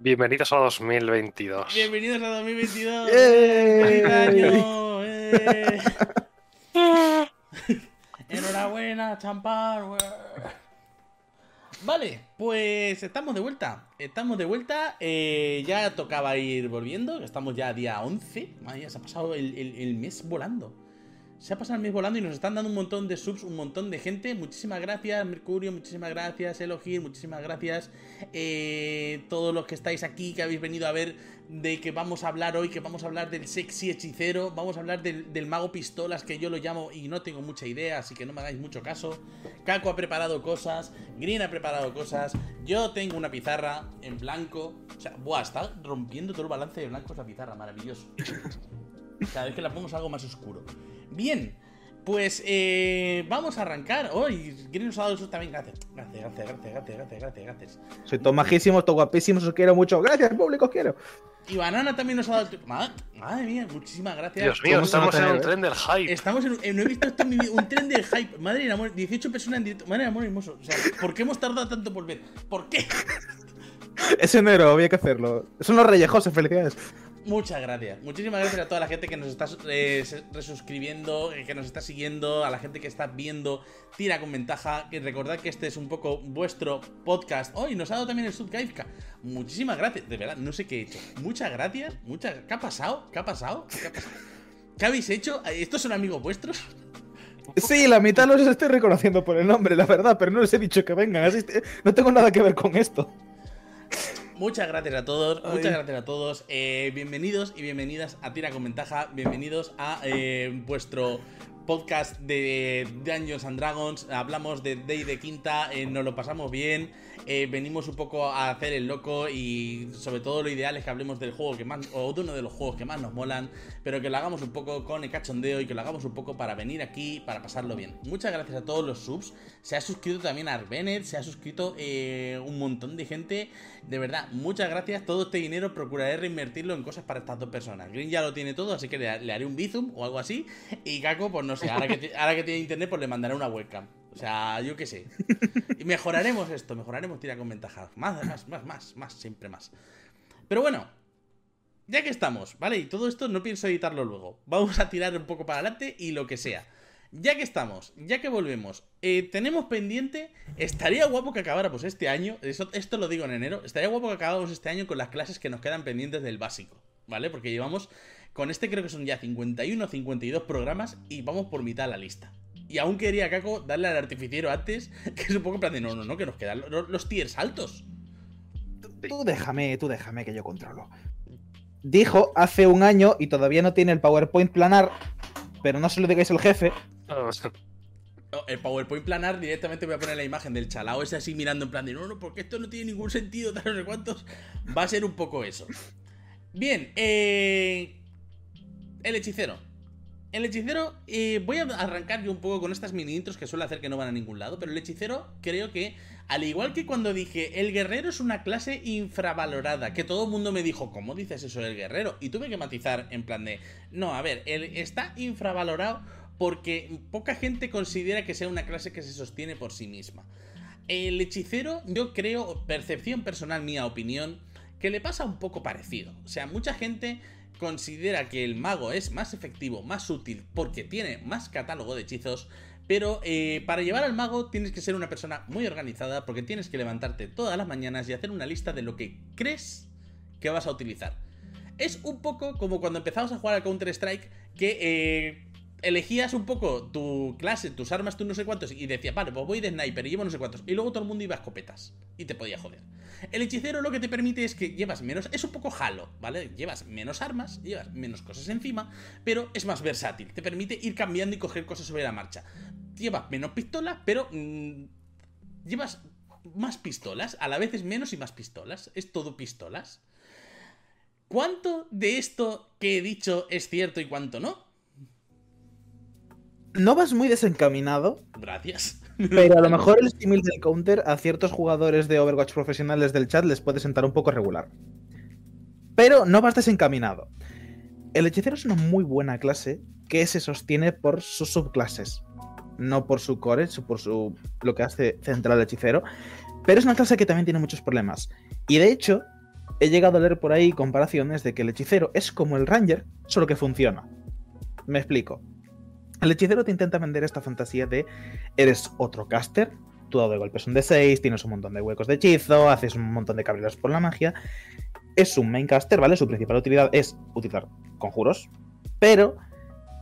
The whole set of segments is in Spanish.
Bienvenidos a 2022. Bienvenidos a 2022. ¡Yay! ¡Feliz año! ¡Eh! Enhorabuena, champán. Vale, pues estamos de vuelta. Estamos de vuelta. eh, ya tocaba ir volviendo. Estamos ya a día 11. Madre mía, se ha pasado el, el- el mes volando. Se ha pasado el mes volando y nos están dando un montón de subs, un montón de gente. Muchísimas gracias, Mercurio. Muchísimas gracias, Elohir. Muchísimas gracias. eh, todos los que estáis aquí, que habéis venido a ver de que vamos a hablar hoy, que vamos a hablar del sexy hechicero. Vamos a hablar del, mago pistolas, que yo lo llamo y no tengo mucha idea, así que no me hagáis mucho caso. Caco ha preparado cosas, Green ha preparado cosas. Yo tengo una pizarra en blanco. O sea, buah, está rompiendo todo el balance de blanco esa pizarra, maravilloso. Cada vez que la pongo es algo más oscuro. Bien, pues eh, vamos a arrancar. Oh, y Green nos ha dado eso también. Gracias, gracias, gracias, gracias, gracias, gracias, gracias, gracias. Soy todos majísimos, todos guapísimos, os quiero mucho. Gracias, público, os quiero. Y Banana también nos ha dado. Ma- Madre mía, muchísimas gracias. Dios mío, ¿Cómo se estamos en un eh? tren del hype. Estamos en, un- eh, no he visto esto en mi vida, un tren de hype. Madre de amor, 18 personas en directo. Madre de amor hermoso. O sea, ¿por qué hemos tardado tanto por ver? ¿Por qué? Es enero, había que hacerlo. Son los Reyes José, felicidades. Muchas gracias. Muchísimas gracias a toda la gente que nos está eh, resuscribiendo, eh, que nos está siguiendo, a la gente que está viendo Tira con Ventaja. Que recordad que este es un poco vuestro podcast. Oh, y nos ha dado también el sub Gaizka. Muchísimas gracias. De verdad, no sé qué he hecho. Muchas gracias. Muchas... ¿Qué ha pasado? ¿Qué ha pasado? ¿Qué ha pasado? ¿Qué habéis hecho? ¿Estos son amigos vuestros? Sí, la mitad los estoy reconociendo por el nombre, la verdad, pero no les he dicho que vengan. no tengo nada que ver con esto. Muchas gracias a todos, Ay. muchas gracias a todos. Eh, bienvenidos y bienvenidas a Tira con Ventaja. Bienvenidos a eh, vuestro podcast de Dungeons and Dragons. Hablamos de Day de Quinta, eh, nos lo pasamos bien. Eh, venimos un poco a hacer el loco y sobre todo lo ideal es que hablemos del juego que más, o de uno de los juegos que más nos molan, pero que lo hagamos un poco con el cachondeo y que lo hagamos un poco para venir aquí, para pasarlo bien. Muchas gracias a todos los subs. Se ha suscrito también Arbenet, se ha suscrito eh, un montón de gente. De verdad, muchas gracias. Todo este dinero procuraré reinvertirlo en cosas para estas dos personas. Green ya lo tiene todo, así que le, haré un bizum o algo así. Y Kako, pues no sé, ahora que, ti- ahora que tiene internet, pues le mandaré una webcam. O sea, yo qué sé. Y mejoraremos esto, mejoraremos tira con ventaja. Más, más, más, más, más, siempre más. Pero bueno, ya que estamos, ¿vale? Y todo esto no pienso editarlo luego. Vamos a tirar un poco para adelante y lo que sea. Ya que estamos, ya que volvemos, eh, tenemos pendiente. Estaría guapo que acabáramos este año. Eso, esto lo digo en enero. Estaría guapo que acabáramos este año con las clases que nos quedan pendientes del básico, ¿vale? Porque llevamos. Con este creo que son ya 51 o 52 programas y vamos por mitad de la lista. Y aún quería, Caco, darle al artificiero antes, que es un poco en plan de no, no, no, que nos quedan los, los tiers altos. Tú déjame, tú déjame que yo controlo. Dijo hace un año y todavía no tiene el PowerPoint planar, pero no se lo digáis al jefe. Ah, No, el PowerPoint planar directamente voy a poner la imagen del chalao ese así mirando en plan de no, no, porque esto no tiene ningún sentido, tal, no sé cuántos. Va a ser un poco eso. Bien, eh. El hechicero. El hechicero, eh, voy a arrancar yo un poco con estas mini intros que suele hacer que no van a ningún lado, pero el hechicero creo que, al igual que cuando dije, el guerrero es una clase infravalorada, que todo el mundo me dijo, ¿cómo dices eso del guerrero? Y tuve que matizar en plan de, no, a ver, él está infravalorado porque poca gente considera que sea una clase que se sostiene por sí misma. El hechicero, yo creo, percepción personal mía, opinión, que le pasa un poco parecido. O sea, mucha gente considera que el mago es más efectivo, más útil, porque tiene más catálogo de hechizos, pero eh, para llevar al mago tienes que ser una persona muy organizada, porque tienes que levantarte todas las mañanas y hacer una lista de lo que crees que vas a utilizar. Es un poco como cuando empezamos a jugar al Counter-Strike, que eh, elegías un poco tu clase, tus armas, tú no sé cuántos, y decías, vale, pues voy de sniper y llevo no sé cuántos, y luego todo el mundo iba a escopetas, y te podía joder. El hechicero lo que te permite es que llevas menos, es un poco halo, ¿vale? Llevas menos armas, llevas menos cosas encima, pero es más versátil, te permite ir cambiando y coger cosas sobre la marcha. Llevas menos pistolas, pero mm, llevas más pistolas, a la vez es menos y más pistolas, es todo pistolas. ¿Cuánto de esto que he dicho es cierto y cuánto no? No vas muy desencaminado, Gracias. pero a lo mejor el símil del counter a ciertos jugadores de Overwatch profesionales del chat les puede sentar un poco regular. Pero no vas desencaminado. El hechicero es una muy buena clase que se sostiene por sus subclases. No por su core, por su lo que hace central el hechicero. Pero es una clase que también tiene muchos problemas. Y de hecho, he llegado a leer por ahí comparaciones de que el hechicero es como el ranger, solo que funciona. Me explico. El hechicero te intenta vender esta fantasía de eres otro caster, tu dado de golpes son de 6, tienes un montón de huecos de hechizo, haces un montón de cabreras por la magia. Es un main caster, ¿vale? Su principal utilidad es utilizar conjuros, pero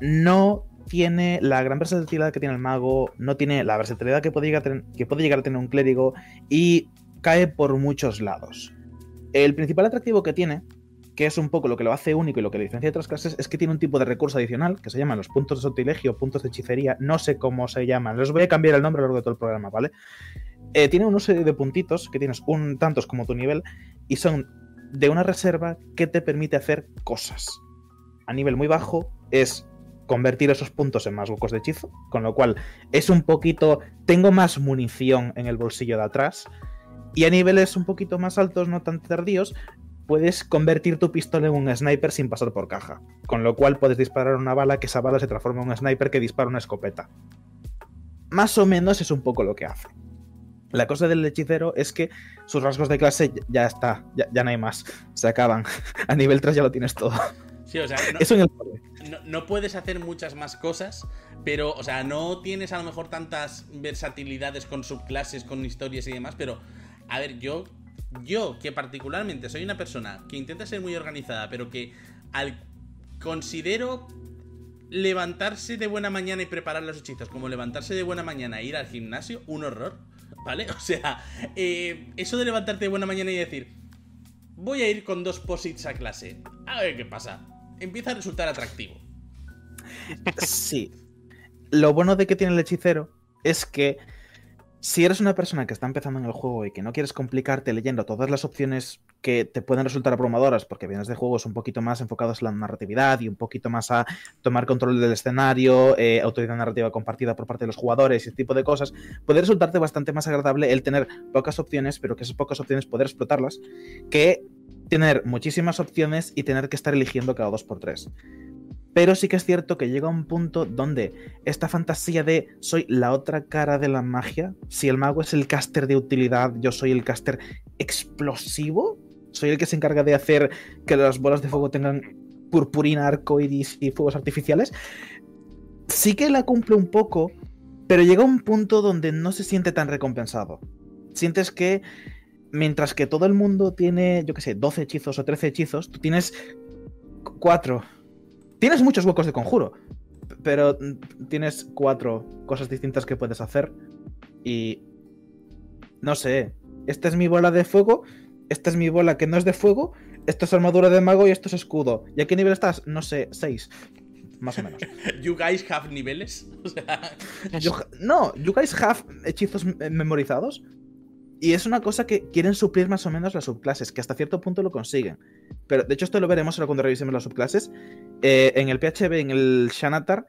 no tiene la gran versatilidad que tiene el mago, no tiene la versatilidad que puede llegar que puede llegar a tener un clérigo y cae por muchos lados. El principal atractivo que tiene, que es un poco lo que lo hace único y lo que le diferencia de otras clases, es que tiene un tipo de recurso adicional que se llaman los puntos de sortilegio, puntos de hechicería, no sé cómo se llaman, les voy a cambiar el nombre a lo largo de todo el programa, ¿vale? Eh, tiene una serie de puntitos que tienes un tantos como tu nivel y son de una reserva que te permite hacer cosas. A nivel muy bajo es convertir esos puntos en más huecos de hechizo, con lo cual es un poquito, tengo más munición en el bolsillo de atrás, y a niveles un poquito más altos, no tan tardíos, puedes convertir tu pistola en un sniper sin pasar por caja, con lo cual puedes disparar una bala que esa bala se transforma en un sniper que dispara una escopeta. Más o menos es un poco lo que hace. La cosa del hechicero es que sus rasgos de clase ya está, ya, ya no hay más, se acaban. A nivel 3 ya lo tienes todo. Sí, o sea, no, Eso en el no- no puedes hacer muchas más cosas, pero, o sea, no tienes a lo mejor tantas versatilidades con subclases, con historias y demás, pero, a ver, yo, yo que particularmente soy una persona que intenta ser muy organizada, pero que al considero levantarse de buena mañana y preparar los hechizos como levantarse de buena mañana e ir al gimnasio, un horror, ¿vale? O sea, eh, eso de levantarte de buena mañana y decir, voy a ir con dos posits a clase, a ver qué pasa, empieza a resultar atractivo. Sí. Lo bueno de que tiene el hechicero es que si eres una persona que está empezando en el juego y que no quieres complicarte leyendo todas las opciones que te pueden resultar abrumadoras, porque vienes de juegos un poquito más enfocados en la narratividad y un poquito más a tomar control del escenario, eh, autoridad narrativa compartida por parte de los jugadores y ese tipo de cosas, puede resultarte bastante más agradable el tener pocas opciones, pero que esas pocas opciones poder explotarlas, que tener muchísimas opciones y tener que estar eligiendo cada dos por tres. Pero sí que es cierto que llega un punto donde esta fantasía de soy la otra cara de la magia, si el mago es el caster de utilidad, yo soy el caster explosivo, soy el que se encarga de hacer que las bolas de fuego tengan purpurina, arcoiris y fuegos artificiales, sí que la cumple un poco, pero llega un punto donde no se siente tan recompensado. Sientes que mientras que todo el mundo tiene, yo qué sé, 12 hechizos o 13 hechizos, tú tienes 4. Tienes muchos huecos de conjuro, pero tienes cuatro cosas distintas que puedes hacer. Y. No sé. Esta es mi bola de fuego. Esta es mi bola que no es de fuego. Esto es armadura de mago y esto es escudo. ¿Y a qué nivel estás? No sé, 6. Más o menos. You guys have niveles. O sea, Yo- no, you guys have hechizos eh, memorizados. Y es una cosa que quieren suplir más o menos las subclases, que hasta cierto punto lo consiguen. Pero de hecho, esto lo veremos ahora cuando revisemos las subclases. Eh, en el PHB, en el Shanatar,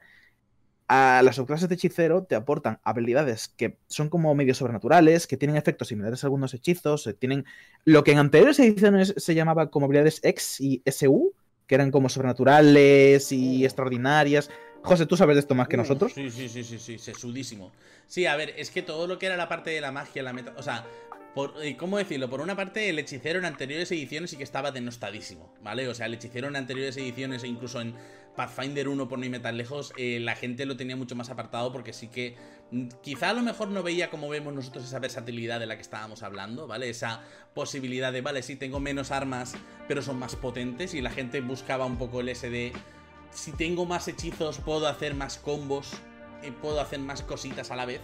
a las subclases de hechicero te aportan habilidades que son como medio sobrenaturales, que tienen efectos similares a algunos hechizos, eh, tienen lo que en anteriores ediciones se llamaba como habilidades X y SU, que eran como sobrenaturales y Oh. extraordinarias. José, tú sabes de esto más que uh, nosotros. Sí, sí, sí, sí, sí, sesudísimo. Sí, a ver, es que todo lo que era la parte de la magia, la meta. O sea, eh, ¿cómo decirlo? Por una parte, el hechicero en anteriores ediciones sí que estaba denostadísimo, ¿vale? O sea, el hechicero en anteriores ediciones e incluso en Pathfinder 1, por no irme tan lejos, eh, la gente lo tenía mucho más apartado porque sí que mm, quizá a lo mejor no veía como vemos nosotros esa versatilidad de la que estábamos hablando, ¿vale? Esa posibilidad de, vale, sí, tengo menos armas, pero son más potentes y la gente buscaba un poco el SD. Si tengo más hechizos, puedo hacer más combos, y puedo hacer más cositas a la vez.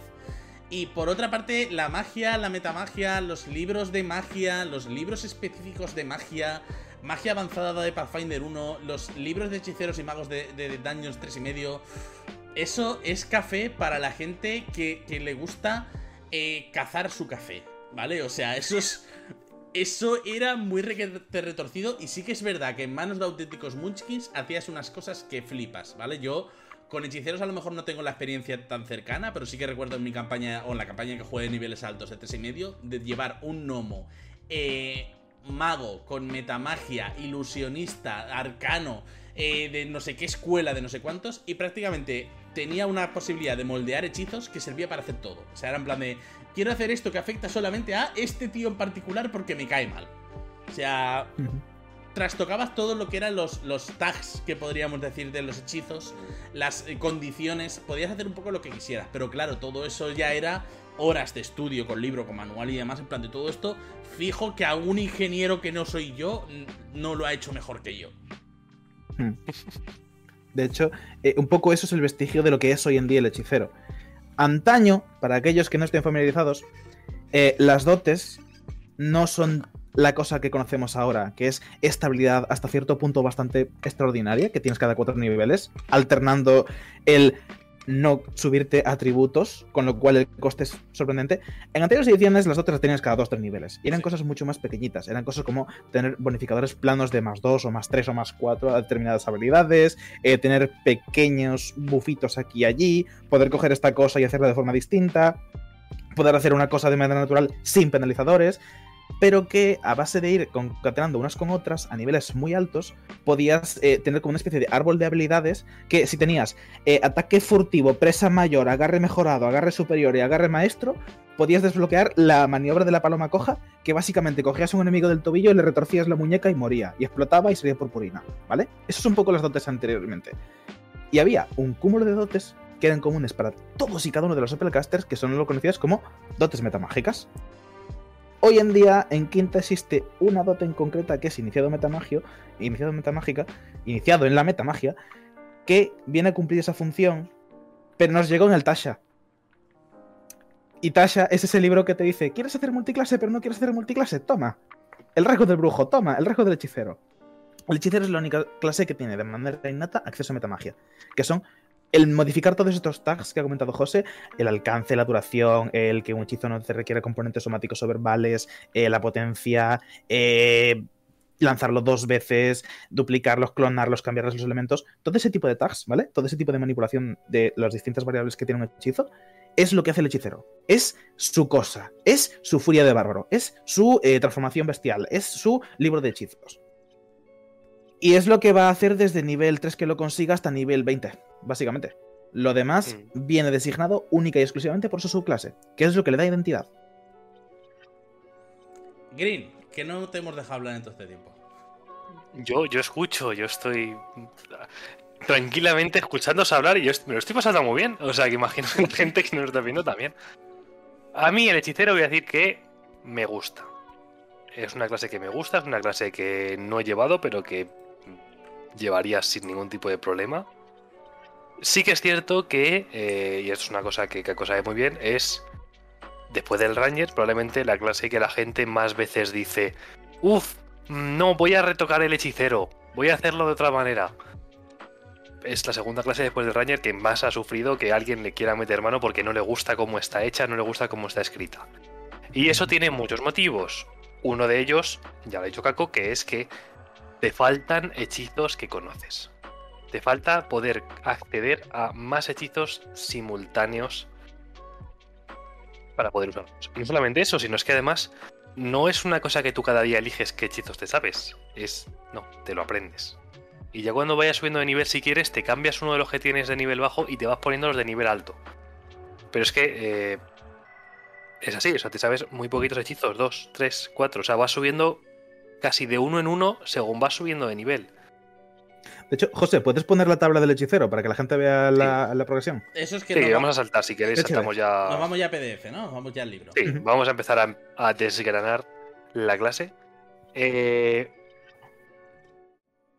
Y por otra parte, la magia, la metamagia, los libros de magia, los libros específicos de magia, magia avanzada de Pathfinder 1, los libros de hechiceros y magos de, de, de Dungeons 3 y medio. Eso es café para la gente que, que le gusta eh, cazar su café, ¿vale? O sea, eso es. Eso era muy retorcido y sí que es verdad que en manos de auténticos munchkins hacías unas cosas que flipas, ¿vale? Yo con hechiceros a lo mejor no tengo la experiencia tan cercana, pero sí que recuerdo en mi campaña, o en la campaña que jugué de niveles altos de 3 y medio, de llevar un gnomo eh, mago con metamagia, ilusionista, arcano, eh, de no sé qué escuela, de no sé cuántos, y prácticamente tenía una posibilidad de moldear hechizos que servía para hacer todo. O sea, era en plan de, quiero hacer esto que afecta solamente a este tío en particular porque me cae mal. sea, trastocabas todo lo que eran los, los tags que podríamos decir de los hechizos, las eh, condiciones, podías hacer un poco lo que quisieras, pero claro, todo eso ya era horas de estudio con libro, con manual y demás, en plan de todo esto, fijo que a un ingeniero que no soy yo no lo ha hecho mejor que yo. Hmm. De hecho, eh, un poco eso es el vestigio de lo que es hoy en día el hechicero. Antaño, para aquellos que no estén familiarizados, eh, las dotes no son la cosa que conocemos ahora, que es estabilidad hasta cierto punto bastante extraordinaria, que tienes cada cuatro niveles, alternando el no subirte atributos, con lo cual el coste es sorprendente. En anteriores ediciones las otras tenías cada dos tres niveles. Y eran cosas mucho más pequeñitas. Eran cosas como tener bonificadores planos de más dos o más tres o más cuatro a determinadas habilidades, eh, tener pequeños bufitos aquí y allí, poder coger esta cosa y hacerla de forma distinta, poder hacer una cosa de manera natural sin penalizadores pero que a base de ir concatenando unas con otras a niveles muy altos, podías eh, tener como una especie de árbol de habilidades que si tenías eh, ataque furtivo, presa mayor, agarre mejorado, agarre superior y agarre maestro, podías desbloquear la maniobra de la paloma coja, que básicamente cogías a un enemigo del tobillo le retorcías la muñeca y moría, y explotaba y salía purpurina, ¿vale? Esos son un poco las dotes anteriormente. Y había un cúmulo de dotes que eran comunes para todos y cada uno de los Applecasters, que son lo conocidas como dotes metamágicas. Hoy en día en Quinta existe una dote en concreta que es iniciado metamagio, iniciado metamágica, iniciado en la metamagia, que viene a cumplir esa función, pero nos llegó en el Tasha. Y Tasha es ese libro que te dice, ¿quieres hacer multiclase pero no quieres hacer multiclase? Toma. El rasgo del brujo, toma, el rasgo del hechicero. El hechicero es la única clase que tiene de manera innata acceso a metamagia, que son el modificar todos estos tags que ha comentado José, el alcance, la duración, el que un hechizo no te requiere componentes somáticos o verbales, eh, la potencia, eh, lanzarlo dos veces, duplicarlos, clonarlos, cambiarles los elementos, todo ese tipo de tags, ¿vale? Todo ese tipo de manipulación de las distintas variables que tiene un hechizo, es lo que hace el hechicero. Es su cosa, es su furia de bárbaro, es su eh, transformación bestial, es su libro de hechizos. Y es lo que va a hacer desde nivel 3 que lo consiga hasta nivel 20 básicamente. Lo demás mm. viene designado única y exclusivamente por su subclase, que es lo que le da identidad. Green, que no te hemos dejado hablar en todo este tiempo. Yo, yo escucho, yo estoy tranquilamente escuchándoos hablar y yo me lo estoy pasando muy bien. O sea, que imagino gente que nos está viendo también. A mí, el hechicero, voy a decir que me gusta. Es una clase que me gusta, es una clase que no he llevado, pero que llevaría sin ningún tipo de problema. Sí que es cierto que, eh, y esto es una cosa que Kako sabe muy bien, es después del Ranger probablemente la clase que la gente más veces dice, uff, no, voy a retocar el hechicero, voy a hacerlo de otra manera. Es la segunda clase después del Ranger que más ha sufrido que alguien le quiera meter mano porque no le gusta cómo está hecha, no le gusta cómo está escrita. Y eso tiene muchos motivos. Uno de ellos, ya lo ha dicho Kako, que es que te faltan hechizos que conoces. Te falta poder acceder a más hechizos simultáneos para poder usarlos. Y no solamente eso, sino es que además no es una cosa que tú cada día eliges qué hechizos te sabes. Es, no, te lo aprendes. Y ya cuando vayas subiendo de nivel, si quieres, te cambias uno de los que tienes de nivel bajo y te vas poniendo los de nivel alto. Pero es que eh, es así, o sea, te sabes muy poquitos hechizos, dos, tres, cuatro. O sea, vas subiendo casi de uno en uno según vas subiendo de nivel. De hecho, José, ¿puedes poner la tabla del hechicero para que la gente vea la, progresión? Eso es que sí, vamos a saltar, si queréis, saltamos ya. Nos vamos ya a PDF, ¿no? vamos ya al libro. Sí, vamos a empezar a, desgranar la clase. Eh,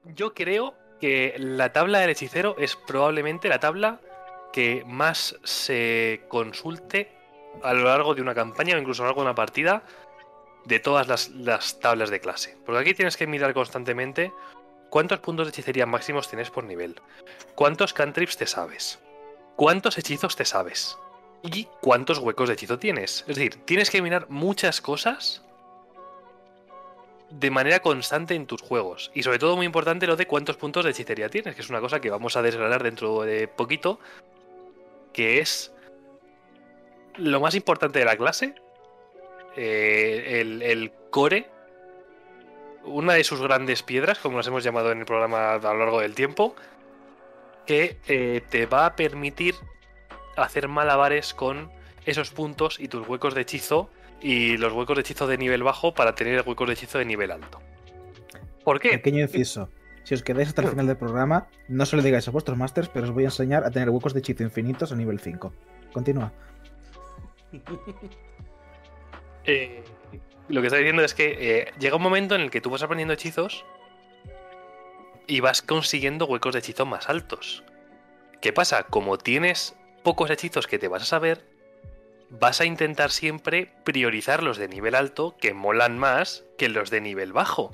yo creo que la tabla del hechicero es probablemente la tabla que más se consulte a lo largo de una campaña o incluso a lo largo de una partida de todas las, las tablas de clase. Porque aquí tienes que mirar constantemente ¿Cuántos puntos de hechicería máximos tienes por nivel? ¿Cuántos cantrips te sabes? ¿Cuántos hechizos te sabes? ¿Y cuántos huecos de hechizo tienes? Es decir, tienes que mirar muchas cosas de manera constante en tus juegos. Y sobre todo muy importante lo de cuántos puntos de hechicería tienes, que es una cosa que vamos a desgranar dentro de poquito, que es lo más importante de la clase, eh, el, el core una de sus grandes piedras, como las hemos llamado en el programa a lo largo del tiempo, que eh, te va a permitir hacer malabares con esos puntos y tus huecos de hechizo y los huecos de hechizo de nivel bajo para tener huecos de hechizo de nivel alto. ¿Por qué? Pequeño inciso. Si os quedáis hasta el final del programa, no se lo digáis a vuestros masters, pero os voy a enseñar a tener huecos de hechizo infinitos a nivel 5. Continúa. Eh, lo que estoy diciendo es que eh, llega un momento en el que tú vas aprendiendo hechizos y vas consiguiendo huecos de hechizo más altos. ¿Qué pasa? Como tienes pocos hechizos que te vas a saber, vas a intentar siempre priorizar los de nivel alto que molan más que los de nivel bajo.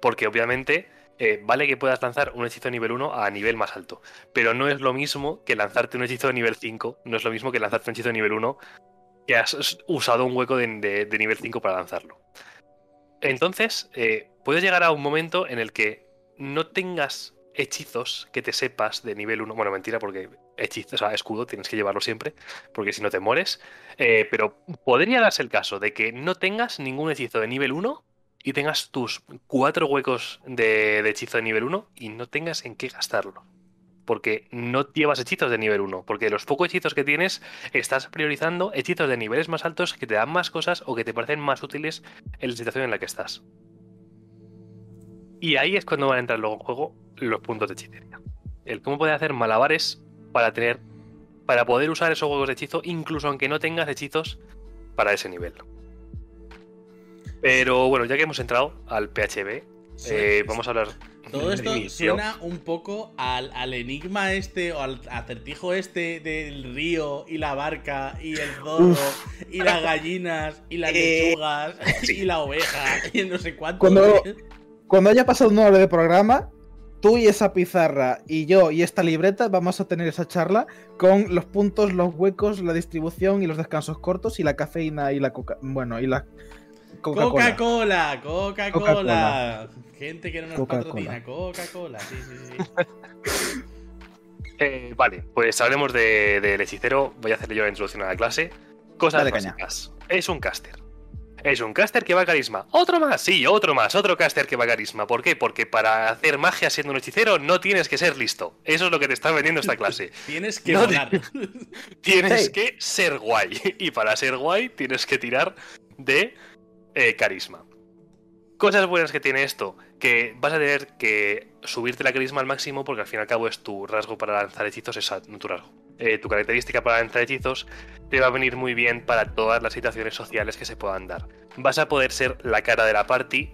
Porque obviamente eh, vale que puedas lanzar un hechizo de nivel 1 a nivel más alto, pero no es lo mismo que lanzarte un hechizo de nivel 5, no es lo mismo que lanzarte un hechizo de nivel 1 que has usado un hueco de, de- nivel 5 para lanzarlo. Entonces, eh, puedes llegar a un momento en el que no tengas hechizos que te sepas de nivel 1. Bueno, mentira, porque hechizo, o sea, escudo tienes que llevarlo siempre, porque si no te mueres. Eh, pero podría darse el caso de que no tengas ningún hechizo de nivel 1 y tengas tus cuatro huecos de, de hechizo de nivel 1 y no tengas en qué gastarlo. Porque no llevas hechizos de nivel 1. Porque los pocos hechizos que tienes, estás priorizando hechizos de niveles más altos que te dan más cosas o que te parecen más útiles en la situación en la que estás. Y ahí es cuando van a entrar luego en juego los puntos de hechicería. El cómo poder hacer malabares para tener. para poder usar esos juegos de hechizo, incluso aunque no tengas hechizos para ese nivel. Pero bueno, ya que hemos entrado al PHB, eh, vamos a hablar. Todo esto suena un poco al, al enigma este o al acertijo este del río y la barca y el zorro y las gallinas y las Eh, lechugas y la oveja y no sé cuánto. Cuando- Cuando haya pasado una hora de programa, tú y esa pizarra y yo y esta libreta vamos a tener esa charla con los puntos, los huecos, la distribución y los descansos cortos y la cafeína y la coca. Bueno, y la Coca-Cola. Coca-Cola. Gente que no nos Coca-Cola. patrocina, Coca-Cola. Sí, sí, sí. Eh, vale, pues hablemos de- del hechicero. Voy a hacerle yo la introducción a la clase. Cosas Dale caña. básicas. Es un caster. Es un caster que va a carisma. Otro más, sí, otro más, otro caster que va a carisma. ¿Por qué? Porque para hacer magia siendo un hechicero no tienes que ser listo. Eso es lo que te está vendiendo esta clase. Tienes que No, volar. Tienes que ser guay. Y para ser guay tienes que tirar de eh, carisma. Cosas buenas que tiene esto, que vas a tener que subirte la carisma al máximo porque al fin y al cabo es tu rasgo para lanzar hechizos, no tu rasgo. Eh, tu característica para lanzar hechizos te va a venir muy bien para todas las situaciones sociales que se puedan dar. Vas a poder ser la cara de la party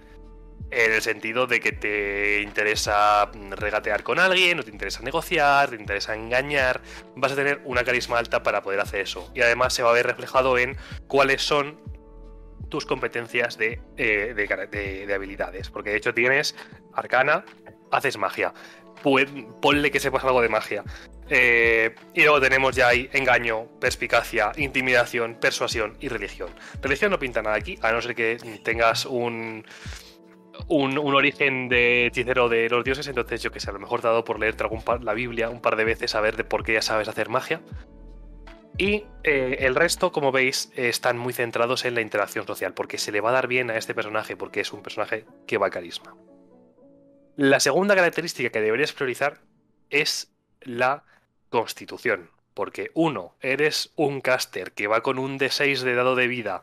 en el sentido de que te interesa mm, regatear con alguien, o te interesa negociar, te interesa engañar, vas a tener una carisma alta para poder hacer eso. Y además se va a ver reflejado en cuáles son tus competencias de, eh, de de- de habilidades. Porque de hecho tienes arcana, haces magia. Pue- ponle que sepas algo de magia. Eh, y luego tenemos ya ahí engaño, perspicacia, intimidación, persuasión y religión. Religión no pinta nada aquí, a no ser que tengas un, un, un origen de hechicero de los dioses, entonces yo que sé, a lo mejor te ha dado por leerte algún par- la Biblia un par de veces a ver de por qué ya sabes hacer magia. Y eh, el resto, como veis, están muy centrados en la interacción social, porque se le va a dar bien a este personaje, porque es un personaje que va a carisma. La segunda característica que deberías priorizar es la constitución, porque uno, eres un caster que va con un D6 de dado de vida,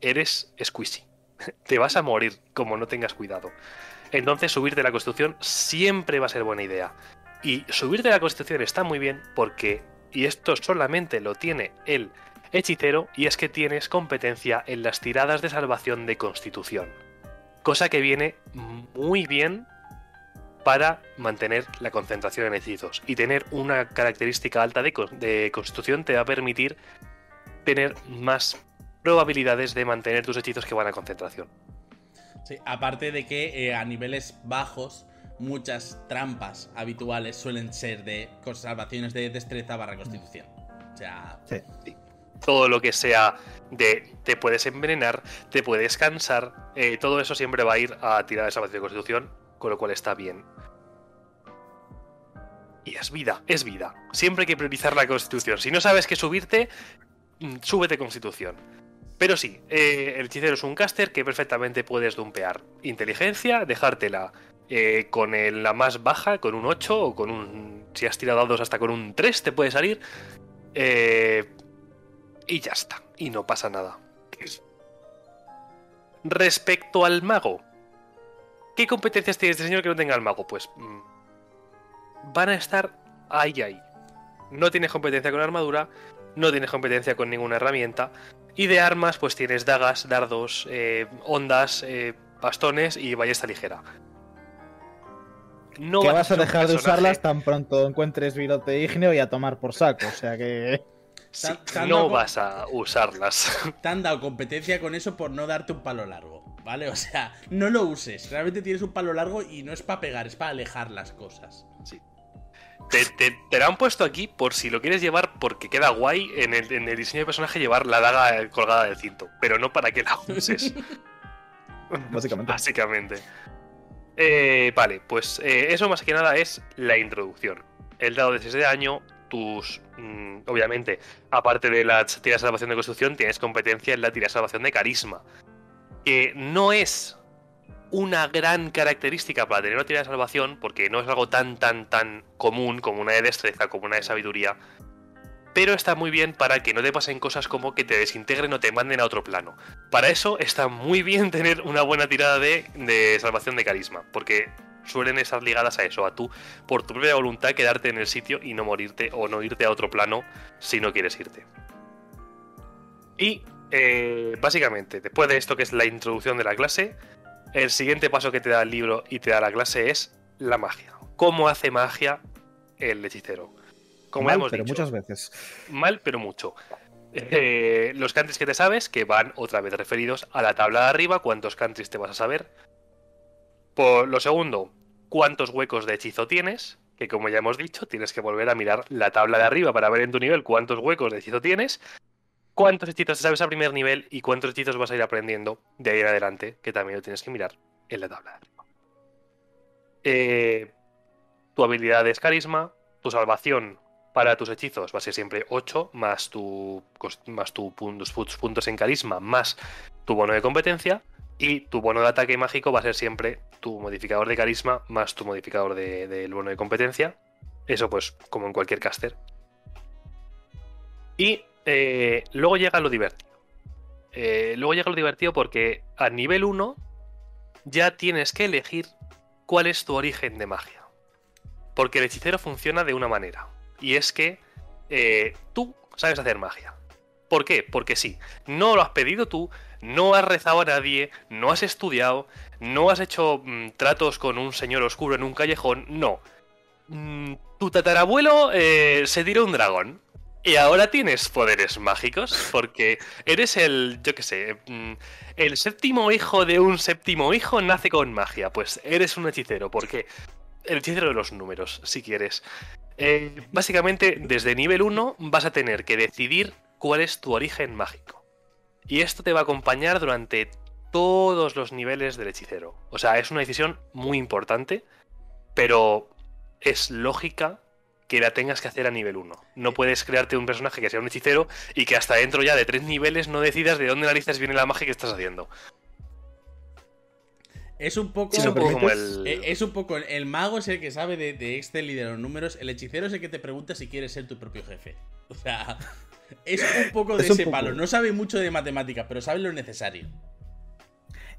eres squishy. Te vas a morir como no tengas cuidado. Entonces subirte la constitución siempre va a ser buena idea. Y subirte la constitución está muy bien porque, y esto solamente lo tiene el hechicero, y es que tienes competencia en las tiradas de salvación de constitución. Cosa que viene muy bien para mantener la concentración en hechizos. Y tener una característica alta de, con- de constitución te va a permitir tener más probabilidades de mantener tus hechizos que van a concentración. Sí, aparte de que eh, a niveles bajos, muchas trampas habituales suelen ser de salvaciones de destreza barra constitución. O sea, Sí. todo lo que sea de te puedes envenenar, te puedes cansar, eh, todo eso siempre va a ir a tirar de salvación de constitución, con lo cual está bien. Y es vida, es vida. Siempre hay que priorizar la constitución. Si no sabes qué subirte, mm, súbete constitución. Pero sí, eh, el hechicero es un caster que perfectamente puedes dumpear. Inteligencia, dejártela eh, con la más baja, con un 8 o con un... Si has tirado dados hasta con un 3 te puede salir. Eh, y ya está. Y no pasa nada. Respecto al mago. ¿Qué competencias tiene este señor que no tenga el mago? Pues mm, van a estar ahí, ahí. No tienes competencia con armadura, no tienes competencia con ninguna herramienta. Y de armas, pues tienes dagas, dardos, eh, ondas, eh, bastones y ballesta ligera. No que vas a dejar de usarlas tan pronto encuentres virote ígneo y a tomar por saco. O sea que. no vas a usarlas. Te han dado competencia con eso por no darte un palo largo, ¿vale? O sea, no lo uses. Realmente tienes un palo largo y no es para pegar, es para alejar las cosas. Sí. Te, te, han puesto aquí por si lo quieres llevar porque queda guay en el, en el diseño de personaje llevar la daga colgada del cinto, pero no para que la uses. Básicamente. Básicamente. Eh, vale, pues eh, eso más que nada es la introducción. El dado de 6 de daño, tus. Mm, obviamente, aparte de la tira de salvación de construcción, tienes competencia en la tira de salvación de carisma. Que no es una gran característica para tener una tira de salvación, porque no es algo tan, tan, tan común como una de destreza, como una de sabiduría. Pero está muy bien para que no te pasen cosas como que te desintegren o te manden a otro plano. Para eso está muy bien tener una buena tirada de, de salvación de carisma, porque suelen estar ligadas a eso, a tú, por tu propia voluntad, quedarte en el sitio y no morirte o no irte a otro plano si no quieres irte. Y eh, básicamente, después de esto que es la introducción de la clase, el siguiente paso que te da el libro y te da la clase es la magia. ¿Cómo hace magia el hechicero? Como mal, hemos pero muchas veces. Mal, pero mucho. Eh, los countries que te sabes, que van otra vez referidos a la tabla de arriba, cuántos countries te vas a saber. Por lo segundo, cuántos huecos de hechizo tienes, que como ya hemos dicho, tienes que volver a mirar la tabla de arriba para ver en tu nivel cuántos huecos de hechizo tienes, cuántos hechizos te sabes a primer nivel y cuántos hechizos vas a ir aprendiendo de ahí en adelante, que también lo tienes que mirar en la tabla de arriba. Eh, tu habilidad es carisma, tu salvación para tus hechizos va a ser siempre 8, más tu, más tu puntos, puntos en carisma, más tu bono de competencia. Y tu bono de ataque mágico va a ser siempre tu modificador de carisma más tu modificador del de, bono de competencia. Eso pues como en cualquier caster. Y eh, luego llega lo divertido. Eh, luego llega lo divertido porque a nivel 1 ya tienes que elegir cuál es tu origen de magia. Porque el hechicero funciona de una manera. Y es que eh, tú sabes hacer magia. ¿Por qué? Porque sí. No lo has pedido tú, no has rezado a nadie, no has estudiado, no has hecho mm, tratos con un señor oscuro en un callejón, no. Mm, tu tatarabuelo eh, se tiró un dragón. Y ahora tienes poderes mágicos porque eres el, yo qué sé, mm, el séptimo hijo de un séptimo hijo nace con magia. Pues eres un hechicero, porque el hechicero de los números, si quieres. Eh, básicamente, desde nivel 1 vas a tener que decidir cuál es tu origen mágico. Y esto te va a acompañar durante todos los niveles del hechicero. O sea, es una decisión muy importante, pero es lógica que la tengas que hacer a nivel 1. No puedes crearte un personaje que sea un hechicero y que hasta dentro ya de tres niveles no decidas de dónde narices viene la magia que estás haciendo. Es un poco, como el... Eh, es un poco el mago es el que sabe de, de Excel y de los números, el hechicero es el que te pregunta si quieres ser tu propio jefe. O sea, es un poco de ese palo. No sabe mucho de matemáticas, pero sabe lo necesario.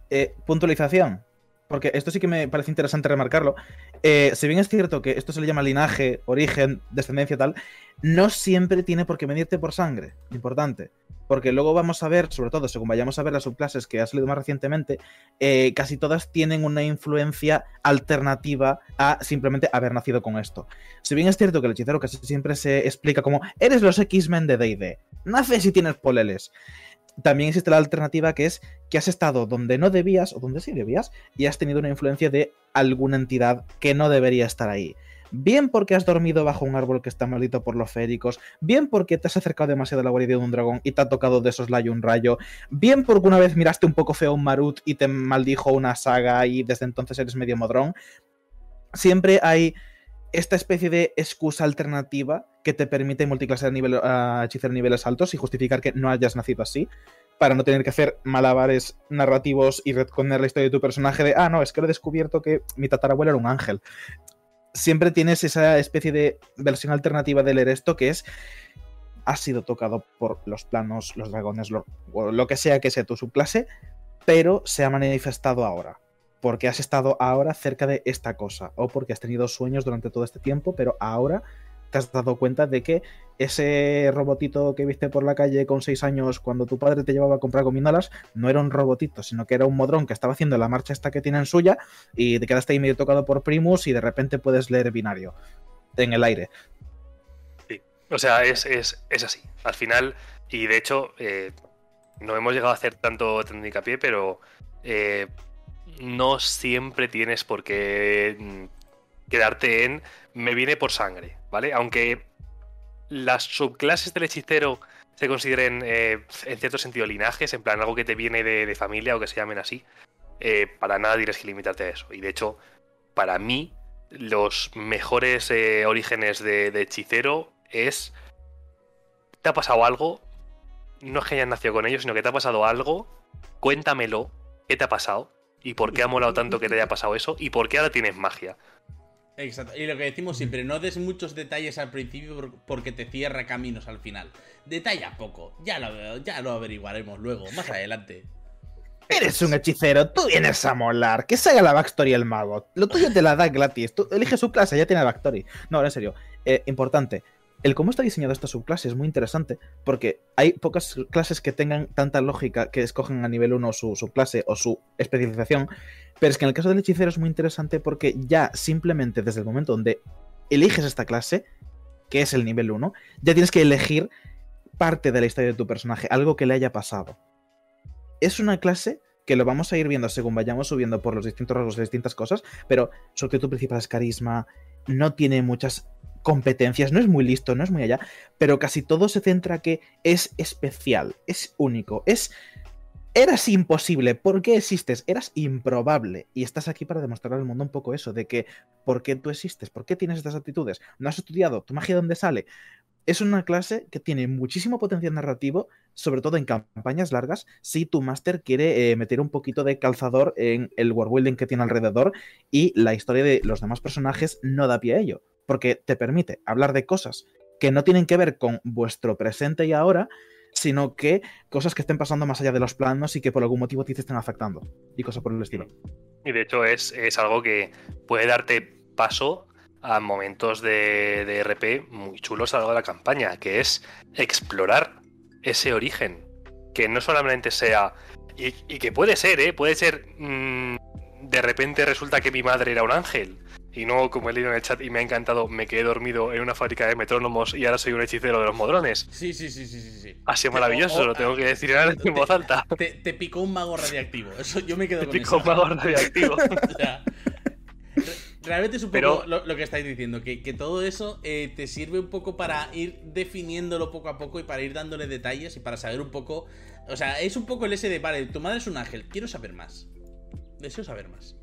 Eh, puntualización. Porque esto sí que me parece interesante remarcarlo. Eh, si bien es cierto que esto se le llama linaje, origen, descendencia, tal, no siempre tiene por qué venirte por sangre. Importante. Porque luego vamos a ver, sobre todo según vayamos a ver las subclases que ha salido más recientemente, eh, casi todas tienen una influencia alternativa a simplemente haber nacido con esto. Si bien es cierto que el hechicero casi siempre se explica como eres los X-Men de DD, naces y tienes poleles. También existe la alternativa que es que has estado donde no debías o donde sí debías y has tenido una influencia de alguna entidad que no debería estar ahí bien porque has dormido bajo un árbol que está maldito por los féricos, bien porque te has acercado demasiado a la guarida de un dragón y te ha tocado de esos layo un rayo, bien porque una vez miraste un poco feo a un Marut y te maldijo una saga y desde entonces eres medio modrón. Siempre hay esta especie de excusa alternativa que te permite multiclasear nivel, a hechizar niveles altos y justificar que no hayas nacido así, para no tener que hacer malabares narrativos y retconer la historia de tu personaje de, ah, no, es que lo he descubierto que mi tatarabuelo era un ángel siempre tienes esa especie de versión alternativa del esto que es ha sido tocado por los planos, los dragones, lo, lo que sea que sea tu subclase, pero se ha manifestado ahora. porque has estado ahora cerca de esta cosa o porque has tenido sueños durante todo este tiempo, pero ahora te has dado cuenta de que ese robotito que viste por la calle con seis años cuando tu padre te llevaba a comprar gominolas no era un robotito, sino que era un modrón que estaba haciendo la marcha esta que tienen suya y te quedaste ahí medio tocado por Primus y de repente puedes leer binario en el aire. Sí, o sea, es, es, es así. Al final, y de hecho, eh, no hemos llegado a hacer tanto, hincapié, pero eh, no siempre tienes por qué mm, quedarte en me viene por sangre, ¿vale? Aunque las subclases del hechicero se consideren eh, en cierto sentido linajes, en plan algo que te viene de, de familia o que se llamen así, eh, para nada tienes que limitarte a eso. Y de hecho, para mí, los mejores eh, orígenes de, de hechicero es... ¿Te ha pasado algo? No es que hayas nacido con ellos, sino que te ha pasado algo. Cuéntamelo. ¿Qué te ha pasado? ¿Y por qué ha molado tanto que te haya pasado eso? ¿Y por qué ahora tienes magia? Exacto. Y lo que decimos siempre, no des muchos detalles al principio por- porque te cierra caminos al final. Detalla poco. Ya lo, ya lo averiguaremos luego, más adelante. Eres un hechicero, tú vienes a molar. Que se haga la backstory el mago. Lo tuyo te la da gratis. Tú eliges su clase, ya tiene la backstory. No, en serio. Eh, importante. El cómo está diseñado esta subclase es muy interesante porque hay pocas clases que tengan tanta lógica que escogen a nivel 1 su subclase o su especialización. Pero es que en el caso del hechicero es muy interesante porque ya simplemente desde el momento donde eliges esta clase, que es el nivel 1, ya tienes que elegir parte de la historia de tu personaje, algo que le haya pasado. Es una clase que lo vamos a ir viendo según vayamos subiendo por los distintos rasgos de distintas cosas, pero su actitud principal es carisma, no tiene muchas competencias, no es muy listo, no es muy allá, pero casi todo se centra que es especial, es único, es... Eras imposible, ¿por qué existes? Eras improbable y estás aquí para demostrar al mundo un poco eso, de que ¿por qué tú existes? ¿Por qué tienes estas actitudes? ¿No has estudiado? ¿Tu magia de dónde sale? Es una clase que tiene muchísimo potencial narrativo, sobre todo en campañas largas, si tu máster quiere eh, meter un poquito de calzador en el worldbuilding que tiene alrededor y la historia de los demás personajes no da pie a ello, porque te permite hablar de cosas que no tienen que ver con vuestro presente y ahora, sino que cosas que estén pasando más allá de los planos y que por algún motivo te estén afectando y cosas por el estilo. Y de hecho es, es algo que puede darte paso a momentos de, de RP muy chulos a lo largo de la campaña, que es explorar ese origen. Que no solamente sea. Y, y que puede ser, ¿eh? Puede ser. mm, de repente resulta que mi madre era un ángel. Y no, como he leído en el chat y me ha encantado, me quedé dormido en una fábrica de metrónomos y ahora soy un hechicero de los modrones. Sí, sí, sí, sí, sí. Ha sido Te- maravilloso, lo tengo que decir en te- voz alta. Te, te picó un mago radiactivo. Eso yo me quedo con Típico eso. mago radioactivo. O sea, re- realmente es un poco Pero- lo, lo que estáis diciendo, que, que todo eso eh, te sirve un poco para ir definiéndolo poco a poco y para ir dándole detalles y para saber un poco. O sea, es un poco el ese de, vale, tu madre es un ángel, quiero saber más. Deseo saber más.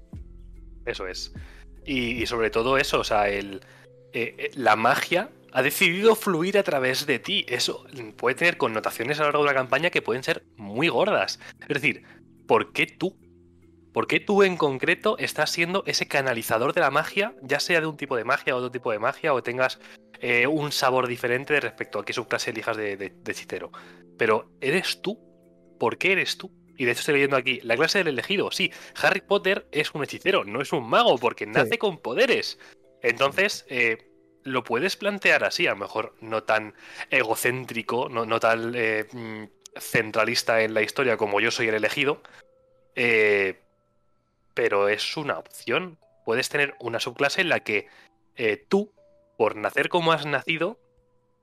Eso es. Y, sobre todo eso, o sea, el, eh, eh, la magia ha decidido fluir a través de ti. Eso puede tener connotaciones a lo largo de la campaña que pueden ser muy gordas. Es decir, ¿por qué tú? ¿Por qué tú en concreto estás siendo ese canalizador de la magia, ya sea de un tipo de magia o otro tipo de magia, o tengas eh, un sabor diferente respecto a qué subclase elijas de, de, de hechicero? Pero eres tú. ¿Por qué eres tú? Y de hecho estoy leyendo aquí, la clase del elegido. Sí, Harry Potter es un hechicero, no es un mago, porque nace con poderes. Entonces, eh, lo puedes plantear así, a lo mejor no tan egocéntrico, no, no tan eh, mm, centralista en la historia como yo soy el elegido. eh, pero es una opción. Puedes tener una subclase en la que eh, tú, por nacer como has nacido,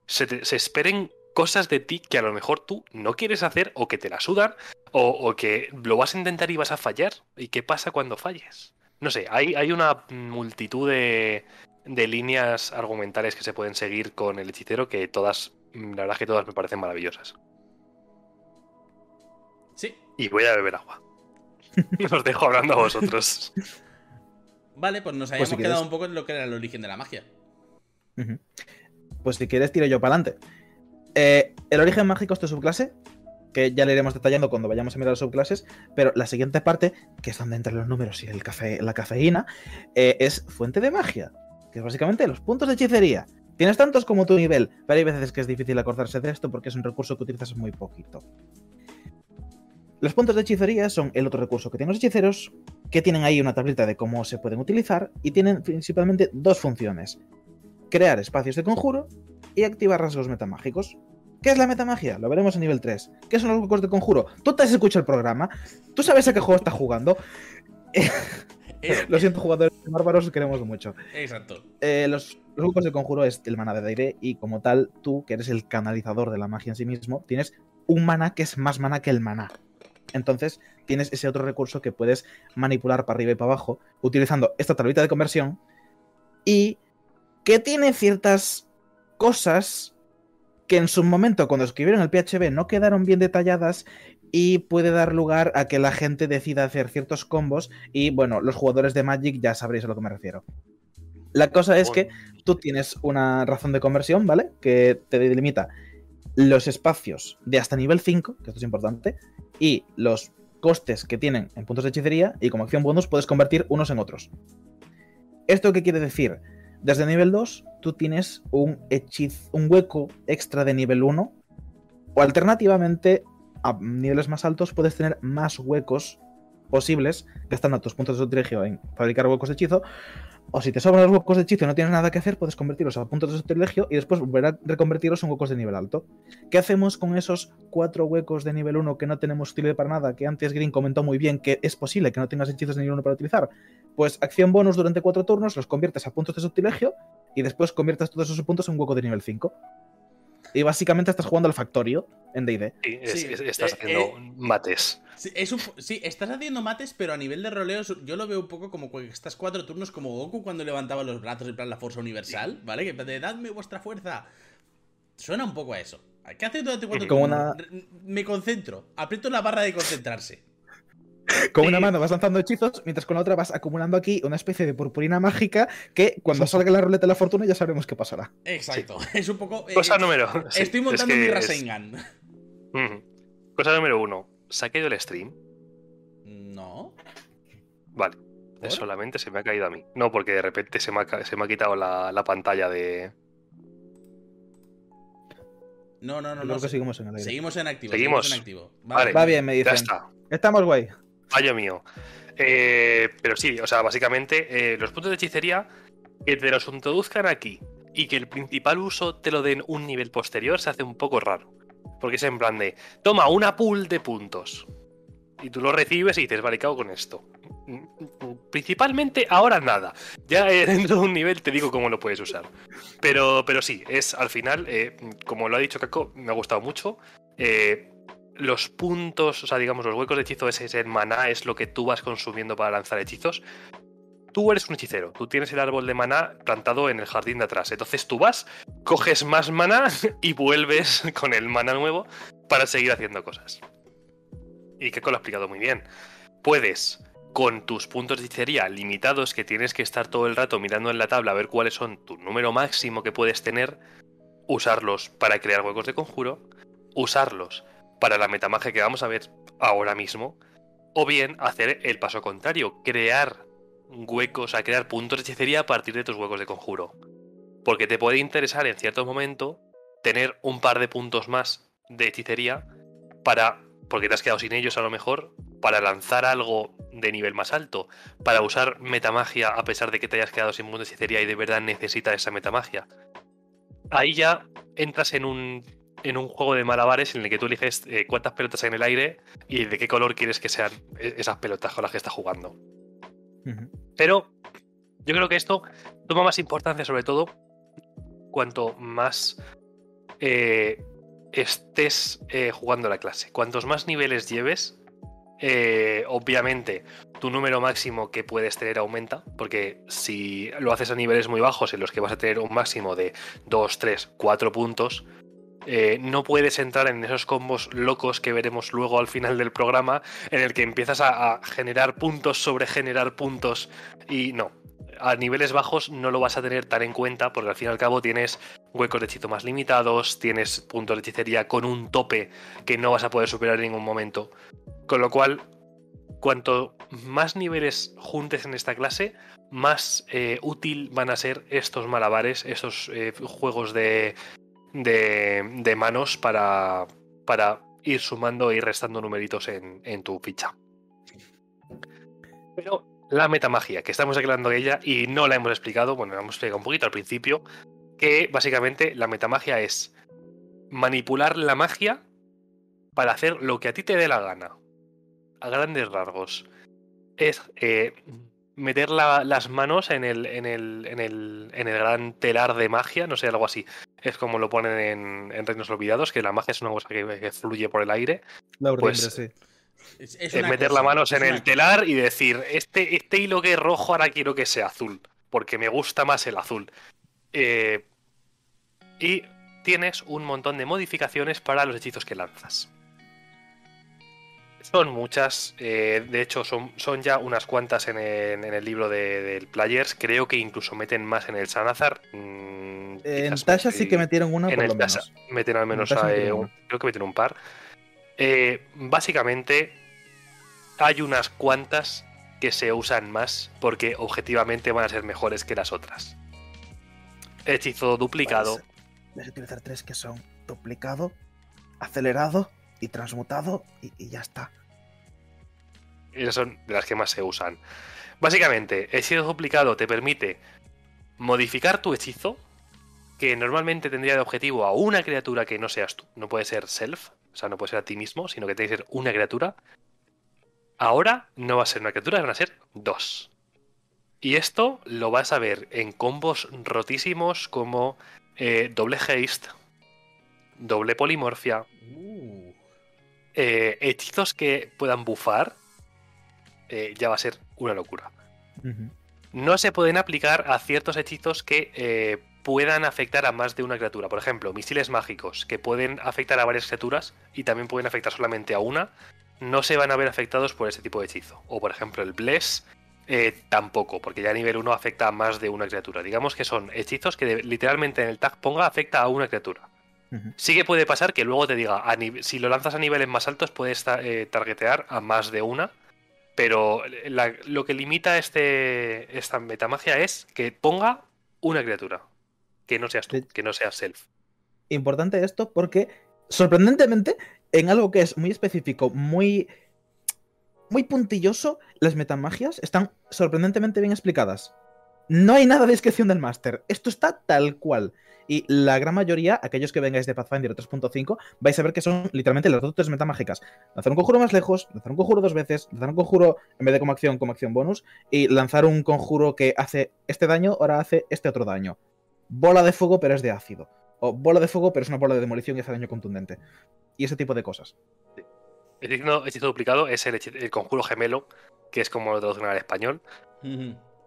se, te- se esperen cosas de ti que a lo mejor tú no quieres hacer o que te la sudan o, o que lo vas a intentar y vas a fallar. ¿Y qué pasa cuando falles? No sé, hay, hay una multitud de, de líneas argumentales que se pueden seguir con el hechicero que todas, la verdad es que todas me parecen maravillosas. Sí. Y voy a beber agua. Os dejo hablando a vosotros. Vale, pues nos Pues habíamos si quedado quieres. un poco en lo que era el origen de la magia. Pues si quieres, tiro yo para adelante. El origen mágico es tu subclase, que ya le iremos detallando cuando vayamos a mirar las subclases, pero la siguiente parte, que es donde entran los números y el la cafeína, eh, es fuente de magia, que es básicamente los puntos de hechicería. Tienes tantos como tu nivel, pero hay veces que es difícil acordarse de esto porque es un recurso que utilizas muy poquito. Los puntos de hechicería son el otro recurso que tienen los hechiceros, que tienen ahí una tablita de cómo se pueden utilizar y tienen principalmente dos funciones. Crear espacios de conjuro y activar rasgos metamágicos. ¿Qué es la metamagia? Lo veremos a nivel 3. ¿Qué son los huecos de conjuro? Tú te has escuchado el programa, tú sabes a qué juego estás jugando. Eh, Lo siento, jugadores bárbaros, os queremos mucho. Exacto. Eh, los, los huecos de conjuro es el maná de aire y como tal, tú, que eres el canalizador de la magia en sí mismo, tienes un maná que es más maná que el maná. Entonces, tienes ese otro recurso que puedes manipular para arriba y para abajo utilizando esta tablita de conversión y que tiene ciertas cosas que en su momento, cuando escribieron el PHB, no quedaron bien detalladas y puede dar lugar a que la gente decida hacer ciertos combos y, bueno, los jugadores de Magic ya sabréis a lo que me refiero. La cosa es que tú tienes una razón de conversión, ¿vale? Que te delimita los espacios de hasta nivel 5, que esto es importante, y los costes que tienen en puntos de hechicería, y como acción bonus puedes convertir unos en otros. ¿Esto qué quiere decir? Desde nivel 2, tú tienes un, un hueco extra de nivel 1, o alternativamente, a niveles más altos, puedes tener más huecos posibles, gastando tus puntos de sortilegio en fabricar huecos de hechizo, o si te sobran los huecos de hechizo y no tienes nada que hacer, puedes convertirlos a puntos de sortilegio y después volver a reconvertirlos en huecos de nivel alto. ¿Qué hacemos con esos cuatro huecos de nivel 1 que no tenemos utilidad para nada? Que antes Green comentó muy bien que es posible que no tengas hechizos de nivel 1 para utilizar. Pues acción bonus durante cuatro turnos, los conviertes a puntos de sortilegio y después conviertes todos esos puntos en un hueco de nivel 5. Y básicamente estás jugando al factorio en DD. Sí, es- estás eh, haciendo eh, mates. Sí, es un po- sí, estás haciendo mates, pero a nivel de roleos yo lo veo un poco como que estás cuatro turnos como Goku cuando levantaba los brazos en plan la fuerza universal, ¿vale? Que de dadme vuestra fuerza. Suena un poco a eso. ¿Qué haces durante cuatro Como turnos? una- Me concentro. Aprieto la barra de concentrarse. Con Sí. una mano vas lanzando hechizos, mientras con la otra vas acumulando aquí una especie de purpurina mágica que cuando salga la ruleta de la fortuna ya sabremos qué pasará. Exacto. Es un poco. eh, Cosa número. sí, Estoy es montando que mi es- Rasengan. Ujú. Cosa número uno. ¿Se ha caído el stream? No. Vale. ¿Por? Solamente se me ha caído a mí. No, porque de repente se me ha, ca- se me ha quitado la, la pantalla de. No, no, no. No que seguimos en el aire. Seguimos en activo. Seguimos. en activo. Vale. Va bien, me Ya dicen. está. Estamos guay. Fallo mío. Eh, pero sí, o sea, básicamente, eh, los puntos de hechicería que te los introduzcan aquí y que el principal uso te lo den un nivel posterior se hace un poco raro. Porque es en plan de, toma una pool de puntos. Y tú lo recibes y dices, vale, ¿qué con esto? Principalmente ahora nada. Ya eh, dentro de un nivel te digo cómo lo puedes usar. Pero, pero sí, es al final, como lo ha dicho Kako, me ha gustado mucho. Eh, los puntos, o sea, digamos, los huecos de hechizo, ese es el maná, es lo que tú vas consumiendo para lanzar hechizos. Tú eres un hechicero, tú tienes el árbol de maná plantado en el jardín de atrás. Entonces tú vas, coges más maná y vuelves con el maná nuevo para seguir haciendo cosas. Y Keko lo ha explicado muy bien. Puedes, con tus puntos de hechicería limitados, que tienes que estar todo el rato mirando en la tabla a ver cuáles son tu número máximo que puedes tener, usarlos para crear huecos de conjuro, usarlos para la metamagia que vamos a ver ahora mismo, o bien hacer el paso contrario, crear huecos, a crear puntos de hechicería a partir de tus huecos de conjuro. Porque te puede interesar en cierto momento tener un par de puntos más de hechicería para, porque te has quedado sin ellos a lo mejor, para lanzar algo de nivel más alto, para usar metamagia a pesar de que te hayas quedado sin puntos de hechicería y de verdad necesitas esa metamagia. Ahí ya entras en un en un juego de malabares en el que tú eliges eh, cuántas pelotas hay en el aire y de qué color quieres que sean e- esas pelotas con las que estás jugando. Pero yo creo que esto toma más importancia, sobre todo, cuanto más eh, estés eh, jugando la clase. Cuantos más niveles lleves, eh, obviamente tu número máximo que puedes tener aumenta, porque si lo haces a niveles muy bajos en los que vas a tener un máximo de 2, 3, 4 puntos, eh, no puedes entrar en esos combos locos que veremos luego al final del programa, en el que empiezas a, generar puntos sobre generar puntos y no. A niveles bajos no lo vas a tener tan en cuenta porque al fin y al cabo tienes huecos de hechizo más limitados, tienes puntos de hechicería con un tope que no vas a poder superar en ningún momento. Con lo cual, cuanto más niveles juntes en esta clase, más eh, útil van a ser estos malabares, estos eh, juegos de, de, de manos para, para ir sumando ir restando numeritos en, en tu ficha. Pero la metamagia, que estamos hablando de ella y no la hemos explicado, bueno, la hemos explicado un poquito al principio, que básicamente la metamagia es manipular la magia para hacer lo que a ti te dé la gana. A grandes rasgos. Es eh, meter la- las manos en el, en, el, en, el, en el gran telar de magia, no sé, algo así. Es como lo ponen en, en Reinos Olvidados, que la magia es una cosa que, que fluye por el aire. La urdimbre, Pues, sí. Es, una meter las manos en el cosa. telar y decir, este, este hilo que es rojo ahora quiero que sea azul, porque me gusta más el azul. Eh, y tienes un montón de modificaciones para los hechizos que lanzas. Son muchas, eh, de hecho son, son ya unas cuantas en el, en el libro de- del Players, creo que incluso meten más en el Sanazar. mm, En quizás Tasha sí que metieron una en por el lo Tasha menos. meten al menos Tasha a, eh, un- creo que meten un par. Eh, básicamente hay unas cuantas que se usan más porque objetivamente van a ser mejores que las otras. Hechizo duplicado. Puedes utilizar tres que son duplicado, acelerado y transmutado y, y ya está. Esas son de las que más se usan. Básicamente, el hechizo duplicado te permite modificar tu hechizo, que normalmente tendría de objetivo a una criatura que no seas tú. No puede ser self, o sea, no puede ser a ti mismo, sino que tiene que ser una criatura. Ahora no va a ser una criatura, van a ser dos. Y esto lo vas a ver en combos rotísimos como eh, doble haste, doble polimorfia, Uh, eh, hechizos que puedan bufar, eh, ya va a ser una locura. No se pueden aplicar a ciertos hechizos que eh, puedan afectar a más de una criatura. Por ejemplo, misiles mágicos que pueden afectar a varias criaturas y también pueden afectar solamente a una, no se van a ver afectados por ese tipo de hechizo. O por ejemplo, el Bless tampoco, porque ya a nivel 1 afecta a más de una criatura. Digamos que son hechizos que literalmente en el tag ponga afecta a una criatura. Sí que puede pasar que luego te diga, a si lo lanzas a niveles más altos puedes eh, targetear a más de una, pero la- lo que limita este, esta metamagia es que ponga una criatura, que no seas tú, que no seas self. Importante esto porque, sorprendentemente, en algo que es muy específico, muy, muy puntilloso, las metamagias están sorprendentemente bien explicadas. No hay nada de discreción del máster. Esto está tal cual. Y la gran mayoría, aquellos que vengáis de Pathfinder 3.5, vais a ver que son literalmente las dos tres metamágicas. Lanzar un conjuro más lejos, lanzar un conjuro dos veces, lanzar un conjuro en vez de como acción, como acción bonus, y lanzar un conjuro que hace este daño, ahora hace este otro daño. Bola de fuego, pero es de ácido. O bola de fuego, pero es una bola de demolición y hace daño contundente. Y ese tipo de cosas. El hechizo, hechizo duplicado es el, conjuro gemelo, que es como lo traducen al español.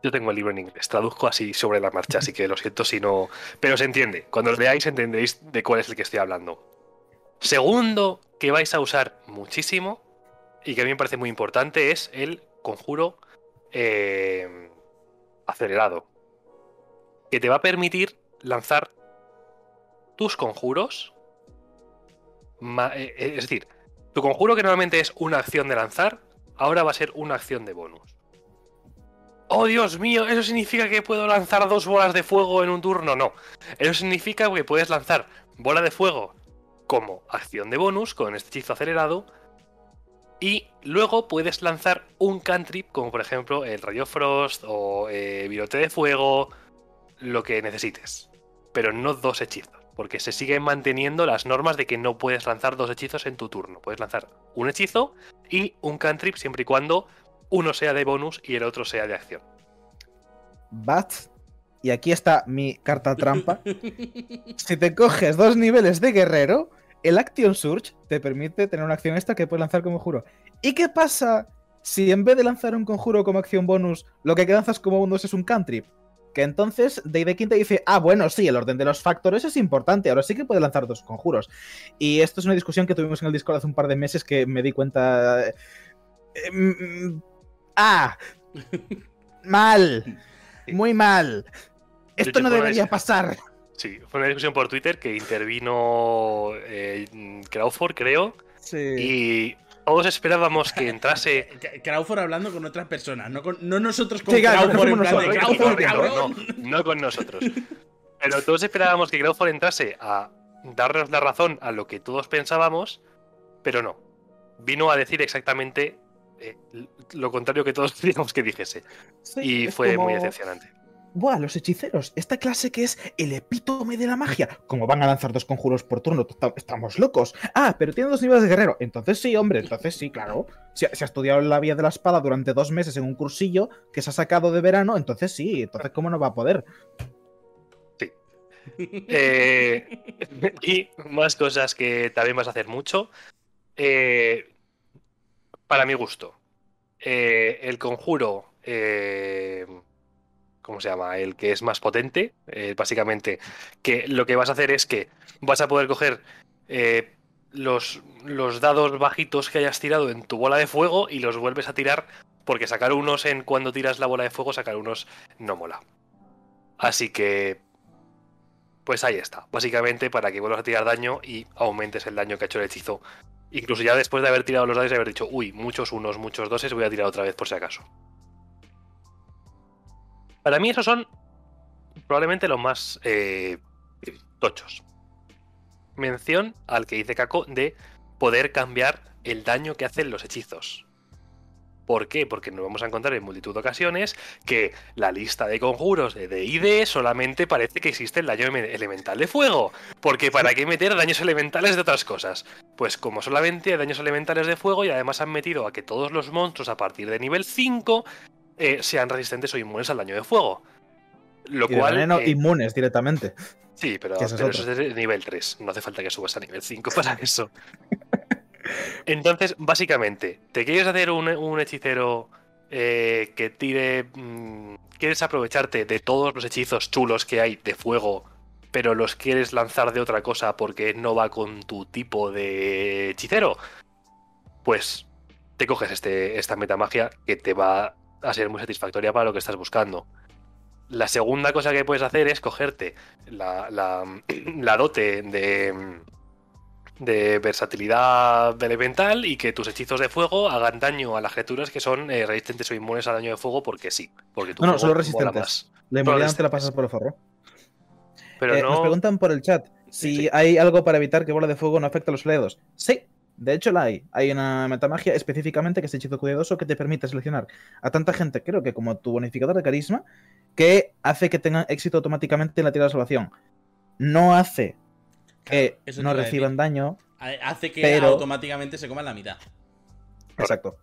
Yo tengo el libro en inglés, traduzco así sobre la marcha, así que lo siento si no. Pero se entiende. Cuando lo leáis entenderéis de cuál es el que estoy hablando. Segundo, que vais a usar muchísimo y que a mí me parece muy importante, es el conjuro eh, acelerado. Que te va a permitir lanzar tus conjuros. eh, es decir, tu conjuro que normalmente es una acción de lanzar, ahora va a ser una acción de bonus. Oh, Dios mío, ¿eso significa que puedo lanzar dos bolas de fuego en un turno? No. Eso significa que puedes lanzar bola de fuego como acción de bonus con este hechizo acelerado. Y luego puedes lanzar un cantrip, como por ejemplo el Rayo Frost o eh, Virote de Fuego, lo que necesites. Pero no dos hechizos, porque se siguen manteniendo las normas de que no puedes lanzar dos hechizos en tu turno. Puedes lanzar un hechizo y un cantrip siempre y cuando uno sea de bonus y el otro sea de acción. But, y aquí está mi carta trampa. si te coges dos niveles de guerrero, el Action Surge te permite tener una acción extra que puedes lanzar como juro. ¿Y qué pasa si en vez de lanzar un conjuro como acción bonus, lo que lanzas como bonus es un cantrip? Que entonces Day Quinta dice, ah, bueno, sí, el orden de los factores es importante, ahora sí que puede lanzar dos conjuros. Y esto es una discusión que tuvimos en el Discord hace un par de meses que me di cuenta... eh, mm, ah, mal, muy mal. Esto no debería pasar. Sí, fue una discusión por Twitter que intervino eh, Crawford, creo, Sí. y todos esperábamos que entrase. Crawford hablando con otras personas, no, con- no nosotros con Sí, claro, Crawford en somos plan de nosotros, Crawford, no, cabrón. no, no con nosotros. Pero todos esperábamos que Crawford entrase a darnos la razón a lo que todos pensábamos, pero no. Vino a decir exactamente eh, lo contrario que todos queríamos que dijese. Sí, Y fue como, muy decepcionante. Buah, los hechiceros, esta clase que es el epítome de la magia. Como van a lanzar dos conjuros por turno, estamos locos. Ah, pero tiene dos niveles de guerrero. Entonces sí, hombre, entonces sí, claro. Si, si ha estudiado la vía de la espada durante dos meses en un cursillo que se ha sacado de verano, entonces sí, entonces ¿cómo no va a poder? Eh, y más cosas que también vas a hacer mucho. Eh, para mi gusto, eh, el conjuro, eh, ¿cómo se llama? El que es más potente, eh, básicamente, que lo que vas a hacer es que vas a poder coger los, los dados bajitos que hayas tirado en tu bola de fuego y los vuelves a tirar, porque sacar unos en cuando tiras la bola de fuego, sacar unos no mola. Así que pues ahí está. Básicamente para que vuelvas a tirar daño y aumentes el daño que ha hecho el hechizo. Incluso ya después de haber tirado los dados y haber dicho, uy, muchos unos, muchos doses, voy a tirar otra vez por si acaso. Para mí esos son probablemente los más eh, tochos. Mención al que dice Kako de poder cambiar el daño que hacen los hechizos. ¿Por qué? Porque nos vamos a encontrar en multitud de ocasiones que la lista de conjuros de D&D solamente parece que existe el daño ele- elemental de fuego. Porque ¿para qué meter daños elementales de otras cosas? Pues como solamente hay daños elementales de fuego y además han metido a que todos los monstruos a partir de nivel 5 eh, sean resistentes o inmunes al daño de fuego. Lo Y cual... veneno eh, inmunes directamente. Sí, pero, Que eso es pero eso es de nivel 3. No hace falta que subas a nivel 5 para eso. Entonces, básicamente, ¿te quieres hacer un, hechicero eh, que tire... mm, ¿Quieres aprovecharte de todos los hechizos chulos que hay de fuego, pero los quieres lanzar de otra cosa porque no va con tu tipo de hechicero? Pues te coges este, esta metamagia que te va a ser muy satisfactoria para lo que estás buscando. La segunda cosa que puedes hacer es cogerte la, la- la dote de, de versatilidad elemental y que tus hechizos de fuego hagan daño a las criaturas que son eh, resistentes o inmunes al daño de fuego porque sí. Porque tu No, no, solo resistentes. La inmunidad te la pasas por el forro. Pero Eh, no. Nos preguntan por el chat si Sí. hay algo para evitar que bola de fuego no afecte a los aliados. Sí, de hecho la hay. Hay una metamagia específicamente que es hechizo cuidadoso que te permite seleccionar a tanta gente, creo que como tu bonificador de carisma, que hace que tengan éxito automáticamente en la tirada de salvación. No hace que no reciban daño. Hace que Pero- automáticamente se coman la mitad. Exacto.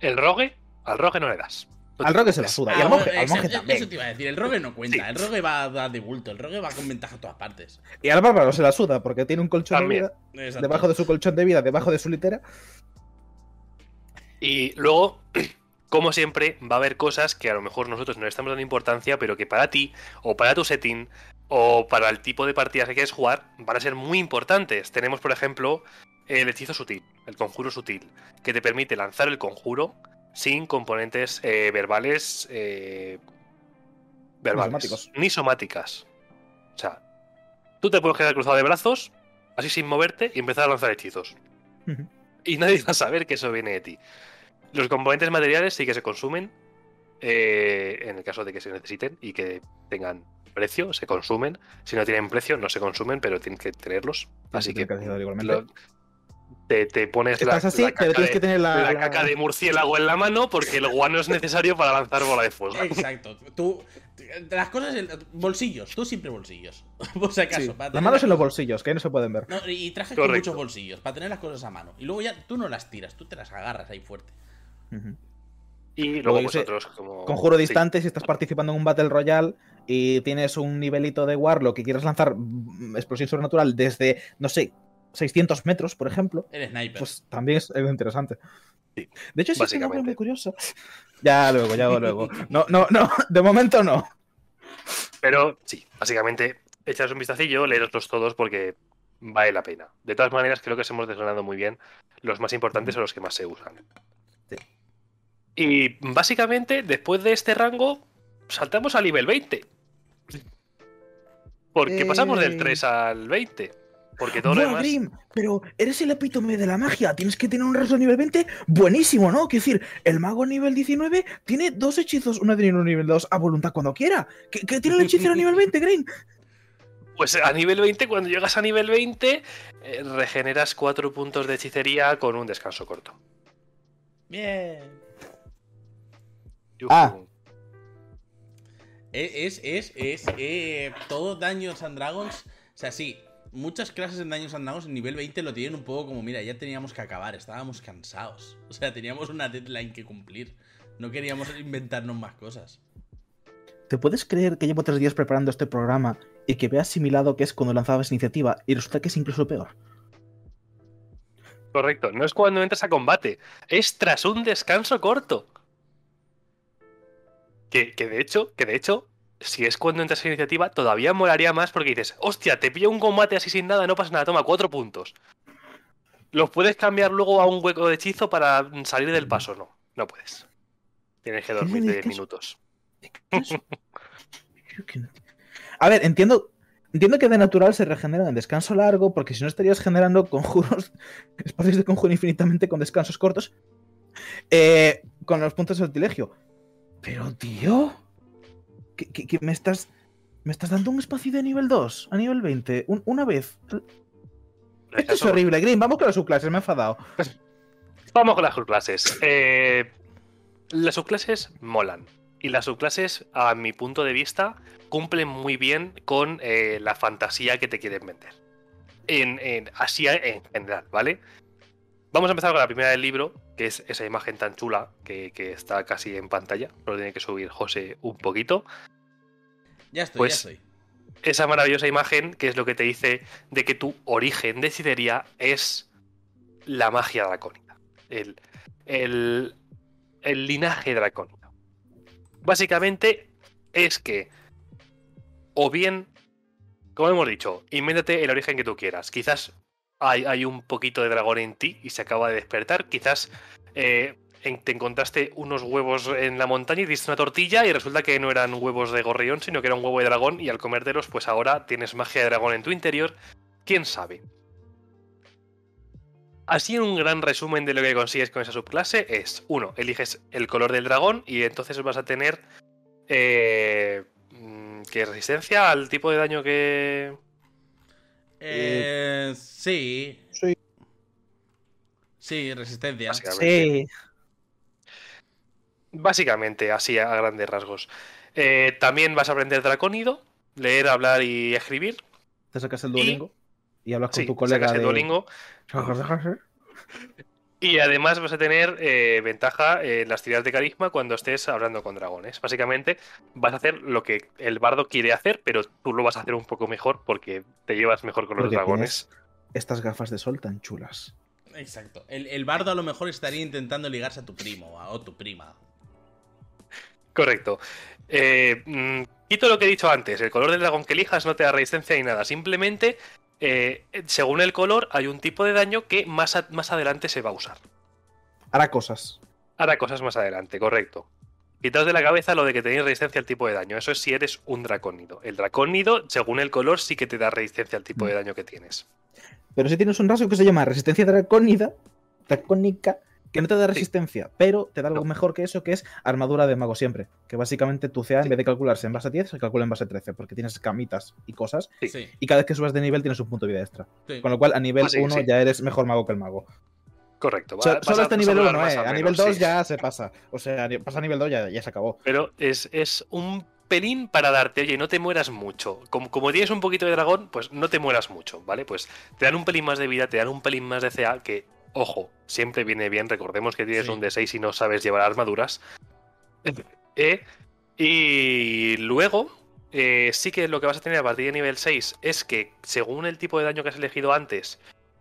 El rogue, al rogue no le das. Al rogue se la suda. Y Ah, al monje, bueno, al eso- monje eso- también. Eso te iba a decir, el rogue no cuenta, Sí. el rogue va a dar de bulto, el rogue va con ventaja a todas partes. Y al bárbaro se la suda porque tiene un colchón También. de vida. Exacto. Debajo de su colchón de vida, debajo de su litera. Y luego, como siempre, va a haber cosas que a lo mejor nosotros no le estamos dando importancia, pero que para ti, o para tu setting, o para el tipo de partidas que quieres jugar, van a ser muy importantes. Tenemos, por ejemplo, el hechizo sutil, el conjuro sutil, que te permite lanzar el conjuro sin componentes eh, verbales. eh, verbales. Ni somáticas. O sea, tú te puedes quedar cruzado de brazos, así sin moverte, y empezar a lanzar hechizos y nadie va a saber que eso viene de ti. Los componentes materiales sí que se consumen, eh, en el caso de que se necesiten y que tengan precio, se consumen. Si no tienen precio, no se consumen, pero tienen que tenerlos. Así que lo- te, te pones la, así, la caca, tienes de, que tener la. caca de murciélago en la mano porque el guano es necesario para lanzar bola de fuego. Exacto. Tú, las cosas, en- bolsillos, tú siempre bolsillos. Por si acaso. Sí, para Las manos en los bolsillos, que ahí no se pueden ver. No, y trajes con muchos bolsillos, para tener las cosas a mano. Y luego ya tú no las tiras, tú te las agarras ahí fuerte. Y Luego vosotros como... Conjuro sí. distante, si estás participando en un Battle Royale y tienes un nivelito de Warlock que quieres lanzar mm, explosión sobrenatural desde, no sé, 600 metros, por ejemplo, El sniper. pues también es interesante. Sí, De hecho, cosa básicamente. muy curiosa. Ya luego, ya luego. No, no, no, de momento no. Pero sí, básicamente, echas un vistacillo, leeroslos todos porque vale la pena. De todas maneras, creo que se hemos desgranado muy bien. Los más importantes son los que más se usan. Sí. Y básicamente, después de este rango, saltamos al nivel 20. Porque pasamos del Eh. 3 al 20. Porque todo lo demás. Grim, pero eres el epítome de la magia. Tienes que tener un resto nivel 20 buenísimo, ¿no? Quiero decir, el mago nivel 19 tiene dos hechizos, uno de nivel 2 a voluntad cuando quiera. ¿Qué, qué tiene el hechicero nivel 20, Grim? Pues a nivel 20, cuando llegas a nivel 20, eh, regeneras 4 puntos de hechicería con un descanso corto. Bien. Ah. Es, es, es, eh, todo Dungeons and Dragons. O sea, sí, muchas clases en Dungeons and Dragons en nivel 20 lo tienen un poco como, mira, ya teníamos que acabar, estábamos cansados. O sea, teníamos una deadline que cumplir. No queríamos inventarnos más cosas. ¿Te puedes creer que llevo tres días preparando este programa y que vea asimilado que es cuando lanzabas iniciativa y resulta que es incluso peor? Correcto, no es cuando entras a combate, es tras un descanso corto. Que, que de hecho, que de hecho, si es cuando entras a iniciativa, todavía molaría más porque dices, hostia, te pillo un combate así sin nada, no pasa nada, toma cuatro puntos. Los puedes cambiar luego a un hueco de hechizo para salir del paso, no, no puedes. Tienes que ¿Qué dormir me 10 dices? minutos. A ver, entiendo, entiendo que de natural se regenera en descanso largo, porque si no estarías generando conjuros, espacios de conjuro infinitamente con descansos cortos, eh, con los puntos de sortilegio. Pero, tío, ¿qué, qué- qué me estás... ¿Me estás dando un espacio de nivel 2 a nivel 20? un- una vez. Esto es horrible, Green. Vamos con las subclases, me he enfadado. Vamos con las subclases. Eh, las subclases molan. Y las subclases, a mi punto de vista, cumplen muy bien con eh, la fantasía que te quieren vender. En, en- así en general, ¿vale? Vamos a empezar con la primera del libro, que es esa imagen tan chula que, que está casi en pantalla. Lo tiene que subir José un poquito. Ya estoy, Pues- ya estoy. Esa maravillosa imagen que es lo que te dice de que tu origen de Sideria es la magia dracónica. El, el, el linaje dracónico. Básicamente es que, o bien, como hemos dicho, invéntate el origen que tú quieras. Quizás hay, un poquito de dragón en ti y se acaba de despertar. Quizás eh, en- te encontraste unos huevos en la montaña y diste una tortilla y resulta que no eran huevos de gorrión, sino que era un huevo de dragón y al comértelos, pues ahora tienes magia de dragón en tu interior. ¿Quién sabe? Así un gran resumen de lo que consigues con esa subclase es, uno, eliges el color del dragón y entonces vas a tener... Eh, mm, ¿Qué resistencia al tipo de daño que... Eh, sí. Sí. Sí, resistencia. Básicamente. Básicamente, así a grandes rasgos. Eh, también vas a aprender dracónido, leer, hablar y escribir. Te sacas el Duolingo y, hablas con Sí, tu colega sacas el de... Duolingo. Y además vas a tener eh, ventaja en las tiradas de carisma cuando estés hablando con dragones. Básicamente vas a hacer lo que el bardo quiere hacer, pero tú lo vas a hacer un poco mejor porque te llevas mejor con los Porque dragones. Estas gafas de sol tan chulas. Exacto. El, el bardo a lo mejor estaría intentando ligarse a tu primo a- o tu prima. Correcto. Eh, mm, quito lo que he dicho antes. El color del dragón que elijas no te da resistencia ni nada. Simplemente, eh, según el color, hay un tipo de daño que más, a- más adelante se va a usar. Hará cosas. Hará cosas más adelante, correcto. Quitaos de la cabeza lo de que tenéis resistencia al tipo de daño. Eso es si eres un dracónido. El dracónido, según el color, sí que te da resistencia al tipo de daño que tienes. Pero si tienes un rasgo que se llama resistencia dracónida, dracónica, que no te da resistencia, pero te da algo No. mejor que eso, que es armadura de mago siempre. Que básicamente tu CA, en vez de calcularse en base a 10, se calcula en base a 13, porque tienes camitas y cosas, Sí. Y cada vez que subas de nivel tienes un punto de vida extra. sí. Con lo cual, a nivel Ah, sí, 1 sí. ya eres mejor mago que el mago. Correcto. va- So- vas solo a- hasta vas nivel volar 1, más eh. A menos, nivel 2 sí. ya se pasa. O sea, pasa a nivel 2 ya, ya se acabó. Pero es, es un pelín para darte, oye, no te mueras mucho. Como, como tienes un poquito de dragón, pues no te mueras mucho, ¿vale? Pues te dan un pelín más de vida, te dan un pelín más de CA, que, ojo, siempre viene bien. Recordemos que tienes Sí. un D6 y no sabes llevar armaduras. Eh, y luego, eh, sí que lo que vas a tener a partir de nivel 6 es que, según el tipo de daño que has elegido antes,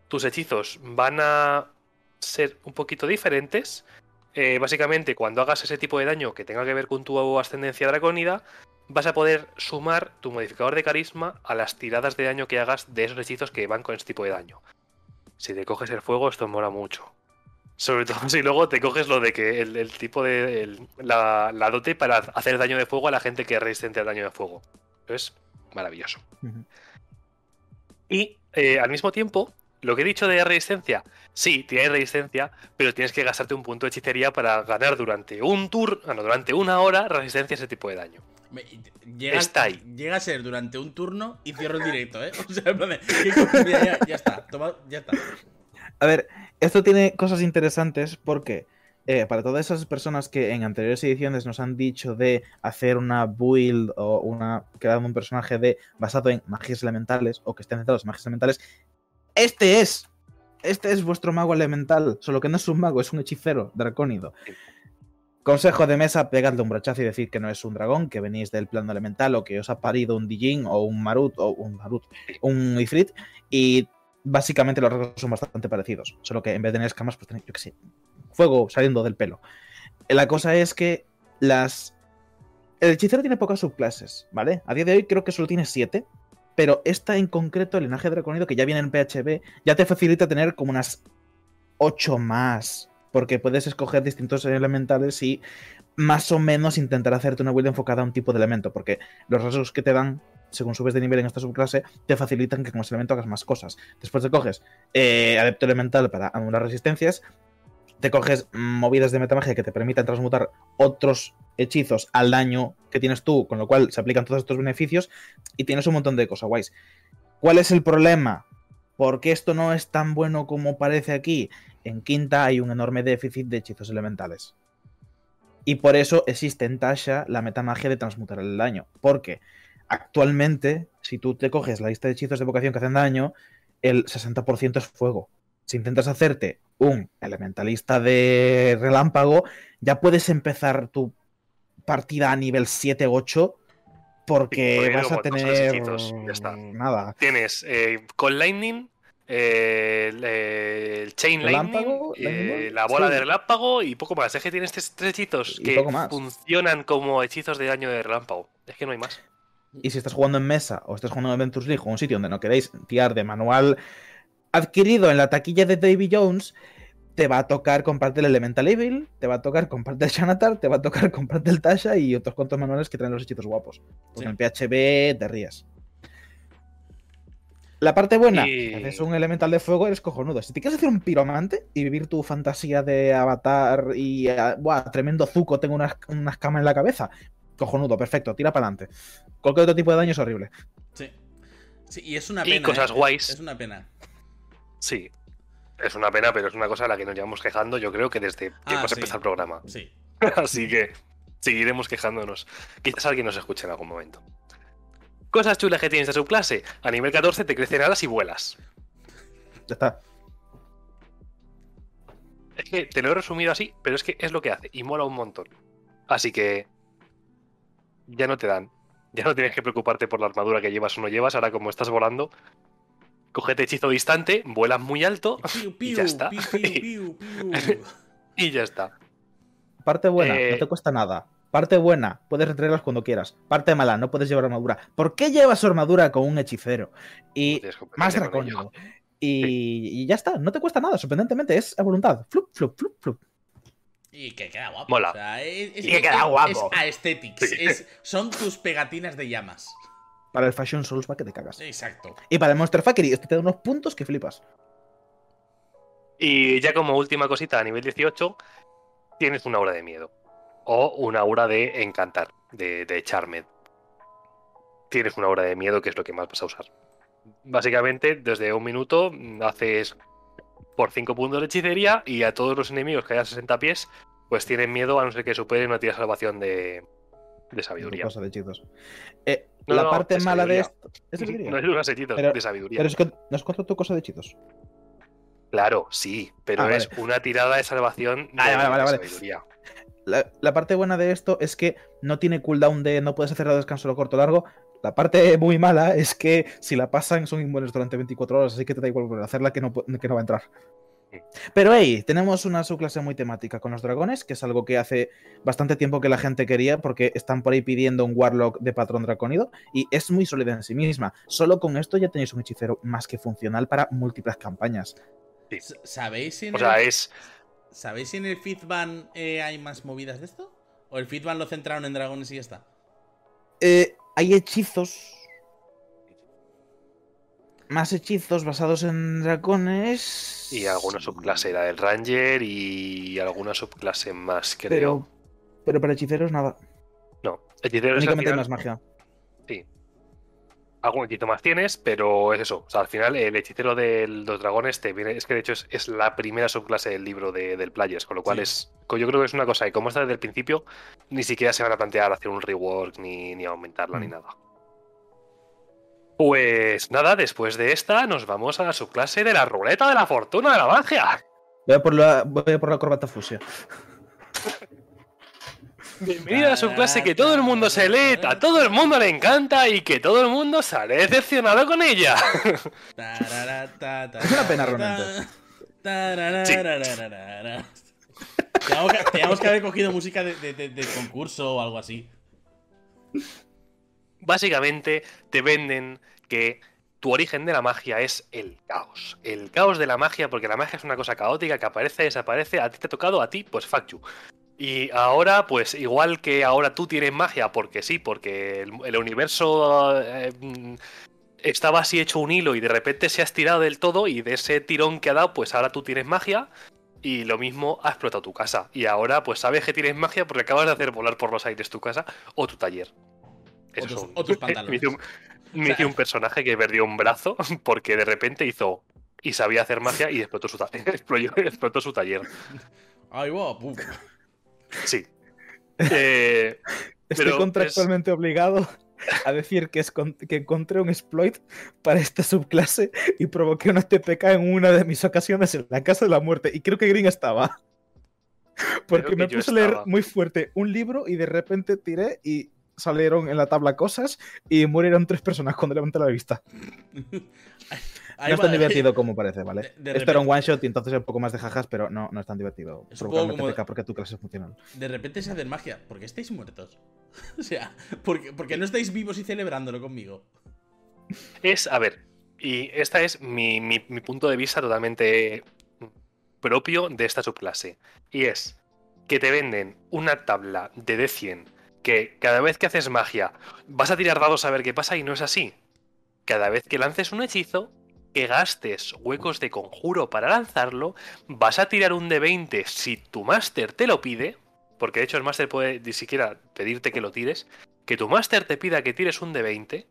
tus hechizos van a ser un poquito diferentes. Eh, básicamente, cuando hagas ese tipo de daño que tenga que ver con tu ascendencia dracónida, vas a poder sumar tu modificador de carisma a las tiradas de daño que hagas de esos hechizos que van con ese tipo de daño. Si te coges el fuego, esto mola mucho. Sobre todo si luego te coges lo de que el, el tipo de. el- la, la dote para hacer daño de fuego a la gente que es resistente al daño de fuego. Es maravilloso. Y eh, al mismo tiempo, lo que he dicho de resistencia, sí, tienes resistencia, pero tienes que gastarte un punto de hechicería para ganar durante un tour, ah, no, durante una hora resistencia a ese tipo de daño. Me- Llega, Está ahí. llega a ser durante un turno y cierro el directo, ¿eh? O sea, en plan de, ¿qué co- mira, ya, ya está, toma, ya está. A ver, esto tiene cosas interesantes porque eh, para todas esas personas que en anteriores ediciones nos han dicho de hacer una build o una creando un personaje de basado en magias elementales o que estén centrados en magias elementales, este es. Este es vuestro mago elemental. Solo que no es un mago, es un hechicero dracónido. Consejo de mesa, pegadle un brochazo y decir que no es un dragón, que venís del plano elemental o que os ha parido un Dijin o un Marut o un Marut, un Ifrit y básicamente los rasgos son bastante parecidos, solo que en vez de tener escamas pues tenéis, yo qué sé, fuego saliendo del pelo. La cosa es que las el hechicero tiene pocas subclases, ¿vale? A día de hoy creo que solo tiene siete, pero esta en concreto, el linaje draconido que ya viene en PHB, ya te facilita tener como unas ocho más porque puedes escoger distintos elementales y más o menos intentar hacerte una build enfocada a un tipo de elemento, porque los rasgos que te dan, según subes de nivel en esta subclase, te facilitan que con ese elemento hagas más cosas. Después te coges eh, adepto elemental para anular resistencias, te coges movidas de metamagia que te permitan transmutar otros hechizos al daño que tienes tú, con lo cual se aplican todos estos beneficios y tienes un montón de cosas guays. ¿Cuál es el problema? ¿Por qué esto no es tan bueno como parece aquí? En quinta hay un enorme déficit de hechizos elementales. Y por eso existe en Tasha la metamagia de transmutar el daño. Porque actualmente, si tú te coges la lista de hechizos de vocación que hacen daño, el 60% es fuego. Si intentas hacerte un elementalista de relámpago, ya puedes empezar tu partida a nivel 7-8 porque vas a tener nada. Tienes eh, con Lightning el, Chain Lightning, eh, la bola de relámpago y poco más. Es que tienes tres, hechitos que funcionan como hechizos de daño de relámpago. Es que no hay más. Y si estás jugando en mesa o estás jugando en Adventures League o un sitio donde no queréis tirar de manual adquirido en la taquilla de Davy Jones, te va a tocar comprarte el Elemental Evil, te va a tocar comprarte el Shanatar, te va a tocar comprarte el Tasha y otros cuantos manuales que traen los hechizos guapos. Porque en PHB te rías. La parte buena, y... haces un elemental de fuego, eres cojonudo. Si te quieres hacer un piromante y vivir tu fantasía de avatar y, uh, buah, tremendo zuco, tengo unas, unas camas en la cabeza, cojonudo, perfecto, tira para adelante. Cualquier otro tipo de daño es horrible. Sí. Sí, y es una pena. Y cosas ¿eh? guays. Es una pena. Sí. Es una pena, pero es una cosa a la que nos llevamos quejando, yo creo que desde que ah, hemos sí. empezado el programa. Sí. Así que seguiremos quejándonos. Quizás alguien nos escuche en algún momento. Cosas chulas que tiene esta subclase. A nivel 14 te crecen alas y vuelas. Ya está. Es que te lo he resumido así, pero es que es lo que hace y mola un montón. Así que ya no te dan. Ya no tienes que preocuparte por la armadura que llevas o no llevas. Ahora como estás volando, cogete hechizo distante, vuelas muy alto y ya está. y ya está. Parte buena, eh... no te cuesta nada. Parte buena, puedes retraerlas cuando quieras. Parte mala, no puedes llevar armadura. ¿Por qué llevas armadura con un hechicero? Y más dracónico. Y, y, ya está, no te cuesta nada, sorprendentemente, es a voluntad. Flup, flup, flup, flup. Y que queda guapo. Mola. O sea, es, es, y que queda guapo. Es aesthetics. Sí. Es, son tus pegatinas de llamas. Para el Fashion Souls va que te cagas. Exacto. Y para el Monster Factory, esto te da unos puntos que flipas. Y ya como última cosita, a nivel 18, tienes una hora de miedo o una aura de encantar, de, de Charmed. Tienes una aura de miedo, que es lo que más vas a usar. Básicamente, desde un minuto haces por 5 puntos de hechicería y a todos los enemigos que haya 60 pies, pues tienen miedo a no ser que superen una tira de salvación de, de sabiduría. Cosa de hechizos. Eh, no, la no, parte mala de esto. ¿Es no es unos hechizos pero, de sabiduría. Pero es que no es contra tu cosa de hechizos. Claro, sí, pero ah, es vale. una tirada de salvación de, ah, vale, vale, de sabiduría. La, la, parte buena de esto es que no tiene cooldown de no puedes hacer descanso lo corto o largo. La parte muy mala es que si la pasan son inmunes durante 24 horas, así que te da igual volver a hacerla que no, que no va a entrar. Pero hey, tenemos una subclase muy temática con los dragones, que es algo que hace bastante tiempo que la gente quería, porque están por ahí pidiendo un Warlock de patrón dracónido, y es muy sólida en sí misma. Solo con esto ya tenéis un hechicero más que funcional para múltiples campañas. Sí. ¿Sabéis si o sea, el... es ¿Sabéis si en el Fitban eh, hay más movidas de esto? ¿O el Fitban lo centraron en dragones y ya está? Eh, hay hechizos. Más hechizos basados en dragones. Y alguna subclase era del Ranger y alguna subclase más, creo. Pero, pero para hechiceros nada. No, hechiceros Únicamente hay más magia. Algún hechizo más tienes, pero es eso. O sea, al final el hechicero de los dragones te viene. Es que de hecho es, es la primera subclase del libro de- del Players, con lo cual Sí. es. Yo creo que es una cosa que, como está desde el principio, ni siquiera se van a plantear hacer un rework ni, ni aumentarla ni Mm. nada. Pues nada, después de esta, nos vamos a la subclase de la ruleta de la fortuna de la magia. Voy a por la, voy a por la corbata fusia. Bienvenida a la subclase que todo el mundo se lee, a todo el mundo le encanta y que todo el mundo sale decepcionado con ella. Es una pena, realmente. Teníamos que, teníamos que haber cogido música de, de- de- de concurso o algo así. Básicamente te venden que tu origen de la magia es el caos. El caos de la magia, porque la magia es una cosa caótica que aparece, desaparece, a ti te ha tocado, a ti, pues fuck you. Y ahora, pues igual que ahora tú tienes magia, porque sí, porque el, el universo eh, mm, estaba así hecho un hilo y de repente se ha estirado del todo y de ese tirón que ha dado, pues ahora tú tienes magia y lo mismo ha explotado tu casa. Y ahora pues sabes que tienes magia porque acabas de hacer volar por los aires tu casa o tu taller. Esos tus- son- o tus pantalones. Me hice un, me O sea, hice un personaje que perdió un brazo porque de repente hizo y sabía hacer magia y explotó su, explotó, explotó su taller. Ahí va, pum. Sí. Eh, Estoy Pero contractualmente obligado a decir que, es con- que encontré un exploit para esta subclase y provoqué una TPK en una de mis ocasiones en la Casa de la Muerte. Y creo que Green estaba. Porque que me puse a leer muy fuerte un libro y de repente tiré y salieron en la tabla cosas y murieron tres personas cuando levanté la vista. Ahí no es tan divertido como parece, ¿vale? De- de Esto era un one shot y entonces un poco más de jajas, pero no, no es tan divertido. Es como- porque tu clase es funcional. De repente se hace magia. ¿Por qué estáis muertos? O sea, ¿por qué, por qué no estáis vivos y celebrándolo conmigo? es, a ver, y este es mi, mi- mi punto de vista totalmente propio de esta subclase. Y es que te venden una tabla de D100 que cada vez que haces magia vas a tirar dados a ver qué pasa y no es así. Cada vez que lances un hechizo, que gastes huecos de conjuro para lanzarlo, vas a tirar un D20 si tu máster te lo pide, porque de hecho el máster puede ni siquiera pedirte que lo tires, que tu máster te pida que tires un D20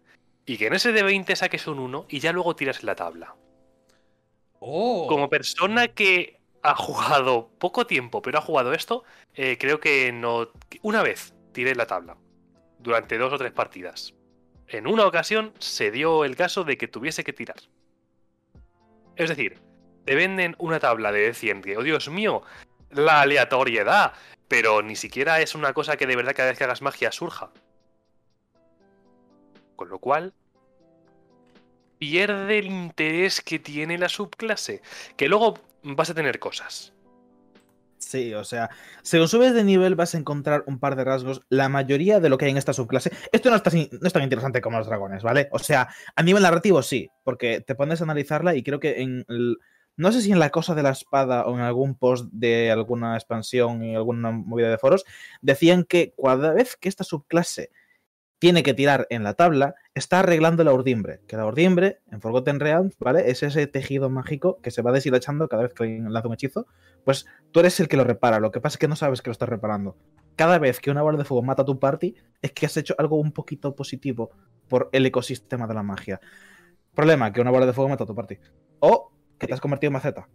y que en ese D20 saques un 1 y ya luego tiras la tabla. ¡Oh! Como persona que ha jugado poco tiempo, pero ha jugado esto, eh, creo que no. Una vez tiré la tabla. Durante dos o tres partidas. En una ocasión se dio el caso de que tuviese que tirar. Es decir, te venden una tabla de 100 que, oh Dios mío, la aleatoriedad. Pero ni siquiera es una cosa que de verdad cada vez que hagas magia surja. Con lo cual, pierde el interés que tiene la subclase. Que luego vas a tener cosas. Sí, o sea, según subes de nivel vas a encontrar un par de rasgos. La mayoría de lo que hay en esta subclase. Esto no, está, no es tan interesante como los dragones, ¿vale? O sea, a nivel narrativo sí, porque te pones a analizarla y creo que en. no sé si en la cosa de la espada o en algún post de alguna expansión y alguna movida de foros, decían que cada vez que esta subclase tiene que tirar en la tabla, está arreglando la urdimbre. Que la urdimbre, en Forgotten Realms, ¿vale? Es ese tejido mágico que se va deshilachando cada vez que lanza un hechizo. Pues tú eres el que lo repara. Lo que pasa es que no sabes que lo estás reparando. Cada vez que una bola de fuego mata a tu party, es que has hecho algo un poquito positivo por el ecosistema de la magia. Problema, que una bola de fuego mata a tu party. O que te has convertido en maceta.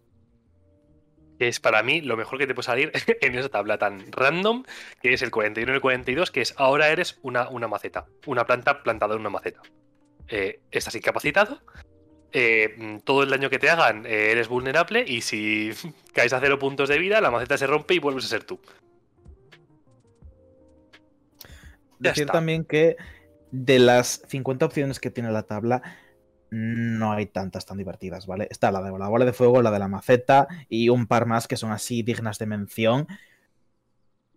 Que es para mí lo mejor que te puede salir en esa tabla tan random, que es el 41 y el 42, que es ahora eres una, una maceta. Una planta plantada en una maceta. Eh, estás incapacitado. eh, todo el daño que te hagan eh, eres vulnerable y si caes a cero puntos de vida, la maceta se rompe y vuelves a ser tú. Ya Decir está. también que de las 50 opciones que tiene la tabla, no hay tantas tan divertidas, ¿vale? Está la de la bola de fuego, la de la maceta y un par más que son así dignas de mención.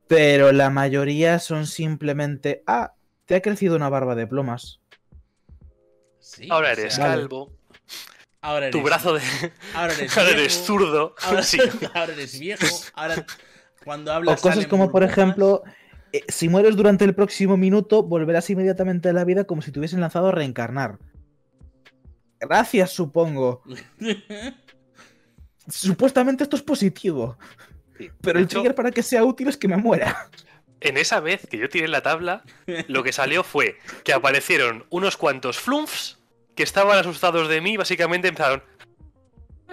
Pero la mayoría son simplemente, ah, te ha crecido una barba de plumas. Sí, Ahora o eres sea, Vale. calvo, Ahora eres, tu brazo de. Ahora eres, Ahora viejo, eres zurdo. Ahora, Sí. ahora eres viejo. Ahora, cuando O hablas. cosas salen como, por ejemplo, eh, si mueres durante el próximo minuto, volverás inmediatamente a la vida como si te hubiesen lanzado a reencarnar. Gracias, supongo. Supuestamente esto es positivo. Sí. Pero De el hecho, trigger para que sea útil es que me muera. en esa vez que yo tiré la tabla, lo que salió fue que aparecieron unos cuantos flumfs que estaban asustados de mí, básicamente empezaron.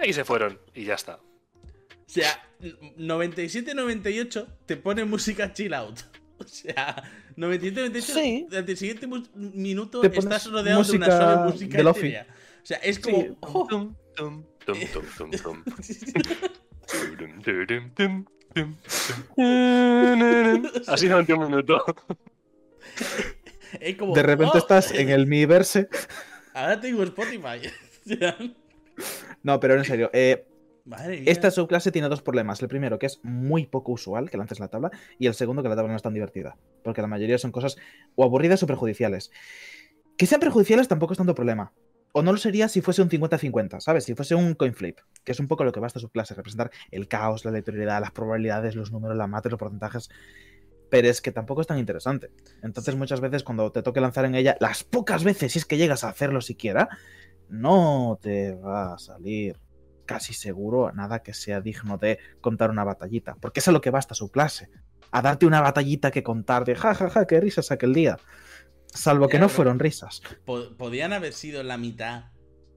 Y se fueron, y ya está. O sea, 97-98 te pone música chill out. O sea, 97-98, Sí. durante el siguiente minuto pones estás rodeado de una suave música de sea, es como. Sí. oh. Tum, tum, tum. Así durante un minuto. es como, De repente oh, estás en el Miiverse. Ahora tengo Spotify. No, pero en serio, eh, Madre mía. esta subclase tiene dos problemas. El primero, que es muy poco usual que lances la tabla, y el segundo, que la tabla no es tan divertida. Porque la mayoría son cosas o aburridas o perjudiciales. Que sean perjudiciales tampoco es tanto problema. O no lo sería si fuese un 50-50, ¿sabes? Si fuese un coin flip, que es un poco lo que va esta subclase, representar el caos, la aleatoriedad, las probabilidades, los números, la matriz, los porcentajes. Pero es que tampoco es tan interesante. Entonces, muchas veces, cuando te toque lanzar en ella, las pocas veces, si es que llegas a hacerlo siquiera, no te va a salir casi seguro nada que sea digno de contar una batallita. Porque es a lo que va esta subclase. A darte una batallita que contar de ja, ja, ja, qué risas aquel día. Salvo que no fueron risas. Po- podían haber sido la mitad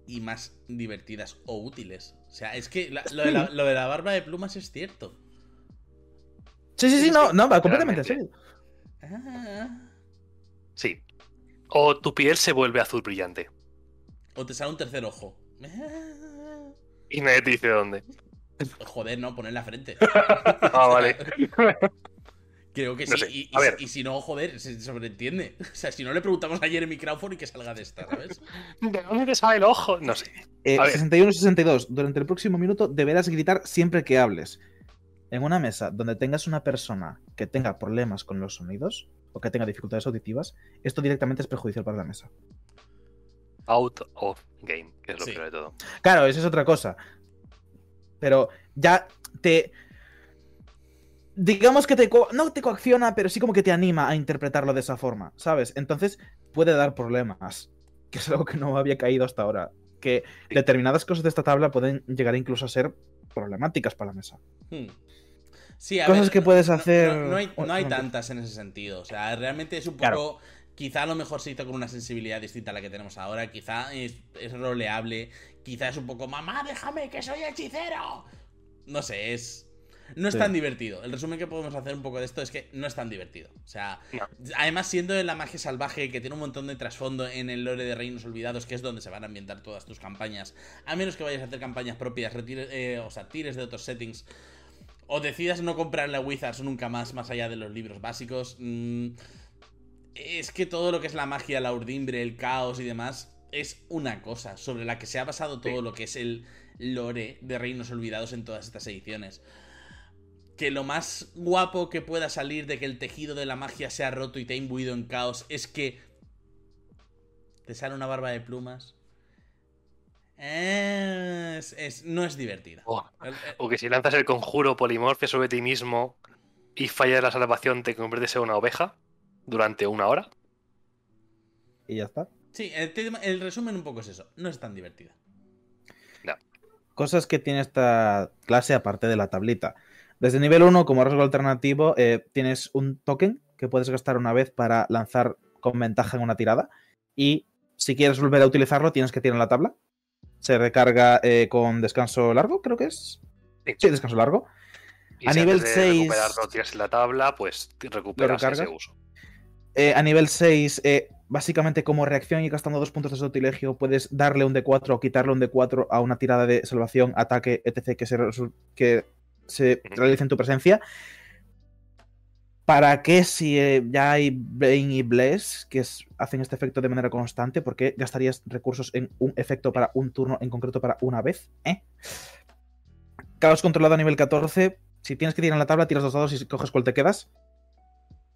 y más divertidas o útiles. O sea, es que la- lo, de la, lo de la barba de plumas es cierto. Sí, sí, sí, no, no, va completamente en serio. Ah. Sí. O tu piel se vuelve azul brillante. O te sale un tercer ojo. Ah. Y nadie te dice dónde. Joder, no, poner la frente. Ah, vale. Creo que sí. Sé, y, y a ver. si- y si no, joder, se sobreentiende. O sea, si no le preguntamos a Jeremy Crawford y que salga de esta, ¿sabes? ¿De dónde te sale el ojo? No sé. Eh, A ver. 61-62. Durante el próximo minuto deberás gritar siempre que hables. En una mesa donde tengas una persona que tenga problemas con los sonidos o que tenga dificultades auditivas, esto directamente es perjudicial para la mesa. Out of game, que es lo Sí. peor de todo. Claro, eso es otra cosa. Pero ya te. Digamos que te. No te coacciona, pero sí como que te anima a interpretarlo de esa forma, ¿sabes? Entonces puede dar problemas. Que es algo que no había caído hasta ahora. Que determinadas cosas de esta tabla pueden llegar incluso a ser problemáticas para la mesa. Hmm. Sí, a Cosas ver, que no- puedes hacer- No, no hay, no hay tantas en ese sentido. O sea, realmente es un poco. Claro. Quizá a lo mejor se hizo con una sensibilidad distinta a la que tenemos ahora. Quizá es, es roleable. Quizá es un poco, mamá, déjame que soy hechicero. No sé, es. No es Sí. tan divertido. El resumen que podemos hacer un poco de esto es que no es tan divertido. O sea, No. además siendo de la magia salvaje que tiene un montón de trasfondo en el lore de Reinos Olvidados, que es donde se van a ambientar todas tus campañas, a menos que vayas a hacer campañas propias, retires, eh, o sea, tires de otros settings, o decidas no comprarle a Wizards nunca más, más allá de los libros básicos, mm, es que todo lo que es la magia, la urdimbre, el caos y demás, es una cosa sobre la que se ha basado todo Sí. lo que es el lore de Reinos Olvidados en todas estas ediciones. Que lo más guapo que pueda salir de que el tejido de la magia sea roto y te ha imbuido en caos es que te sale una barba de plumas. Es, es- no es divertida. Oh, O que si lanzas el conjuro polimorfia sobre ti mismo y fallas la salvación, te conviertes en una oveja durante una hora. Y ya está. Sí, el, tema- el resumen un poco es eso. No es tan divertida. Cosas que tiene esta clase aparte de la tablita. Desde nivel 1, como rasgo alternativo, eh, tienes un token que puedes gastar una vez para lanzar con ventaja en una tirada. Y si quieres volver a utilizarlo, tienes que tirar en la tabla. Se recarga eh, con descanso largo, creo que es. Sí. Sí, descanso largo. Y A si nivel antes de seis- recuperarlo tiras en la tabla, pues recuperas ese uso. Eh, a nivel 6, eh, básicamente como reacción y gastando dos puntos de sortilegio, puedes darle un D4 o quitarle un D4 a una tirada de salvación, ataque, etc. que se, que se Ujú. realice en tu presencia. ¿Para qué si eh, ya hay Bane y Bless que es- hacen este efecto de manera constante? ¿Por qué gastarías recursos en un efecto para un turno en concreto para una vez? ¿Eh? Caos controlado a nivel 14. Si tienes que tirar en la tabla, tiras dos dados y coges cuál te quedas.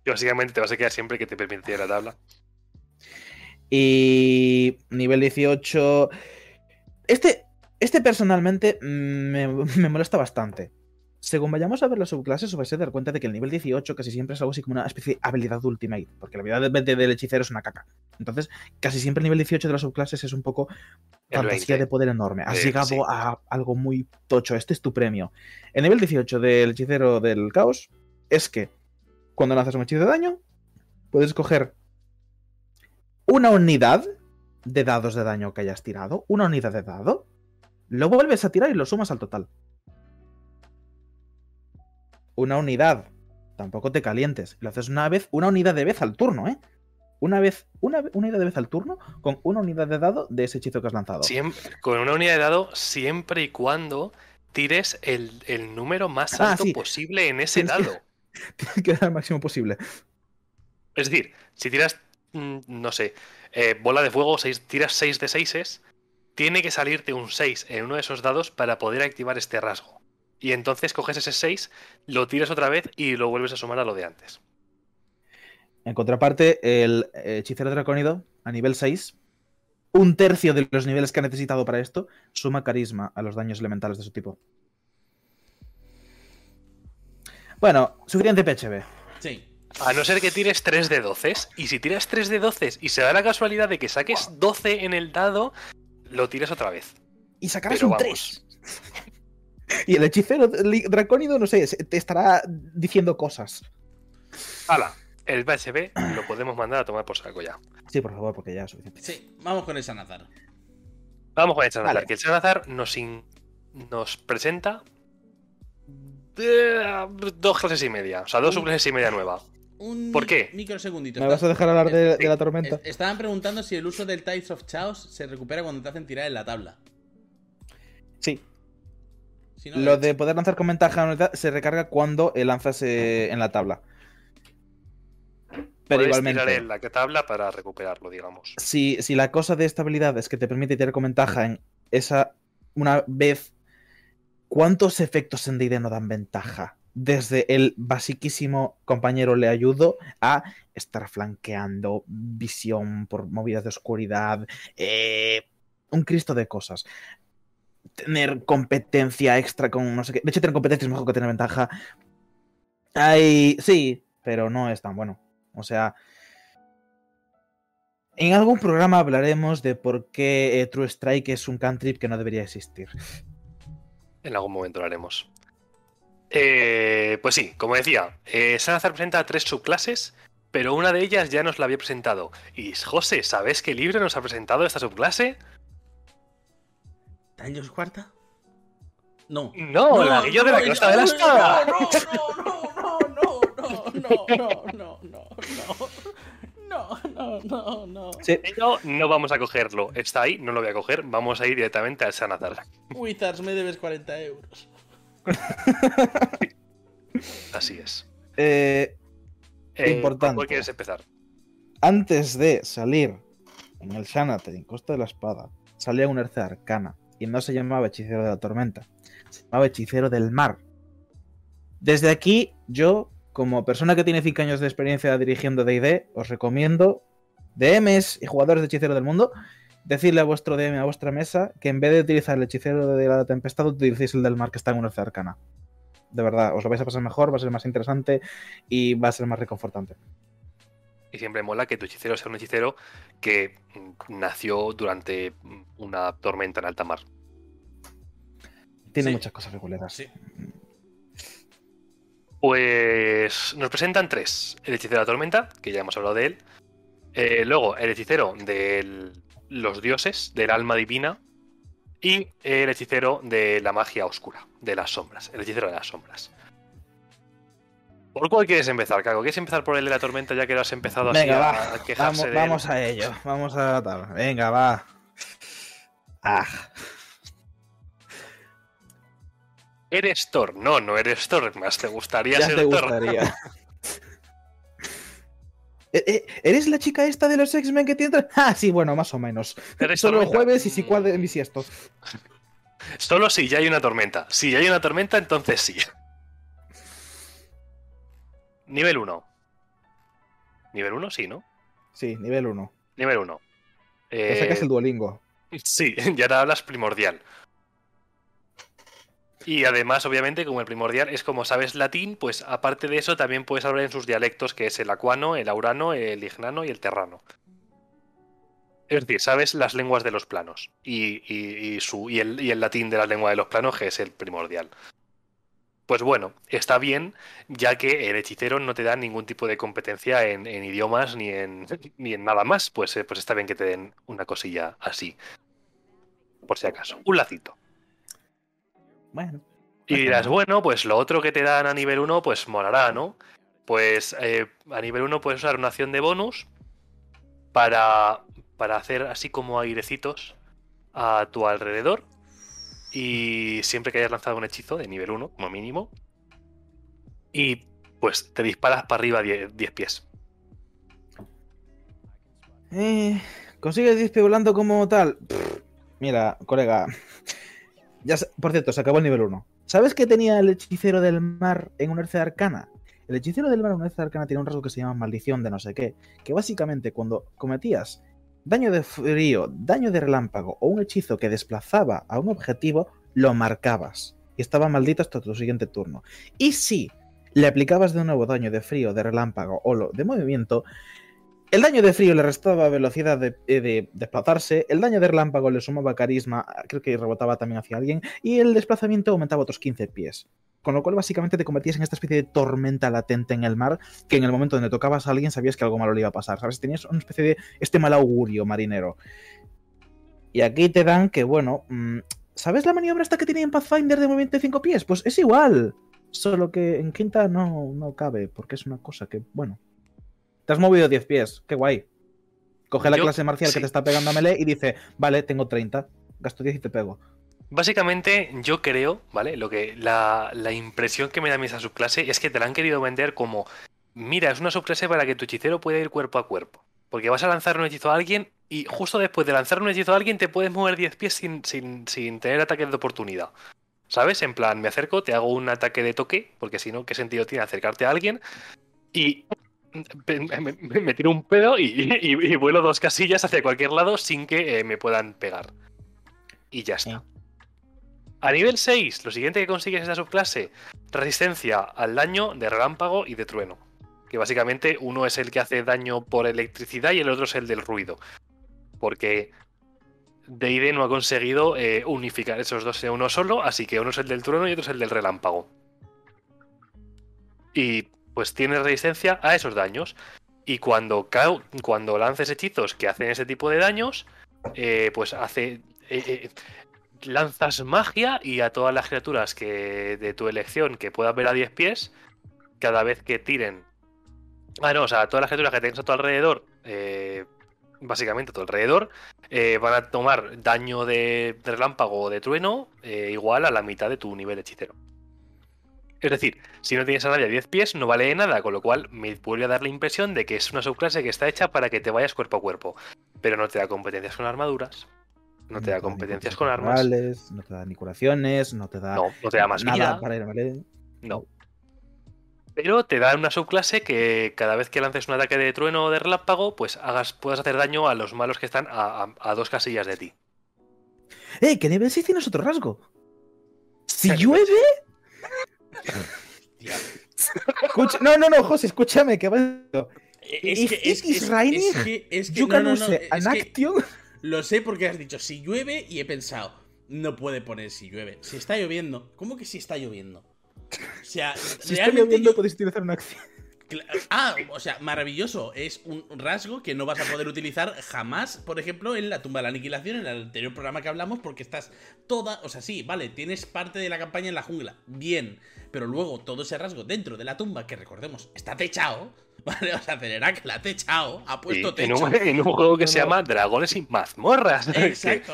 Y básicamente te vas a quedar siempre que te permite tirar la tabla. Y nivel 18. Este, este personalmente mm, me, me molesta bastante. Según vayamos a ver las subclases, os vais a dar cuenta de que el nivel 18 casi siempre es algo así como una especie de habilidad ultimate, porque la habilidad de- de- del hechicero es una caca. Entonces, casi siempre el nivel 18 de las subclases es un poco fantasía 20. de poder enorme. Has llegado sí. a algo muy tocho. Este es tu premio. El nivel 18 del hechicero del caos es que cuando lanzas un hechizo de daño, puedes coger una unidad de dados de daño que hayas tirado, una unidad de dado, lo vuelves a tirar y lo sumas al total. Una unidad. Tampoco te calientes. Lo haces una vez, una unidad de vez al turno, ¿eh? Una vez, una ve- unidad de vez al turno con una unidad de dado de ese hechizo que has lanzado. Siempre, con una unidad de dado siempre y cuando tires el, el número más Ah, alto sí. posible en ese Tienes que- dado. Tienes que dar el máximo posible. Es decir, si tiras, mm, no sé, eh, bola de fuego, seis, tiras 6 de 6 tiene que salirte un 6 en uno de esos dados para poder activar este rasgo. Y entonces coges ese 6, lo tiras otra vez y lo vuelves a sumar a lo de antes. En contraparte, el hechicero dracónido, a nivel 6, un tercio de los niveles que ha necesitado para esto, suma carisma a los daños elementales de su tipo. Bueno, suficiente PHB. Sí. A no ser que tires 3 de 12. Y si tiras 3 de 12 y se da la casualidad de que saques 12 en el dado, lo tiras otra vez. Y sacarás Pero un vamos. 3. Y el hechicero dracónido, no sé, te estará diciendo cosas. ¡Hala! El BHB lo podemos mandar a tomar por saco ya. Sí, por favor, porque ya es suficiente. Sí, vamos con el Sanazar. Vamos con el Chanazar, Vale. que el Chanazar nos, in- nos presenta eh, dos clases y media, o sea, dos subclases y media nueva. Un ¿Por qué? Microsegundito. ¿Me vas a dejar hablar de, Sí. de la tormenta? es- Estaban preguntando si el uso del Tides of Chaos se recupera cuando te hacen tirar en la tabla. Sí. Si no, Lo de poder lanzar con ventaja se recarga cuando lanzas eh, en la tabla. Pero Puedes igualmente. tirar en la tabla para recuperarlo, digamos. si, si la cosa de esta habilidad es que te permite tirar con ventaja en esa una vez, ¿cuántos efectos en D&D no dan ventaja? Desde el basiquísimo compañero le ayudo a estar flanqueando, visión por movidas de oscuridad, eh, un cristo de cosas. Tener competencia extra con no sé qué. De hecho, tener competencia es mejor que tener ventaja. Hay. Sí, pero no es tan bueno. O sea, en algún programa hablaremos de por qué eh, True Strike es un cantrip que no debería existir. En algún momento lo haremos. Eh, pues sí, como decía, eh, presenta tres subclases, pero una de ellas ya nos la había presentado. Y José, ¿sabes qué libro nos ha presentado esta subclase? ¿Tallos cuarta? No. No, el anillo de la cresta de la espada. No, no, no, no, no, no, no, no. No, no, no, no. Sí, no, no vamos a cogerlo. Está ahí, no lo voy a coger. Vamos a ir directamente al Sanazar. Wizards, me debes 40 euros. Así es. Eh, eh, importante. Quieres empezar? Antes de salir en el Shanate, en Costa de la Espada, salía una arcana. Y no se llamaba Hechicero de la Tormenta, se llamaba Hechicero del Mar. Desde aquí, yo, como persona que tiene 5 años de experiencia dirigiendo DD, os recomiendo, DMs y jugadores de Hechicero del Mundo, decirle a vuestro DM, a vuestra mesa, que en vez de utilizar el Hechicero de la Tempestad, utilicéis el del Mar que está en un Erce Arcana. De verdad, os lo vais a pasar mejor, va a ser más interesante y va a ser más reconfortante. Y siempre mola que tu hechicero sea un hechicero que mm, nació durante una tormenta en alta mar. Tiene Sí. muchas cosas regulares. Sí. Pues nos presentan tres. El hechicero de la tormenta, que ya hemos hablado de él. Eh, luego el hechicero de los dioses, del alma divina. Y el hechicero de la magia oscura, de las sombras. El hechicero de las sombras. ¿Por cuál quieres empezar, Cago? ¿Quieres empezar por el de la tormenta ya que lo has empezado así Venga, a, va. a quejarse Vamos, de él? vamos a ello. Vamos a tal. Venga, va. Ah, ¿Eres Thor? No, no eres Thor. Más te gustaría ya ser te Thor. gustaría. Eh, eh, ¿Eres la chica esta de los X-Men que tiene... Ah, sí, bueno, más o menos. ¿Eres Solo tormenta? jueves y si cuadre bisiesto. Solo si ya hay una tormenta. Si ya hay una tormenta, entonces sí. Nivel 1. Nivel 1, sí, ¿no? Sí, nivel 1. Nivel 1. Te sacas el Duolingo. Sí, ya ahora hablas primordial. Y además, obviamente, como el primordial es como sabes latín, pues aparte de eso también puedes hablar en sus dialectos, que es el acuano, el aurano, el ignano y el terrano. Es decir, sabes las lenguas de los planos y, y- y su, y, el, el latín de la lengua de los planos, que es el primordial. Pues bueno, está bien, ya que el hechicero no te da ningún tipo de competencia en, en idiomas ni en, ni en nada más. Pues, eh, pues está bien que te den una cosilla así. Por si acaso. Un lacito. Bueno. Y dirás, bueno, pues lo otro que te dan a nivel 1, pues molará, ¿no? Pues eh, a nivel 1 puedes usar una acción de bonus para, para hacer así como airecitos a tu alrededor. Y siempre que hayas lanzado un hechizo de nivel 1, como mínimo. Y pues te disparas para arriba 10, 10 pies. Eh, ¿Consigues 10 pie volando como tal? Pff, mira, colega. Ya, por cierto, se acabó el nivel 1. ¿Sabes qué tenía el hechicero del mar en una herce arcana? El hechicero del mar en una herce arcana tiene un rasgo que se llama maldición de no sé qué. Que básicamente cuando cometías daño de frío, daño de relámpago o un hechizo que desplazaba a un objetivo, lo marcabas. Y estaba maldito hasta tu siguiente turno. Y si le aplicabas de nuevo daño de frío, de relámpago o de movimiento, el daño de frío le restaba velocidad de, eh, de desplazarse, el daño de relámpago le sumaba carisma, creo que rebotaba también hacia alguien, y el desplazamiento aumentaba otros 15 pies. Con lo cual básicamente te convertías en esta especie de tormenta latente en el mar, que en el momento donde tocabas a alguien sabías que algo malo le iba a pasar, ¿sabes? Tenías una especie de este mal augurio marinero. Y aquí te dan que, bueno, mm, ¿sabes la maniobra esta que tenía en Pathfinder de movimiento de 5 pies? Pues es igual. Solo que en quinta no, no cabe, porque es una cosa que, bueno. Te has movido 10 pies, qué guay. Coge la Yo- clase marcial sí. que te está pegando a melee y dice, vale, tengo 30, gasto 10 y te pego. Básicamente, yo creo, ¿vale? Lo que la, la impresión que me da a mí esa subclase es que te la han querido vender como: mira, es una subclase para que tu hechicero pueda ir cuerpo a cuerpo. Porque vas a lanzar un hechizo a alguien y justo después de lanzar un hechizo a alguien te puedes mover 10 pies sin, sin, sin tener ataques de oportunidad. ¿Sabes? En plan, me acerco, te hago un ataque de toque, porque si no, ¿qué sentido tiene acercarte a alguien? Y me, me- me- me tiro un pedo y, y- y vuelo dos casillas hacia cualquier lado sin que eh, me puedan pegar. Y ya está. A nivel 6, lo siguiente que consigues en esta subclase, resistencia al daño de relámpago y de trueno. Que básicamente uno es el que hace daño por electricidad y el otro es el del ruido. Porque D&D no ha conseguido eh, unificar esos dos en uno solo, así que uno es el del trueno y otro es el del relámpago. Y pues tienes resistencia a esos daños. Y cuando, cuando lances hechizos que hacen ese tipo de daños, eh, pues hace... eh, eh, lanzas magia y a todas las criaturas que de tu elección que puedas ver a 10 pies, cada vez que tiren. Ah, no, o sea, todas las criaturas que tengas a tu alrededor, básicamente a tu alrededor, van a tomar daño de, de relámpago o de trueno igual a la mitad de tu nivel hechicero. Es decir, si no tienes a nadie a 10 pies, no vale de nada, con lo cual me vuelve a dar la impresión de que es una subclase que está hecha para que te vayas cuerpo a cuerpo. Pero no te da competencias con armaduras, no te da competencias con armas. No te da ni curaciones, no te da No, no te da más nada vida. para ir melee. No. Pero te da una subclase que cada vez que lances un ataque de trueno o de relámpago, pues hagas, puedas hacer daño a los malos que están a, a- a dos casillas de ti. ¡Eh! Que nivel 6 tienes otro rasgo. Si Nivel llueve. Escucha- No, no, no, José, escúchame, que va. Es que, es, es- es que, es que, no, no, no, es que lo sé porque has dicho si llueve y he pensado, no puede poner si llueve. Si está lloviendo, ¿cómo que si está lloviendo? O sea, Si está realmente lloviendo, yo- podéis utilizar una acción. Ah, o sea, maravilloso. Es un rasgo que no vas a poder utilizar jamás, por ejemplo, en la tumba de la aniquilación, en el anterior programa que hablamos, porque estás toda. O sea, sí, vale, tienes parte de la campaña en la jungla. Bien. Pero luego todo ese rasgo dentro de la tumba, que recordemos, está techado. ¿Vale? O sea, Celerac la ha techado, ha puesto en, techo. un, en un juego que No, se no. llama Dragones y mazmorras. Exacto.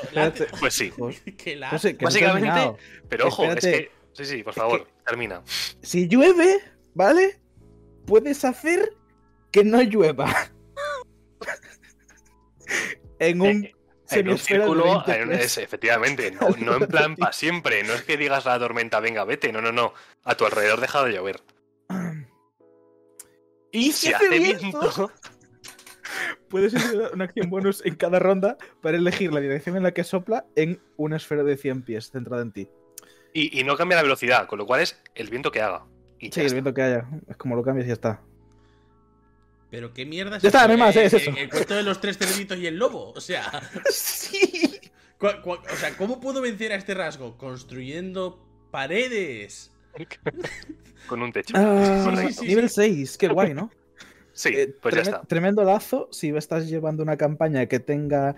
pues sí. Que la que no Básicamente-. Pero ojo, es que. Sí, sí, por Es favor, que- termina. Si llueve, ¿vale? Puedes hacer que no llueva. en un Eh, En un círculo, 20 en- pies. es- efectivamente, no, no en plan para siempre. No es que digas la tormenta, venga, vete. No, no, no. A tu alrededor deja de llover. Y si si hace hace viento? viento. Puedes hacer una acción bonus en cada ronda para elegir la dirección en la que sopla en una esfera de 100 pies centrada en ti. Y, y no cambia la velocidad, con lo cual es el viento que haga. Y Sí, el viento que haya. Es como lo cambias y ya está. Pero qué mierda es Ya está, no hay más, es eso. El cuento de los tres cerditos y el lobo. O sea. sí. O sea, ¿cómo puedo vencer a este rasgo? Construyendo paredes. Con un techo. Correcto. sí, sí, nivel 6, qué guay, ¿no? Sí, Eh, pues ya está. Tremendo lazo si estás llevando una campaña que tenga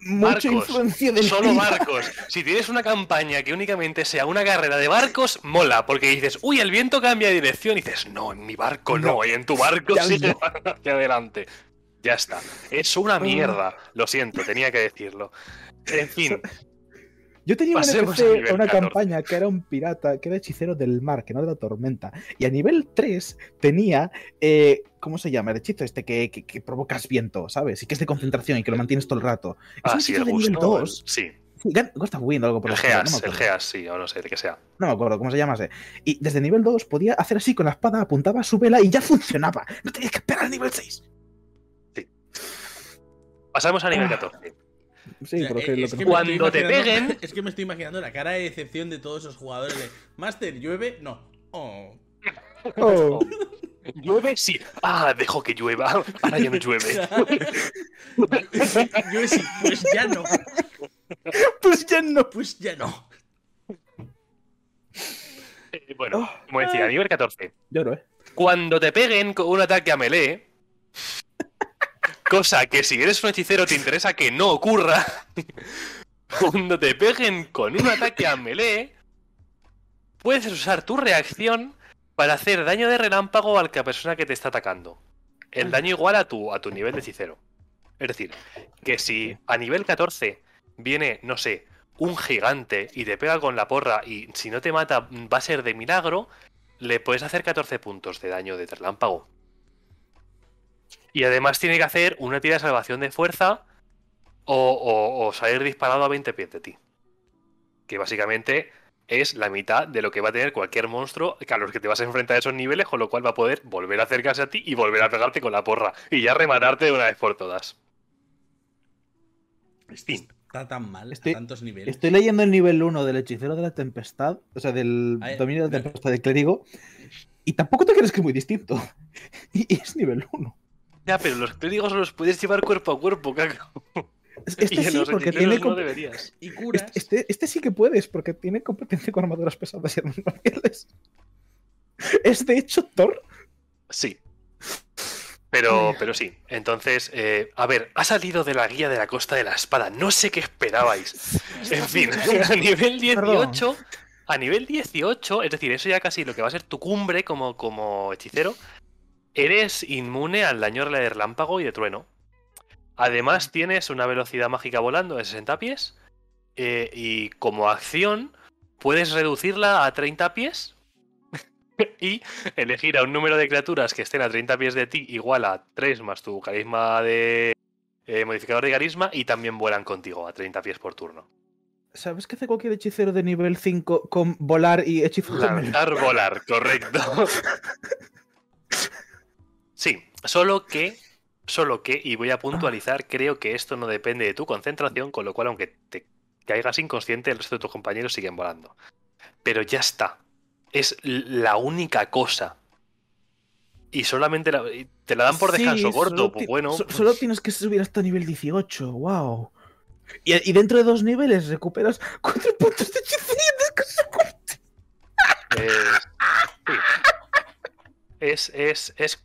Barcos, mucha influencia del Solo barcos. Si tienes una campaña que únicamente sea una carrera de barcos, mola, porque dices, uy, el viento cambia de dirección. Y dices, no, en mi barco no, No. y en tu barco Ya sigue no. hacia adelante. Ya está. Es una mierda. Lo siento, tenía que decirlo. En fin, Yo tenía un Pasemos a NPC nivel una 14. campaña que era un pirata, que era hechicero del mar, que no de la tormenta. Y a nivel 3 tenía, eh, ¿cómo se llama? El hechizo este que, que- que provocas viento, ¿sabes? Y que es de concentración y que lo mantienes todo el rato. Es un así hechizo el de nivel gusto. 2. Sí, Sí, Gusta Wind o algo por el estilo, no Geas, el. Geas, sí, o no sé, de que sea. No me acuerdo cómo se llamase. Y desde nivel 2 podía hacer así con la espada, apuntaba a su vela y ya funcionaba. No tenías que esperar al nivel 6. Pasamos a nivel Ah. 14. Sí, O sea, porque eh, lo que que Cuando te peguen- Es que me estoy imaginando la cara de decepción de todos esos jugadores de Master, llueve, no. Oh. Oh, ¿Llueve? Sí. Ah, dejo que llueva. Ahora ya no llueve. Llueve sí, pues ya no. pues ya no. Pues ya no. Eh, Bueno, como decía, nivel 14. Lloro, ¿eh? Cuando te peguen con un ataque a melee, cosa que si eres un hechicero te interesa que no ocurra, cuando te peguen con un ataque a melee, puedes usar tu reacción para hacer daño de relámpago a la persona que te está atacando. El daño igual a tu, a tu nivel de hechicero. Es decir, que si a nivel 14 viene, no sé, un gigante y te pega con la porra y si no te mata va a ser de milagro, le puedes hacer 14 puntos de daño de relámpago. Y además tiene que hacer una tira de salvación de fuerza o, o- o salir disparado a 20 pies de ti. Que básicamente es la mitad de lo que va a tener cualquier monstruo que a los que te vas a enfrentar a esos niveles, con lo cual va a poder volver a acercarse a ti y volver a pegarte con la porra. Y ya rematarte de una vez por todas. Fin. Está tan mal Estoy- a tantos niveles. Estoy leyendo el nivel 1 del hechicero de la tempestad, o sea, del Ay, dominio de la tempestad de clérigo, y tampoco te crees que es muy distinto. Y es nivel 1. Ya, pero los clérigos los puedes llevar cuerpo a cuerpo, caco. Este y sí, los porque tiene no deberías. Y curas. este, este sí que puedes, porque tiene competencia con armaduras pesadas y armas marciales. Es de hecho Thor. Sí. Pero, pero sí. Entonces, eh, a ver, ha salido de la guía de la costa de la espada. No sé qué esperabais. En fin, a nivel 18. A nivel 18, es decir, eso ya casi lo que va a ser tu cumbre como, como hechicero, eres inmune al daño de relámpago y de trueno. Además, tienes una velocidad mágica volando de 60 pies. eh, y como acción, puedes reducirla a 30 pies. y elegir a un número de criaturas que estén a 30 pies de ti igual a 3 más tu carisma de eh, modificador de carisma y también vuelan contigo a 30 pies por turno. ¿Sabes qué hace cualquier hechicero de nivel 5 con volar y hechizo? Lanzar volar, correcto. Sí, solo que, solo que, y voy a puntualizar, creo que esto no depende de tu concentración, con lo cual aunque te caigas inconsciente, el resto de tus compañeros siguen volando. Pero ya está. Es la única cosa. Y solamente la- y te la dan por Sí, descanso corto, pues bueno. so- pues- Solo tienes que subir hasta nivel 18, wow. Y, y dentro de dos niveles recuperas 4 puntos de hechizo Es, sí. es, es, es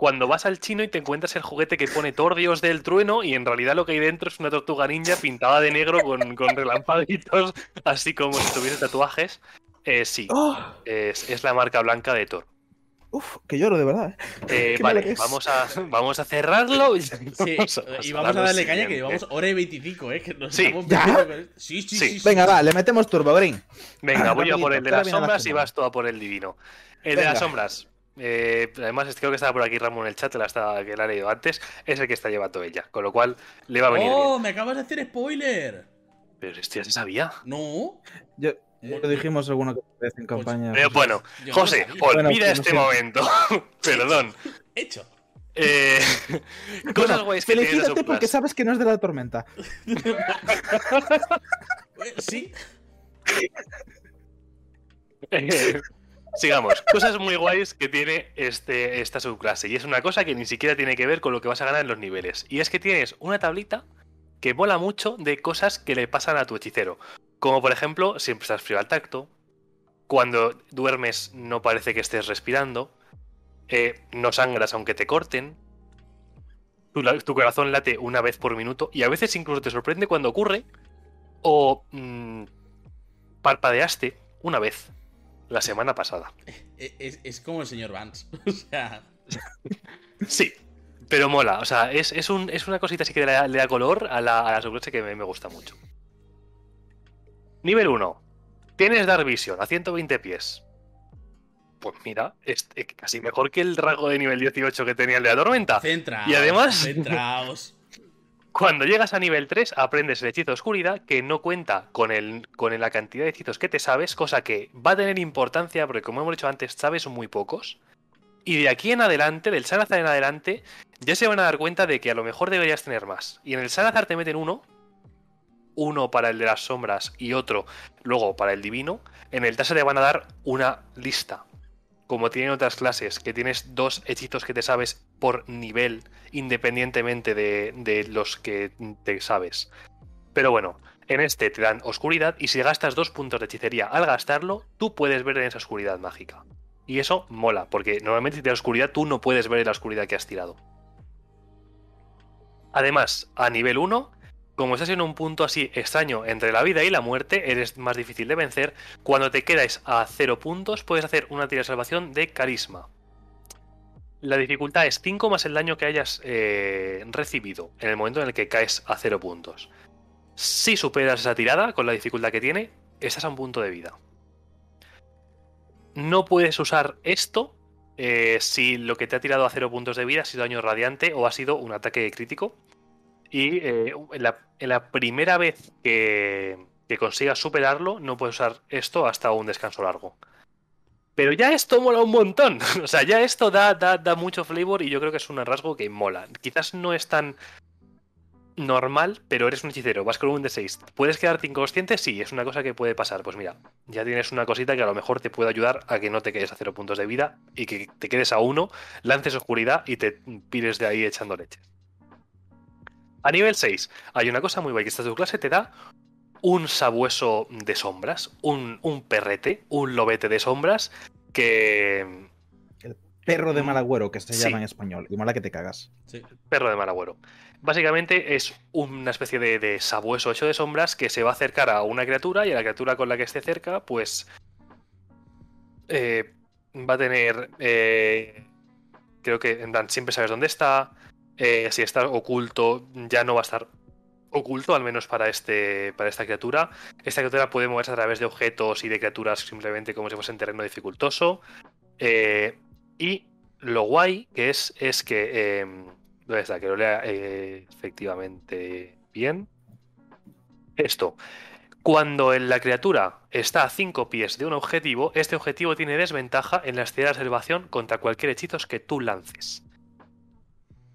cuando vas al chino y te encuentras el juguete que pone Thor Dios del trueno y en realidad lo que hay dentro es una tortuga ninja pintada de negro con, con relampaguitos, así como si tuviese tatuajes. Eh, sí, ¡Oh! es, es la marca blanca de Thor. Uf, que lloro de verdad. Eh, malo vale, vamos a, vamos a cerrarlo. y Sí, vamos a y pasar vamos a lo darle caña que llevamos hora y 25, ¿eh? Que nos Sí. ¿Ya? con- Sí, sí, Sí. sí. sí, Venga, sí. va, le metemos turbo, Green. Venga, voy a por el de las sombras y vas tú a por el divino. El de las sombras. Eh, además, creo que estaba por aquí Ramón en el chat, la estaba- que la ha leído antes. Es el que está llevando ella. Con lo cual, le va a venir ¡Oh! bien. Me acabas de hacer spoiler. Pero esto ya se sabía. No. Yo, Eh, lo dijimos alguna vez en pues- campaña. Pero bueno, Yo no lo José, olvida Bueno, pues, este no sé. momento. Perdón. Hecho. Eh, cosas Bueno, guays que felicítate porque sabes que no es de la tormenta. Eh, Sí. Sigamos. Cosas muy guays que tiene este, esta subclase. Y es una cosa que ni siquiera tiene que ver con lo que vas a ganar en los niveles. Y es que tienes una tablita que mola mucho de cosas que le pasan a tu hechicero. Como por ejemplo, siempre estás frío al tacto, Cuando duermes no parece que estés respirando. eh, no sangras aunque te corten. Tu corazón late una vez por minuto y a veces incluso te sorprende cuando ocurre. O mm, parpadeaste una vez la semana pasada. E- Es, es como el señor Vance. O sea, Sí, pero mola. O sea, es, es un- es una cosita así que le da, le da color a la, a la que me, me gusta mucho. Nivel 1. Tienes Dark Vision a 120 pies. Pues mira, es es casi mejor que el rango de nivel 18 que tenía el de la tormenta. centraos. Y además- Centraos. Cuando llegas a nivel 3, aprendes el hechizo de oscuridad que no cuenta con, el, con la cantidad de hechizos que te sabes, cosa que va a tener importancia porque, como hemos dicho antes, sabes muy pocos. Y de aquí en adelante, del Salazar en adelante, ya se van a dar cuenta de que a lo mejor deberías tener más. Y en el Salazar te meten uno, uno para el de las sombras y otro luego para el divino. En el Tasa te van a dar una lista. Como tienen otras clases, que tienes dos hechizos que te sabes por nivel, independientemente de, de los que te sabes. Pero bueno, en este te dan oscuridad y si gastas dos puntos de hechicería al gastarlo, tú puedes ver en esa oscuridad mágica. Y eso mola, porque normalmente si te da oscuridad tú no puedes ver en la oscuridad que has tirado. Además, a nivel 1, como estás en un punto así extraño entre la vida y la muerte, eres más difícil de vencer. Cuando te quedas a 0 puntos, puedes hacer una tira de salvación de carisma. La dificultad es 5 más el daño que hayas eh, recibido en el momento en el que caes a 0 puntos. Si superas esa tirada con la dificultad que tiene, estás a un punto de vida. No puedes usar esto eh, si lo que te ha tirado a 0 puntos de vida ha sido daño radiante o ha sido un ataque crítico. Y eh, la, primera vez que, que consigas superarlo, no puedes usar esto hasta un descanso largo. Pero ya esto mola un montón. O sea, ya esto da, da, da mucho flavor y yo creo que es un rasgo que mola. Quizás no es tan normal, pero eres un hechicero, vas con un D6. ¿Puedes quedarte inconsciente? Sí, es una cosa que puede pasar. Pues mira, ya tienes una cosita que a lo mejor te puede ayudar a que no te quedes a cero puntos de vida y que te quedes a uno, lances oscuridad y te pires de ahí echando leche. A nivel 6, hay una cosa muy guay que esta tu clase te da un sabueso de sombras, un, un perrete, un lobete de sombras que... Perro de mal agüero, que se Sí. llama en español. Y mola que te cagas. Sí. Perro de mal agüero. Básicamente es una especie de, de sabueso hecho de sombras que se va a acercar a una criatura y a la criatura con la que esté cerca, pues. eh, va a tener. eh, creo que en plan, siempre sabes dónde está. Eh, si está oculto, ya no va a estar oculto, al menos para, este, para esta criatura. Esta criatura puede moverse a través de objetos y de criaturas simplemente como si fuese en terreno dificultoso. Eh, y lo guay que es, es que. eh, ¿Dónde está? Que lo lea efectivamente bien. Esto. Cuando la criatura está a 5 pies de un objetivo, este objetivo tiene desventaja en las tiradas de salvación contra cualquier hechizo que tú lances.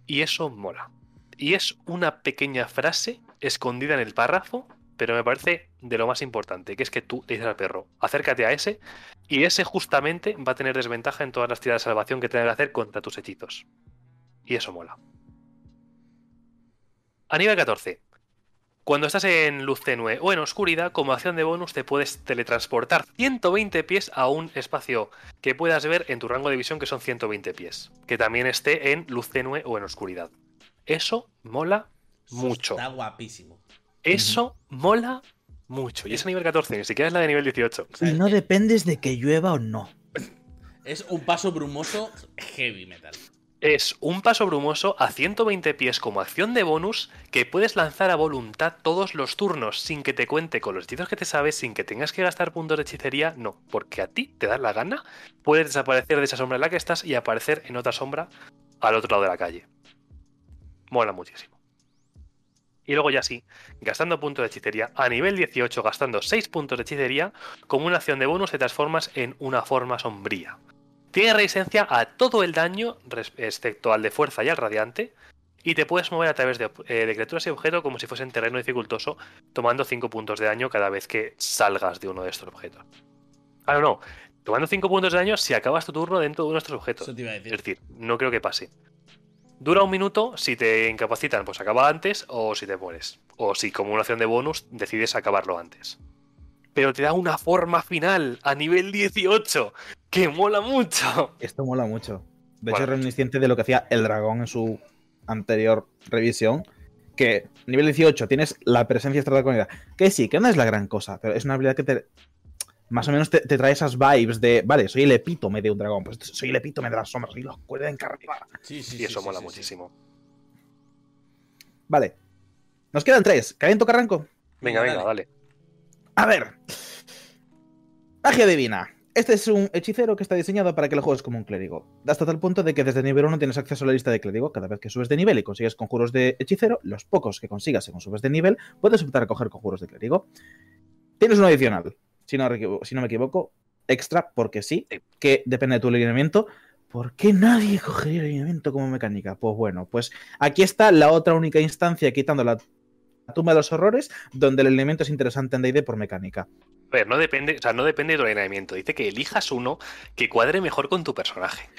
Y eso mola. Y es una pequeña frase escondida en el párrafo, pero me parece de lo más importante, que es que tú le dices al perro, acércate a ese, y ese justamente va a tener desventaja en todas las tiradas de salvación que tenga que hacer contra tus hechizos. Y eso mola. A nivel 14. Cuando estás en luz tenue o en oscuridad, como acción de bonus te puedes teletransportar 120 pies a un espacio que puedas ver en tu rango de visión, que son 120 pies. Que también esté en luz tenue o en oscuridad. Eso mola mucho. Está guapísimo. Eso mola mucho. Y es a nivel 14, ni siquiera es la de nivel 18. sea, Y no dependes de que llueva o no. Es un paso brumoso heavy metal. Es un paso brumoso a 120 pies como acción de bonus que puedes lanzar a voluntad todos los turnos sin que te cuente con los hechizos que te sabes, sin que tengas que gastar puntos de hechicería, no, porque a ti te da la gana, puedes desaparecer de esa sombra en la que estás y aparecer en otra sombra al otro lado de la calle. Mola muchísimo. Y luego ya sí, gastando puntos de hechicería, a nivel 18 gastando 6 puntos de hechicería, como una acción de bonus te transformas en una forma sombría. Tiene resistencia a todo el daño, excepto al de fuerza y al radiante, y te puedes mover a través de, eh, de criaturas y objetos como si fuesen terreno dificultoso, tomando 5 puntos de daño cada vez que salgas de uno de estos objetos. Ah, no, no, tomando 5 puntos de daño si acabas tu turno dentro de uno de estos objetos. Eso te iba a Es decir, no creo que pase. Dura un minuto, si te incapacitan, pues acaba antes, o si te mueres. O si como una acción de bonus decides acabarlo antes. Pero te da una forma final a nivel 18 que mola mucho. Esto mola mucho. De Bueno. hecho, es reminiscente de lo que hacía el dragón en su anterior revisión. Que nivel 18 tienes la presencia extradracónica. Que sí, que no es la gran cosa, pero es una habilidad que te. Más o menos te, te trae esas vibes de. Vale, soy el epítome de un dragón. Pues soy el epítome de las sombras. Soy la oscuridad encarnada. Sí, sí, Y eso sí, mola sí, sí. muchísimo. Vale. Nos quedan tres. ¿Caliento carranco? Venga, Venga, venga, dale. A ver. Magia divina. Este es un hechicero que está diseñado para que lo juegues como un clérigo. Hasta tal punto de que desde nivel 1 tienes acceso a la lista de clérigo. Cada vez que subes de nivel y consigues conjuros de hechicero, los pocos que consigas según subes de nivel, puedes optar a coger conjuros de clérigo. Tienes uno adicional, si no, si no me equivoco, extra, porque sí, Sí. que depende de tu alineamiento. ¿Por qué nadie cogería alineamiento como mecánica? Pues bueno, pues aquí está la otra única instancia, quitando la tumba de los horrores, donde el alineamiento es interesante en D&D por mecánica. A ver, no depende, o sea, no depende de tu alineamiento. Dice que elijas uno que cuadre mejor con tu personaje.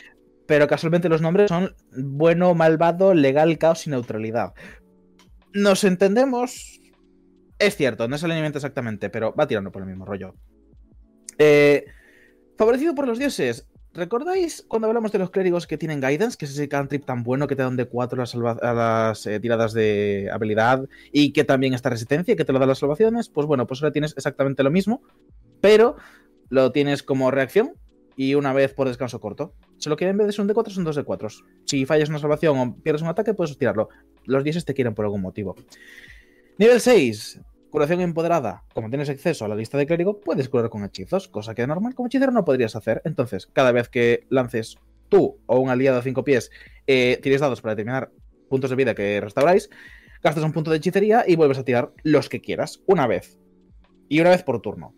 pero casualmente los nombres son bueno, malvado, legal, caos y neutralidad. Nos entendemos. Es cierto, no es alineamiento exactamente, pero va tirando por el mismo rollo. Eh, favorecido por los dioses. ¿Recordáis cuando hablamos de los clérigos que tienen guidance, que es ese cantrip tan bueno que te dan de 4 a las, a las, eh, tiradas de habilidad y que también está resistencia, que te lo da las salvaciones? Pues bueno, pues ahora tienes exactamente lo mismo, pero lo tienes como reacción y una vez por descanso corto. Solo que en vez de ser un D4 son dos D4. Si fallas una salvación o pierdes un ataque, puedes tirarlo. Los dioses te quieren por algún motivo. Nivel 6. Curación empoderada. Como tienes acceso a la lista de clérigo, puedes curar con hechizos, cosa que de normal como hechicero no podrías hacer. Entonces, cada vez que lances tú o un aliado a 5 pies, eh, tires dados para determinar puntos de vida que restauráis, gastas un punto de hechicería y vuelves a tirar los que quieras, una vez. Y una vez por turno.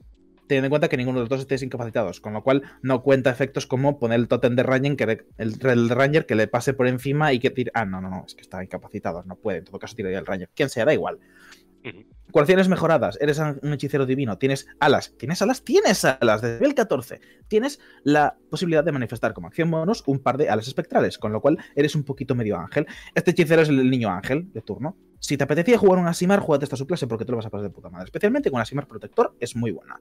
Teniendo en cuenta que ninguno de los dos estéis incapacitados, con lo cual no cuenta efectos como poner el tótem de Ranger que le, el, Ranger que le pase por encima y que tire. Ah, no, no, no, es que está incapacitado, no puede, en todo caso tiraría el Ranger. Quien sea, da igual. Curaciones mejoradas, eres un hechicero divino, tienes alas, ¿tienes alas? Tienes alas, desde nivel 14. Tienes la posibilidad de manifestar como acción bonus un par de alas espectrales, con lo cual eres un poquito medio ángel. Este hechicero es el niño ángel de turno. Si te apetecía jugar un Asimar, jugate esta subclase porque te lo vas a pasar de puta madre. Especialmente con Asimar Protector, es muy buena.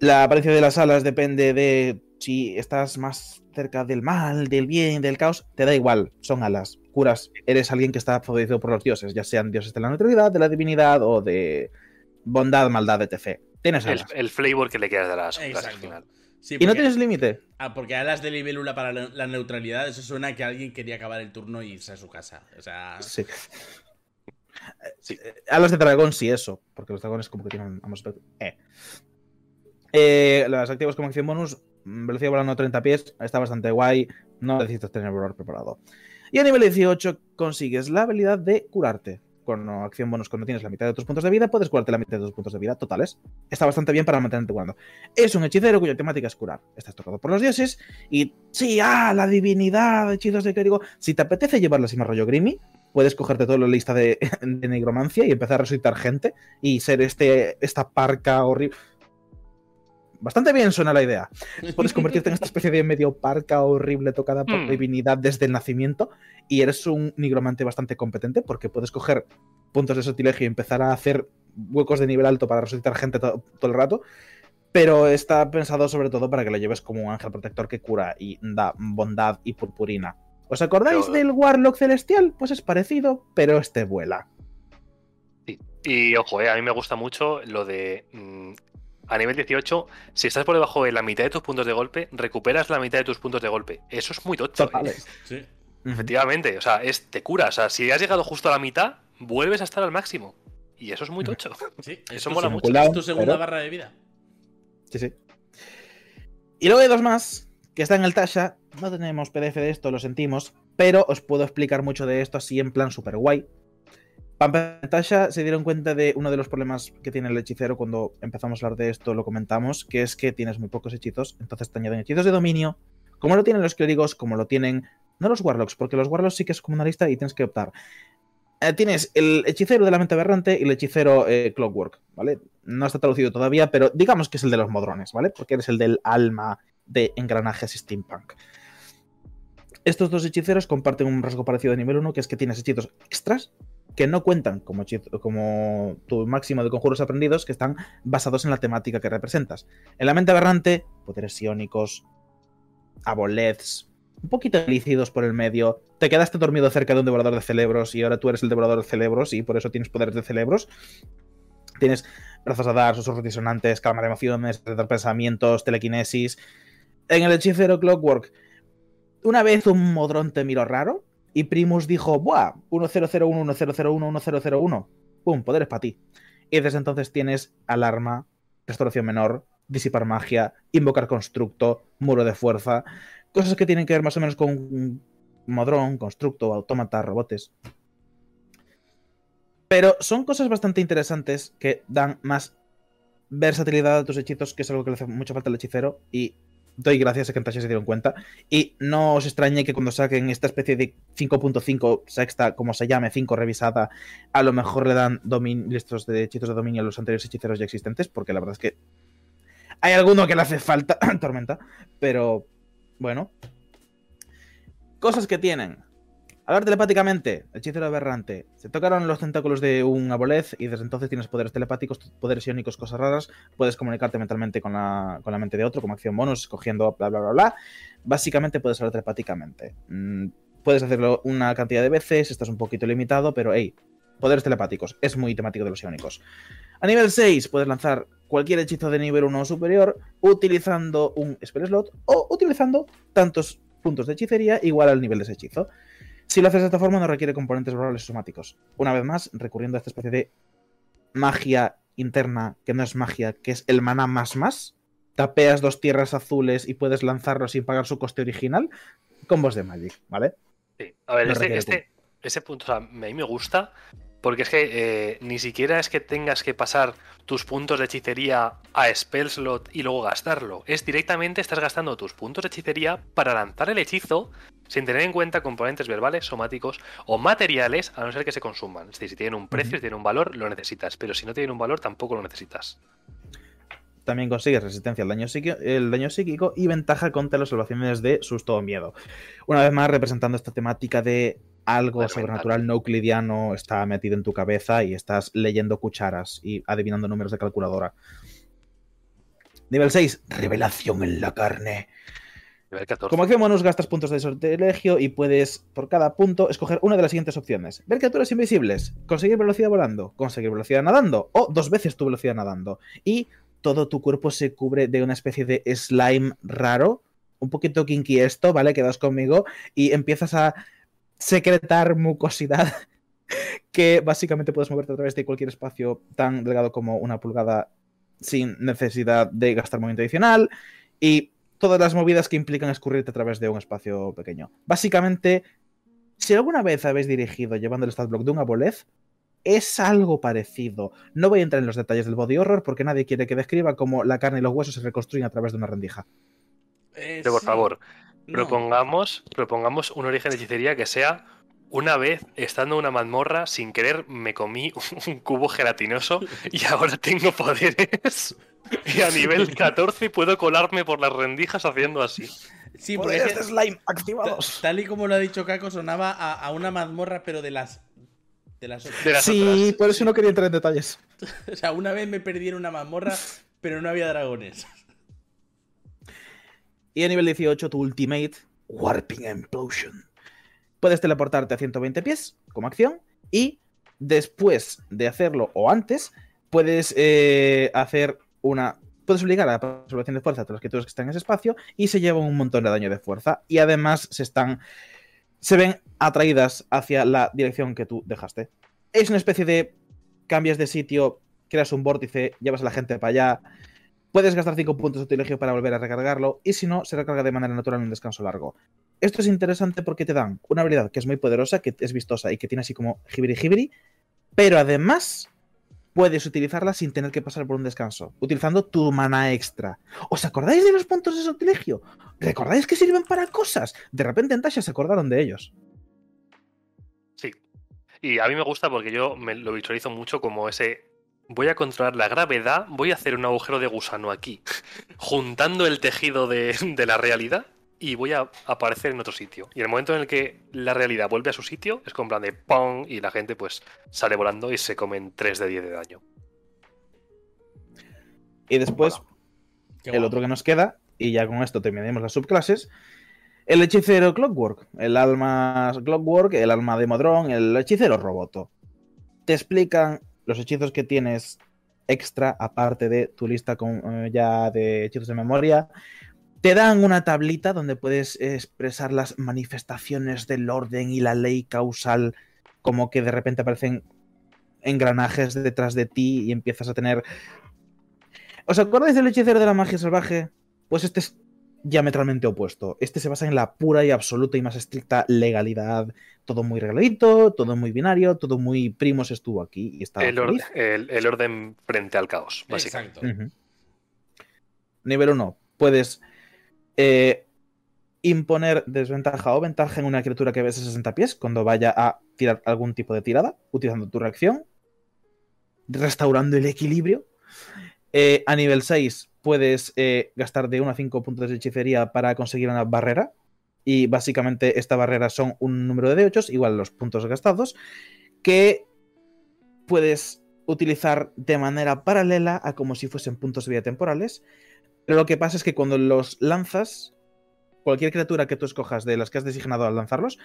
La apariencia de las alas depende de si estás más cerca del mal, del bien, del caos. Te da igual, son alas. Curas, eres alguien que está favorecido por los dioses, ya sean dioses de la neutralidad, de la divinidad o de bondad, maldad, etc. Tienes El, alas. el flavor que le quieras dar a las clases al final. Sí, Y no tienes límite. Ah, porque alas de libélula para la la neutralidad, eso suena a que alguien quería acabar el turno y irse a su casa. O sea, Sí. Sí. Alas de dragón, sí, eso. Porque los dragones como que tienen ambos aspectos. Eh. Eh, las activas como acción bonus, mm, velocidad volando a 30 pies, está bastante guay. No necesitas tener el valor preparado. Y a nivel 18 consigues la habilidad de curarte. Con acción bonus, cuando tienes la mitad de tus puntos de vida, puedes curarte la mitad de tus puntos de vida totales. Está bastante bien para mantenerte curando. Es un hechicero cuya temática es curar. Estás tocado por los dioses. Y sí, ah, la divinidad, hechizos de clérigo. Si te apetece llevarla así más rollo Grimmy, puedes cogerte toda la lista de, de negromancia y empezar a resucitar gente y ser este, esta parca horrible. Bastante bien suena la idea. Puedes convertirte en esta especie de medio parca horrible tocada por Hmm. divinidad desde el nacimiento y eres un nigromante bastante competente porque puedes coger puntos de sortilegio y empezar a hacer huecos de nivel alto para resucitar gente to- todo el rato. Pero está pensado sobre todo para que lo lleves como un ángel protector que cura y da bondad y purpurina. ¿Os acordáis Pero- del Warlock Celestial? Pues es parecido, pero este vuela. Sí. Y ojo, eh, a mí me gusta mucho lo de. mm, a nivel 18, si estás por debajo de la mitad de tus puntos de golpe, recuperas la mitad de tus puntos de golpe. Eso es muy tocho. eh. Sí. Efectivamente, o sea, es, te curas. O sea, si has llegado justo a la mitad, vuelves a estar al máximo. Y eso es muy tocho. sí. Eso mola mucho. Cuidado, Es tu segunda pero- barra de vida. Sí, sí. Y luego hay dos más, que está en el Tasha. No tenemos PDF de esto, lo sentimos, pero os puedo explicar mucho de esto así en plan super guay. Tasha se dieron cuenta de uno de los problemas que tiene el hechicero cuando empezamos a hablar de esto, lo comentamos, que es que tienes muy pocos hechizos, entonces te añaden hechizos de dominio, como lo tienen los clérigos, como lo tienen, no los warlocks, porque los warlocks sí que es como una lista y tienes que optar. Eh, tienes el hechicero de la mente aberrante y el hechicero eh, Clockwork, ¿vale? No está traducido todavía, pero digamos que es el de los modrones, ¿vale? Porque eres el del alma de engranajes steampunk. Estos dos hechiceros comparten un rasgo parecido de nivel 1, que es que tienes hechizos extras que no cuentan como, como tu máximo de conjuros aprendidos, que están basados en la temática que representas. En la mente aberrante, poderes iónicos, aboleths, un poquito lícidos por el medio. Te quedaste dormido cerca de un devorador de cerebros y ahora tú eres el devorador de cerebros y por eso tienes poderes de cerebros. Tienes brazos a dar, susurros disonantes, calmar emociones, retar pensamientos, telequinesis. En el hechicero Clockwork, una vez un modrón te miró raro y Primus dijo, ¡buah! 1001, 1001, 1001. ¡Pum! Poderes para ti. Y desde entonces tienes alarma, restauración menor, disipar magia, invocar constructo, muro de fuerza, cosas que tienen que ver más o menos con modrón, constructo, autómata, robotes. Pero son cosas bastante interesantes que dan más versatilidad a tus hechizos, que es algo que le hace mucha falta al hechicero. Y doy gracias a que en se dieron cuenta. Y no os extrañe que cuando saquen esta especie de 5.5 sexta, como se llame, 5 revisada, a lo mejor le dan listos de hechizos de dominio a los anteriores hechiceros ya existentes, porque la verdad es que hay alguno que le hace falta tormenta, pero bueno. Cosas que tienen. Hablar telepáticamente, hechicero aberrante. Se tocaron los tentáculos de un abolez y desde entonces tienes poderes telepáticos, poderes iónicos, cosas raras. Puedes comunicarte mentalmente con la, con la mente de otro como acción bonus, escogiendo bla bla bla bla. Básicamente puedes hablar telepáticamente. Mm, puedes hacerlo una cantidad de veces, estás un poquito limitado, pero hey, poderes telepáticos. Es muy temático de los iónicos. A nivel 6 puedes lanzar cualquier hechizo de nivel 1 o superior utilizando un spell slot o utilizando tantos puntos de hechicería igual al nivel de ese hechizo. Si lo haces de esta forma no requiere componentes verbales somáticos. Una vez más, recurriendo a esta especie de magia interna, que no es magia, que es el maná más más, tapeas dos tierras azules y puedes lanzarlo sin pagar su coste original, combos de Magic, ¿vale? Sí. A ver, No este, este- punto o sea, a mí me gusta porque es que eh, ni siquiera es que tengas que pasar tus puntos de hechicería a spell slot y luego gastarlo. Es directamente estás gastando tus puntos de hechicería para lanzar el hechizo sin tener en cuenta componentes verbales, somáticos o materiales, a no ser que se consuman. Es decir, si tienen un precio, si tienen un valor, lo necesitas. Pero si no tienen un valor, tampoco lo necesitas. También consigues resistencia al daño, psíquico, el daño psíquico y ventaja contra las salvaciones de susto o miedo. Una vez más, representando esta temática de algo sobrenatural no euclidiano está metido en tu cabeza y estás leyendo cucharas y adivinando números de calculadora. Nivel 6, revelación en la carne. Nivel 14. Como acción bonus gastas puntos de sortilegio y puedes, por cada punto, escoger una de las siguientes opciones. Ver criaturas invisibles, conseguir velocidad volando, conseguir velocidad nadando o dos veces tu velocidad nadando. Y todo tu cuerpo se cubre de una especie de slime raro, un poquito kinky esto, ¿vale? Quedas conmigo y empiezas a secretar mucosidad que básicamente puedes moverte a través de cualquier espacio tan delgado como una pulgada sin necesidad de gastar movimiento adicional y todas las movidas que implican escurrirte a través de un espacio pequeño. Básicamente, si alguna vez habéis dirigido llevando el stat block de un abolez, es algo parecido. No voy a entrar en los detalles del body horror porque nadie quiere que describa cómo la carne y los huesos se reconstruyen a través de una rendija. Eh, Pero por sí. favor, No. propongamos, propongamos un origen de hechicería que sea una vez estando en una mazmorra, sin querer me comí un cubo gelatinoso y ahora tengo poderes. Y a nivel 14 puedo colarme por las rendijas haciendo así. Sí, porque es que- slime ta- tal y como lo ha dicho Kako, sonaba a, a una mazmorra, pero de las. De las otras. De las Sí, otras. por eso no quería entrar en detalles. O sea, una vez me perdí en una mazmorra, pero no había dragones. Y a nivel 18, tu ultimate, Warping Implosion. Puedes teleportarte a 120 pies como acción y después de hacerlo o antes, puedes eh, hacer una... Puedes obligar a la absorción de fuerza a todas las criaturas que están en ese espacio y se llevan un montón de daño de fuerza. Y además se están... Se ven atraídas hacia la dirección que tú dejaste. Es una especie de... Cambias de sitio, creas un vórtice, llevas a la gente para allá, Puedes gastar 5 puntos de utilegio para volver a recargarlo y si no, se recarga de manera natural en un descanso largo. Esto es interesante porque te dan una habilidad que es muy poderosa, que es vistosa y que tiene así como jibiri jibiri, pero además puedes utilizarla sin tener que pasar por un descanso, utilizando tu mana extra. ¿Os acordáis de los puntos de sortilegio? ¿Recordáis que sirven para cosas? De repente en Tasha se acordaron de ellos. Sí. Y a mí me gusta porque yo me lo visualizo mucho como ese. Voy a controlar la gravedad, voy a hacer un agujero de gusano aquí, juntando el tejido de, de la realidad y voy a aparecer en otro sitio. Y en el momento en el que la realidad vuelve a su sitio, es como en plan de ¡pum! y la gente pues sale volando y se comen 3 de 10 de daño. Y después, Bueno. El otro que nos queda, y ya con esto terminaremos las subclases, el hechicero Clockwork, el alma Clockwork, el alma de Modrón, el hechicero Roboto. Te explican los hechizos que tienes extra, aparte de tu lista con, eh, ya de hechizos de memoria. Te dan una tablita donde puedes expresar las manifestaciones del orden y la ley causal, como que de repente aparecen engranajes detrás de ti y empiezas a tener ¿Os acordáis del hechicero de la magia salvaje? Pues este es diametralmente opuesto. Este se basa en la pura y absoluta y más estricta legalidad. Todo muy regaladito, todo muy binario, todo muy primos estuvo aquí y estaba El, orden, el- el orden frente al caos, básicamente. Nivel 1. Puedes eh, imponer desventaja o ventaja en una criatura que ves a 60 pies cuando vaya a tirar algún tipo de tirada, utilizando tu reacción, restaurando el equilibrio. Eh, a nivel 6 puedes eh, gastar de 1 a 5 puntos de hechicería para conseguir una barrera. Y básicamente esta barrera son un número de 8, igual los puntos gastados, que puedes utilizar de manera paralela a como si fuesen puntos de vida temporales. Pero lo que pasa es que cuando los lanzas, cualquier criatura que tú escojas de las que has designado al lanzarlos,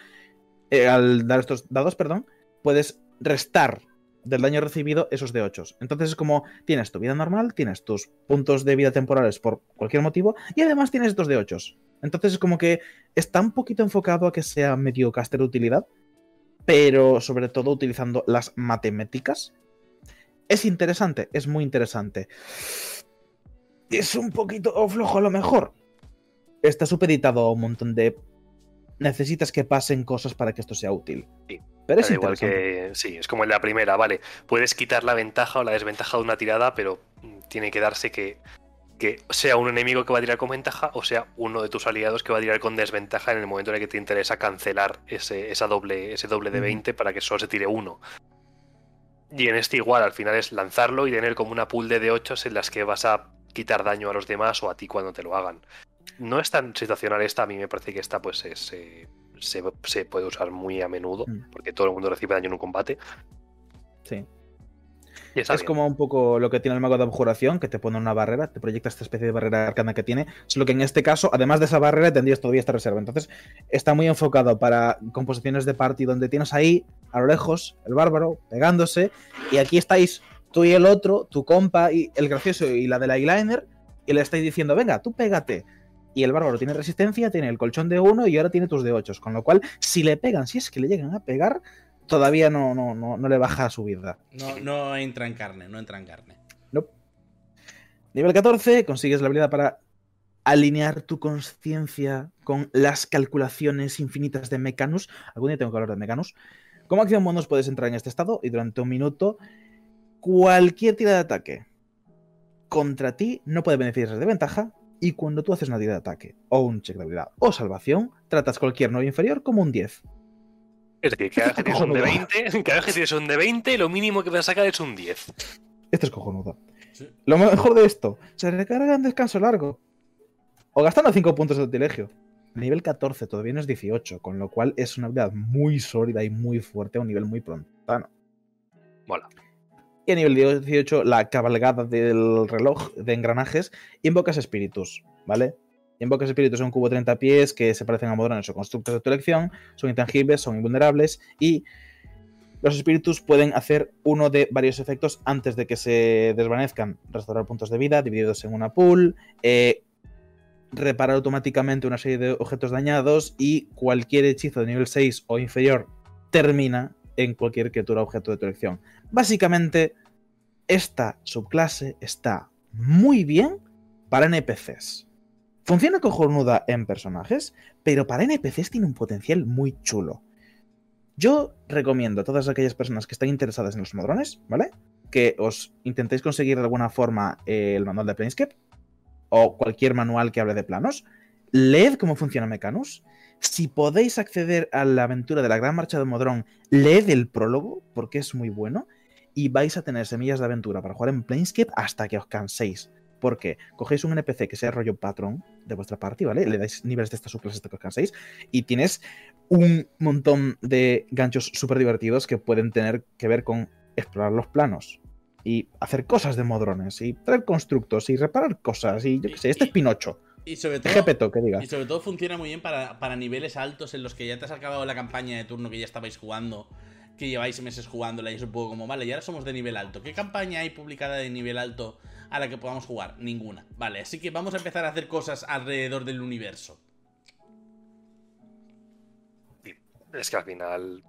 eh, al dar estos dados, perdón, puedes restar del daño recibido esos de 8. Entonces es como tienes tu vida normal, tienes tus puntos de vida temporales por cualquier motivo y además tienes estos de 8. Entonces es como que está un poquito enfocado a que sea medio caster de utilidad, pero sobre todo utilizando las matemáticas. Es interesante, es muy interesante. Es un poquito flojo a lo mejor. Está supeditado a un montón de... Necesitas que pasen cosas para que esto sea útil. Sí. Pero es igual que sí, es como en la primera, vale. Puedes quitar la ventaja o la desventaja de una tirada, pero mm, tiene que darse que, que sea un enemigo que va a tirar con ventaja o sea uno de tus aliados que va a tirar con desventaja en el momento en el que te interesa cancelar ese, esa doble, ese doble de Ujú. 20 para que solo se tire uno. Y en este igual, al final es lanzarlo y tener como una pool de D8 en las que vas a quitar daño a los demás o a ti cuando te lo hagan. No es tan situacional esta, a mí me parece que esta pues es, eh, se, se puede usar muy a menudo, Mm. porque todo el mundo recibe daño en un combate. Sí. Es bien. como un poco lo que tiene el mago de abjuración, que te pone una barrera, te proyecta esta especie de barrera arcana que tiene. Solo que en este caso, además de esa barrera, tendrías todavía esta reserva. Entonces, está muy enfocado para composiciones de party donde tienes ahí, a lo lejos, el bárbaro pegándose. Y aquí estáis tú y el otro, tu compa y el gracioso y la del eyeliner, y le estáis diciendo, venga, tú pégate. Y el bárbaro tiene resistencia, tiene el colchón de uno y ahora tiene tus de 8. Con lo cual, si le pegan, si es que le llegan a pegar, todavía no, no, no, no le baja su vida. No, no entra en carne, no entra en carne. Nivel 14, consigues la habilidad para alinear tu conciencia con las calculaciones infinitas de Mechanus. Algún día tengo que hablar de Mechanus. Como acción bonus puedes entrar en este estado y durante un minuto cualquier tirada de ataque contra ti no puede beneficiarse de ventaja y cuando tú haces una tirada de ataque o un check de habilidad o salvación, tratas cualquier no inferior como un 10. Es decir, cada vez que tienes un de Cojonudo. 20, cada vez que tienes un de 20, lo mínimo que vas a sacar es un 10. Esto es cojonudo. Sí. Lo mejor de esto, se recarga en descanso largo. O gastando 5 puntos de utilegio. Nivel 14 todavía no es 18, con lo cual es una habilidad muy sólida y muy fuerte a un nivel muy prontano. Mola. Y a nivel 18, la cabalgada del reloj de engranajes, invocas espíritus, ¿vale? Invocas espíritus en un cubo de 30 pies que se parecen a modrones o constructos de tu elección, son intangibles, son invulnerables y los espíritus pueden hacer uno de varios efectos antes de que se desvanezcan. Restaurar puntos de vida divididos en una pool, eh, reparar automáticamente una serie de objetos dañados y cualquier hechizo de nivel 6 o inferior termina en cualquier criatura objeto de tu elección. Básicamente, esta subclase está muy bien para NPCs. Funciona cojonuda en personajes, pero para NPCs tiene un potencial muy chulo. Yo recomiendo a todas aquellas personas que están interesadas en los modrones, ¿vale? Que os intentéis conseguir de alguna forma eh, el manual de Planescape o cualquier manual que hable de planos. Leed cómo funciona Mechanus. Si podéis acceder a la aventura de la Gran Marcha de Modrón, leed el prólogo, porque es muy bueno. Y vais a tener semillas de aventura para jugar en Planescape hasta que os canséis. Porque cogéis un NPC que sea rollo patrón de vuestra party, ¿vale? Le dais niveles de estas subclases hasta que os canséis y tienes un montón de ganchos súper divertidos que pueden tener que ver con explorar los planos y hacer cosas de modrones y traer constructos y reparar cosas y yo qué sé, este es Pinocho. Y sobre todo, Gepeto, que diga. y sobre todo funciona muy bien para, para niveles altos en los que ya te has acabado la campaña de turno que ya estabais jugando, que lleváis meses jugándola y es un poco como, vale, y ahora somos de nivel alto. ¿Qué campaña hay publicada de nivel alto a la que podamos jugar? Ninguna. Vale, así que vamos a empezar a hacer cosas alrededor del universo. Es que al final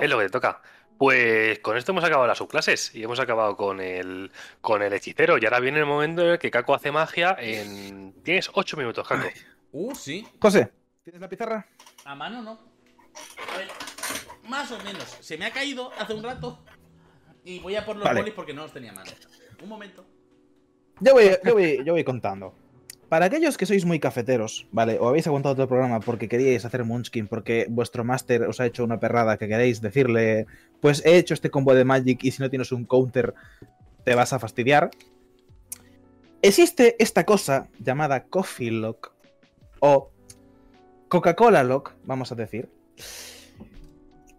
es lo que te toca. Pues con esto hemos acabado las subclases y hemos acabado con el, con el hechicero. Y ahora viene el momento en el que Caco hace magia en... Tienes 8 minutos, Caco. Uh, sí. José, ¿tienes la pizarra? A mano no. A ver, más o menos. Se me ha caído hace un rato. Y voy a por los Vale. bolis porque no los tenía a mano. Un momento. Yo voy, yo, voy, yo voy contando. Para aquellos que sois muy cafeteros, ¿vale? O habéis aguantado todo el programa porque queríais hacer Munchkin, porque vuestro máster os ha hecho una perrada que queréis decirle, pues he hecho este combo de Magic y si no tienes un counter te vas a fastidiar. Existe esta cosa llamada Coffee Lock o Coca-Cola Lock, vamos a decir,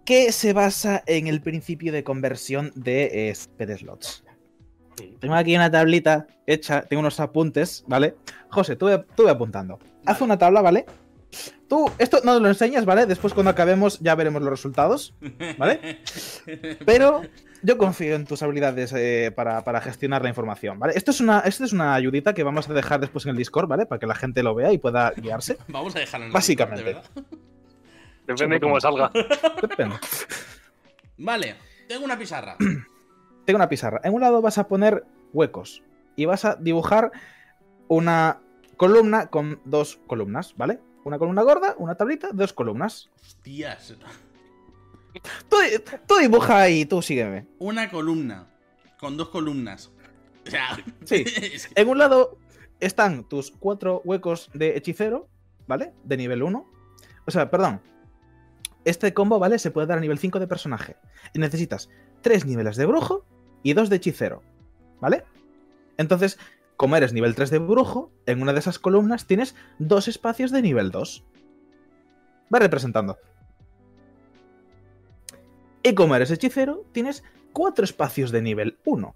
que se basa en el principio de conversión de eh, speed slots. Tengo aquí una tablita hecha, tengo unos apuntes, ¿vale? José, tú tú ve apuntando. Haz Vale. una tabla, ¿vale? Tú, esto no lo enseñas, ¿vale? Después cuando acabemos ya veremos los resultados, ¿vale? Pero yo confío en tus habilidades eh, para, para gestionar la información, ¿vale? Esto es, una, esto es una ayudita que vamos a dejar después en el Discord, ¿vale? Para que la gente lo vea y pueda guiarse. Vamos a dejarlo en el Básicamente. Discord, de verdad. Depende de cómo salga. Depende. Vale, tengo una pizarra. Tengo una pizarra. En un lado vas a poner huecos y vas a dibujar una columna con dos columnas, ¿vale? Una columna gorda, una tablita, dos columnas. Hostias. Tú, tú dibuja ahí, tú sígueme. Una columna. Con dos columnas. O sea. Sí. En un lado están tus cuatro huecos de hechicero, ¿vale? De nivel 1. O sea, perdón. Este combo, ¿vale? Se puede dar a nivel 5 de personaje. Y necesitas tres niveles de brujo y dos de hechicero, ¿vale? Entonces, como eres nivel 3 de brujo, en una de esas columnas tienes dos espacios de nivel 2. Va representando. Y como eres hechicero, tienes cuatro espacios de nivel 1.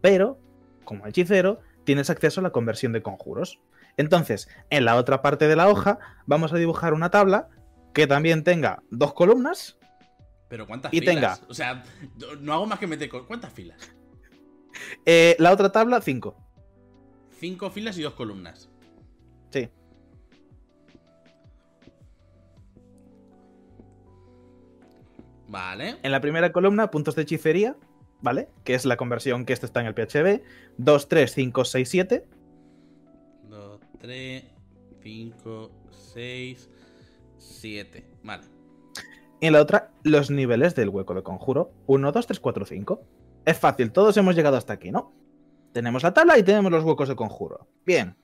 Pero, como hechicero, tienes acceso a la conversión de conjuros. Entonces, en la otra parte de la hoja, vamos a dibujar una tabla que también tenga dos columnas. Pero ¿cuántas Y filas? tenga. O sea, no hago más que meter. ¿Cuántas filas? eh, la otra tabla, cinco. Cinco filas y dos columnas. Sí. Vale. En la primera columna, puntos de hechicería, ¿vale? Que es la conversión que esto está en el PHB. 2, 3, 5, 6, 7. 2, 3, 5, 6, 7. Vale. Y en la otra, los niveles del hueco de conjuro. 1, 2, 3, 4, 5. Es fácil, todos hemos llegado hasta aquí, ¿no? Tenemos la tabla y tenemos los huecos de conjuro. Bien.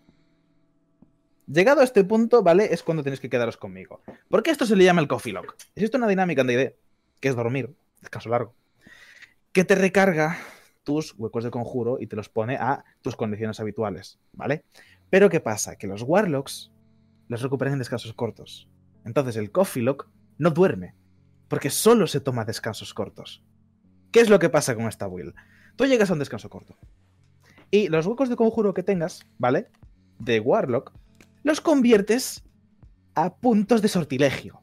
Llegado a este punto, ¿vale? Es cuando tenéis que quedaros conmigo. ¿Por qué esto se le llama el coffee lock? Existe una dinámica en D&D, que es dormir, descanso largo, que te recarga tus huecos de conjuro y te los pone a tus condiciones habituales, ¿vale? Pero ¿qué pasa? Que los warlocks los recuperan en descansos cortos. Entonces el coffee lock no duerme, porque solo se toma descansos cortos. ¿Qué es lo que pasa con esta build? Tú llegas a un descanso corto. Y los huecos de conjuro que tengas, ¿vale? De Warlock, los conviertes a puntos de sortilegio.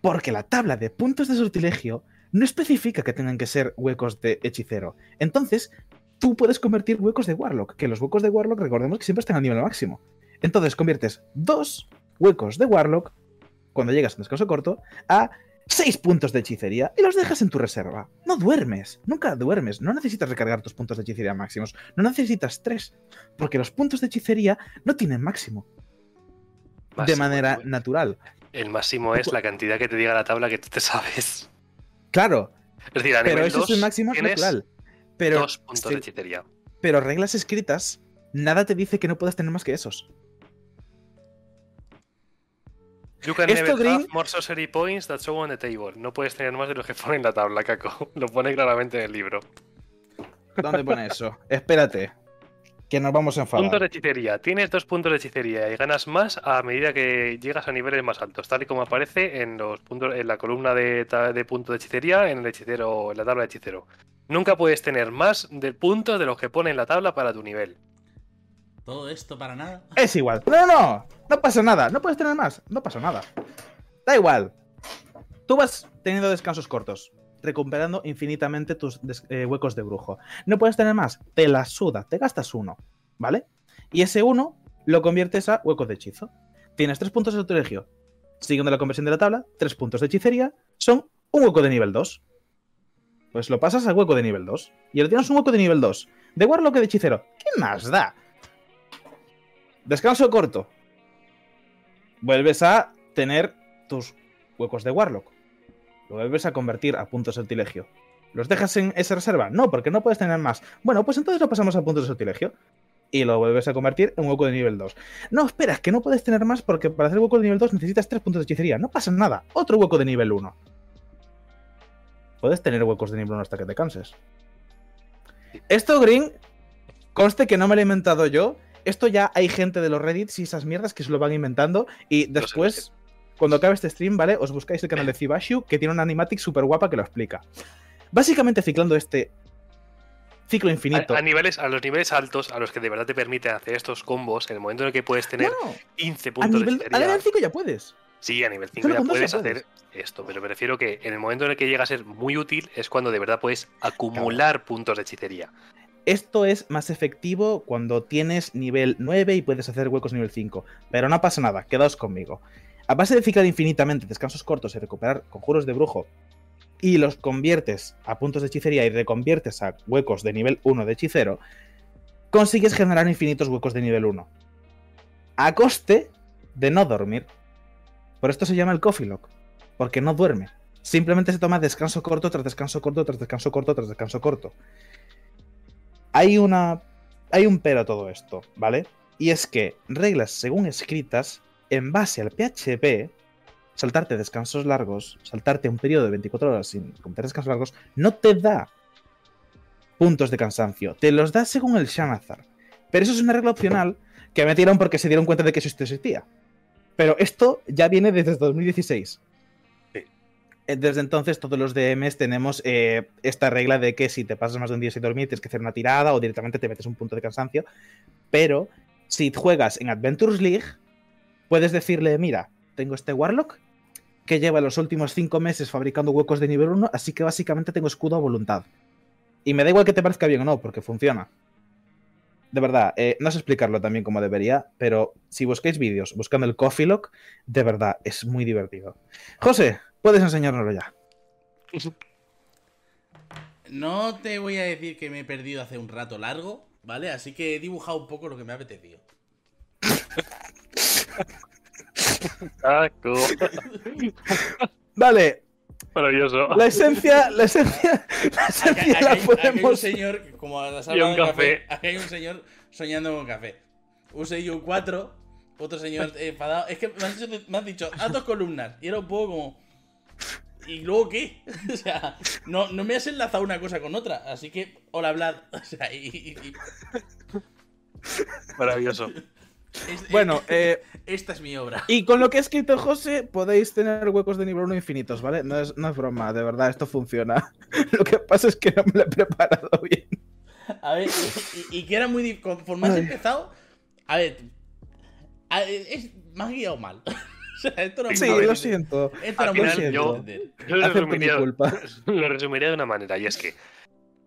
Porque la tabla de puntos de sortilegio no especifica que tengan que ser huecos de hechicero. Entonces, tú puedes convertir huecos de Warlock, que los huecos de Warlock recordemos que siempre están al nivel máximo. Entonces conviertes dos huecos de Warlock, cuando llegas a un descanso corto, a 6 puntos de hechicería y los dejas en tu reserva. No duermes, nunca duermes. No necesitas recargar tus puntos de hechicería máximos. No necesitas 3, porque los puntos de hechicería no tienen máximo. de manera el- natural. El máximo es la cantidad que te diga la tabla que tú te sabes. Claro, Es decir, a pero nivel eso es 2 un máximo natural. Pero, dos puntos de hechicería. pero reglas escritas, nada te dice que no puedes tener más que esos. You can Esto, never Green- have more sorcery points that show on the table. No puedes tener más de los que pone en la tabla, Caco. Lo pone claramente en el libro. ¿Dónde pone eso? Espérate. Que nos vamos a enfadar. Puntos de hechicería. Tienes dos puntos de hechicería y ganas más a medida que llegas a niveles más altos, tal y como aparece en los puntos, en la columna de, puntos de hechicería en el hechicero, en la tabla de hechicero. Nunca puedes tener más de puntos de los que pone en la tabla para tu nivel. Todo esto para nada. Es igual. No, no, no. No pasa nada. No puedes tener más. No pasa nada. Da igual. Tú vas teniendo descansos cortos, recuperando infinitamente tus eh, huecos de brujo. No puedes tener más. Te la suda. Te gastas uno. ¿Vale? Y ese uno lo conviertes a huecos de hechizo. Tienes tres puntos de sortilegio. Siguiendo la conversión de la tabla, tres puntos de hechicería son un hueco de nivel 2. Pues lo pasas al hueco de nivel 2. Y ahora tienes un hueco de nivel 2. De Warlock de hechicero. ¿Qué más da? Descanso corto. Vuelves a tener tus huecos de Warlock. Lo vuelves a convertir a puntos de sortilegio. ¿Los dejas en esa reserva? No, porque no puedes tener más. Bueno, pues entonces lo pasamos a puntos de sortilegio. Y lo vuelves a convertir en hueco de nivel 2. No, esperas, que no puedes tener más porque para hacer hueco de nivel 2 necesitas 3 puntos de hechicería. No pasa nada. Otro hueco de nivel 1. Puedes tener huecos de nivel 1 hasta que te canses. Esto, Green, conste que no me lo he inventado yo. Esto ya hay gente de los Reddits y esas mierdas que se lo van inventando. Y después, cuando acabe este stream, ¿vale? Os buscáis el canal de Zibashu, que tiene una animatic súper guapa que lo explica. Básicamente, ciclando este ciclo infinito. A, a niveles, a los niveles altos, a los que de verdad te permiten hacer estos combos, en el momento en el que puedes tener No, no, 15 a puntos de nivel, a hechicería. nivel 5 ya puedes. Sí, a nivel 5 Solo ya puedes. hacer esto, pero me refiero que en el momento en el que llega a ser muy útil es cuando de verdad puedes acumular puntos de hechicería. Esto es más efectivo cuando tienes nivel 9 y puedes hacer huecos nivel 5. Pero no pasa nada, quedaos conmigo. A base de ciclar infinitamente descansos cortos y recuperar conjuros de brujo y los conviertes a puntos de hechicería y reconviertes a huecos de nivel 1 de hechicero, consigues generar infinitos huecos de nivel 1. A coste de no dormir. Por esto se llama el coffee lock, porque no duerme. Simplemente se toma descanso corto tras descanso corto tras descanso corto tras descanso corto. Hay una. Hay un pero a todo esto, ¿vale? Y es que reglas según escritas, en base al PHP, saltarte descansos largos, saltarte un periodo de 24 horas sin completar descansos largos, no te da puntos de cansancio. Te los da según el Shanazar. Pero eso es una regla opcional que metieron porque se dieron cuenta de que eso existía. Pero esto ya viene desde 2016. Eh, Desde entonces, todos los DMs tenemos eh, esta regla de que si te pasas más de un día sin dormir, tienes que hacer una tirada o directamente te metes un punto de cansancio. Pero si juegas en Adventures League, puedes decirle: Mira, tengo este Warlock que lleva los últimos 5 meses fabricando huecos de nivel 1, así que básicamente tengo escudo a voluntad. Y me da igual que te parezca bien o no, porque funciona. De verdad, eh, no sé explicarlo también como debería, pero si buscáis vídeos buscando el Coffee Lock, de verdad, es muy divertido. José, puedes enseñárnoslo ya. No te voy a decir que me he perdido hace un rato largo, ¿vale? Así que he dibujado un poco lo que me ha apetecido. Vale, Maravilloso. la esencia, la esencia, la esencia acá la hay, acá hay un podemos... señor, como Y hablado un de café. acá hay un señor soñando con café. Un 6 y un 4, otro señor enfadado. Es que me has dicho, me has dicho, haz dos columnas. Y era un poco como. ¿Y luego qué? O sea, no, no me has enlazado una cosa con otra. Así que, hola, Vlad. O sea, y. y- y- Maravilloso. es- Bueno, eh, esta es mi obra. y con lo que ha escrito José, podéis tener huecos de nivel 1 infinitos, ¿vale? No es, no es broma, de verdad, esto funciona. Lo que pasa es que no me lo he preparado bien. A ver, y, y que era muy. dif- Conforme has Ay. empezado. A ver. a- es, me has guiado mal. Esto no Sí, lo siento. Esto al final difícil yo- lo resumiría, culpa. lo resumiría de una manera, y es que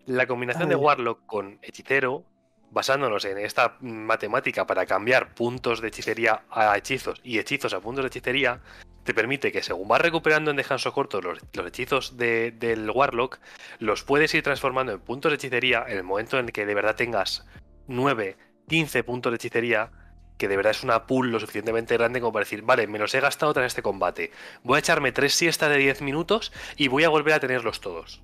la combinación de. Warlock con hechicero, basándonos en esta matemática para cambiar puntos de hechicería a hechizos y hechizos a puntos de hechicería, te permite que según vas recuperando en descanso corto los, los hechizos de- del Warlock, los puedes ir transformando en puntos de hechicería en el momento en el que de verdad tengas 9, 15 puntos de hechicería, que de verdad es una pool lo suficientemente grande como para decir, vale, me los he gastado tras este combate. Voy a echarme tres siestas de 10 minutos y voy a volver a tenerlos todos.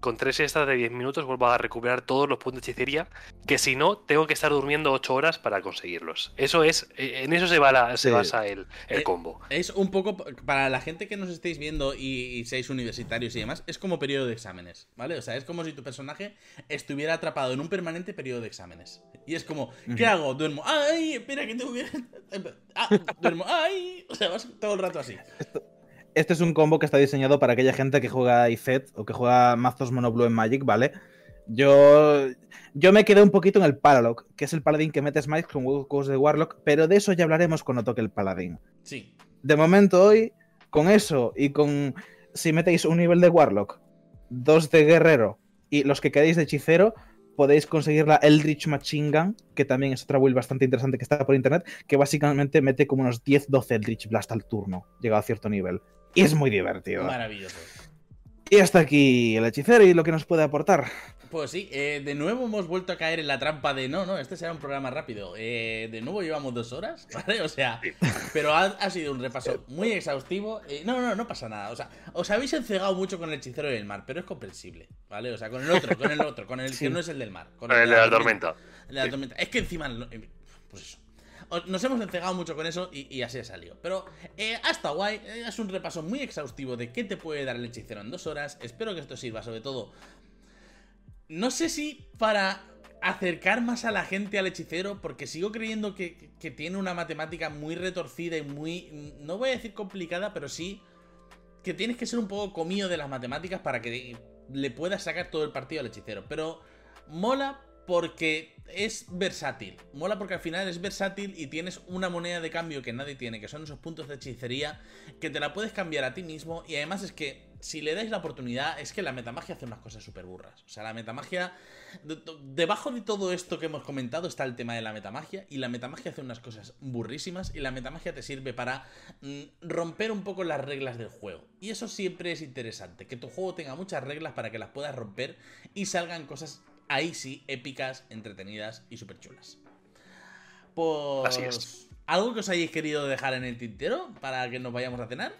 Con tres siestas de 10 minutos vuelvo a recuperar todos los puntos de hechicería, que si no, tengo que estar durmiendo 8 horas para conseguirlos. Eso es, eh, en eso se, va la- se Sí. basa el, el Eh, combo. Es un poco, para la gente que nos estéis viendo y, y seáis universitarios y demás, es como periodo de exámenes, ¿vale? O sea, es como si tu personaje estuviera atrapado en un permanente periodo de exámenes. Y es como, ¿qué hago? Duermo, ¡ay! Espera, que tengo que. Ah, duermo, ¡ay! O sea, vas todo el rato así. Este es un combo que está diseñado para aquella gente que juega IZ o que juega mazos mono blue en Magic, ¿vale? Yo, yo me quedé un poquito en el Paralog, que es el paladín que metes Smite con huecos de Warlock, pero de eso ya hablaremos cuando toque el paladín. Sí. De momento hoy, con eso y con si metéis un nivel de Warlock, dos de Guerrero y los que queréis de Hechicero, podéis conseguir la Eldritch Machine Gun, que también es otra build bastante interesante que está por internet, que básicamente mete como unos 10-12 Eldritch Blast al turno, llegado a cierto nivel. Y es muy divertido. Maravilloso. Y hasta aquí el hechicero y lo que nos puede aportar. Pues sí, eh, de nuevo hemos vuelto a caer en la trampa de no, no, este será un programa rápido. Eh, de nuevo llevamos dos horas, ¿vale? O sea, pero ha, ha sido un repaso muy exhaustivo. Eh, no, no, no pasa nada. O sea, os habéis encegado mucho con el hechicero del mar, pero es comprensible, ¿vale? O sea, con el otro, con el otro, con el Sí. que no es el del mar. Con El de la tormenta. El de la Sí. tormenta. Es que encima, eh, pues eso. Os- Nos hemos encegado mucho con eso y, y así ha salido. Pero eh, hasta guay, eh, es un repaso muy exhaustivo de qué te puede dar el hechicero en dos horas. Espero que esto sirva sobre todo no sé si para acercar más a la gente al hechicero, porque sigo creyendo que, tiene una matemática muy retorcida y muy. No voy a decir complicada, pero sí que tienes que ser un poco comido de las matemáticas para que le puedas sacar todo el partido al hechicero. Pero mola porque es versátil. Mola porque al final es versátil y tienes una moneda de cambio que nadie tiene, que son esos puntos de hechicería, que te la puedes cambiar a ti mismo. Y además es que si le dais la oportunidad, es que la metamagia hace unas cosas súper burras. O sea, la metamagia. de- de- Debajo de todo esto que hemos comentado está el tema de la metamagia. Y la metamagia hace unas cosas burrísimas. Y la metamagia te sirve para mm, romper un poco las reglas del juego. Y eso siempre es interesante. Que tu juego tenga muchas reglas para que las puedas romper y salgan cosas ahí sí épicas, entretenidas y súper chulas. Pues. Así es. ¿Algo que os hayáis querido dejar en el tintero para que nos vayamos a cenar?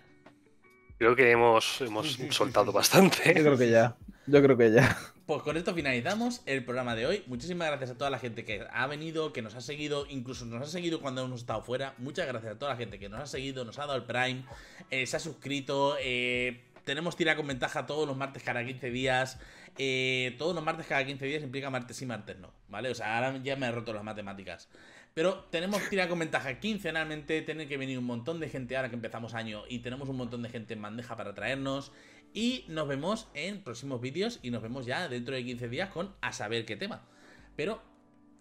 Creo que hemos, hemos soltado Yo bastante. creo que ya. Yo creo que ya. Pues con esto finalizamos el programa de hoy. Muchísimas gracias a toda la gente que ha venido, que nos ha seguido, incluso nos ha seguido cuando hemos estado fuera. Muchas gracias a toda la gente que nos ha seguido, nos ha dado el Prime, eh, se ha suscrito. eh, tenemos tira con ventaja todos los martes cada 15 días. eh, todos los martes cada 15 días implica martes y martes no, ¿vale? O sea, ahora ya me he roto las matemáticas. Pero tenemos tira con ventaja quincenalmente, tiene que venir un montón de gente ahora que empezamos año y tenemos un montón de gente en bandeja para traernos. Y nos vemos en próximos vídeos y nos vemos ya dentro de 15 días con a saber qué tema. Pero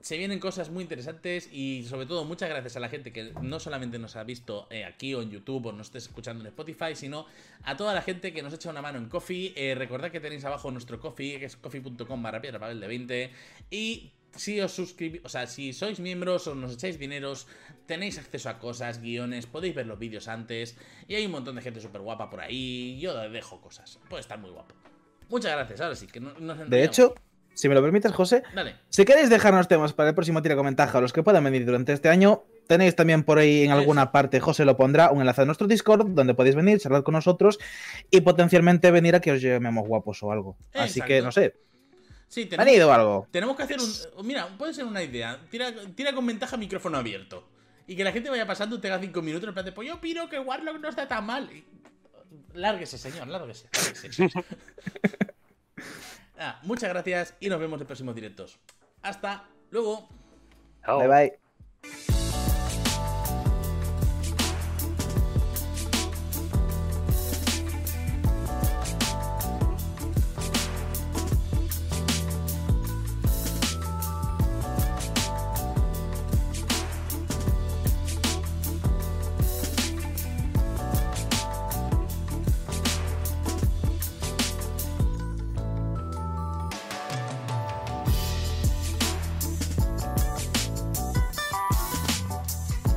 se vienen cosas muy interesantes y sobre todo muchas gracias a la gente que no solamente nos ha visto eh, aquí o en YouTube o nos estés escuchando en Spotify, sino a toda la gente que nos echa una mano en Coffee. Eh, recordad que tenéis abajo nuestro Coffee, que es coffee.com barra piedra de 20. Y si os suscribís, o sea, si sois miembros o nos echáis dineros, tenéis acceso a cosas, guiones, podéis ver los vídeos antes. Y hay un montón de gente súper guapa por ahí. Yo dejo cosas. Puede estar muy guapo. Muchas gracias, ahora sí, que no, nos De hecho, si me lo permites, José, Dale. si queréis dejarnos temas para el próximo tira o los que puedan venir durante este año, tenéis también por ahí en alguna parte, José lo pondrá, un enlace a nuestro Discord donde podéis venir, charlar con nosotros y potencialmente venir a que os llamemos guapos o algo. Así que, no sé, Sí, tenemos, ¿han ido algo? tenemos que hacer un. Mira, puede ser una idea. Tira, tira con ventaja micrófono abierto. Y que la gente vaya pasando, tenga cinco minutos en plan de, pues yo opino que Warlock no está tan mal. Y- Lárguese, señor, lárguese. lárguese. Ah, muchas gracias y nos vemos en próximos directos. Hasta luego. Bye bye.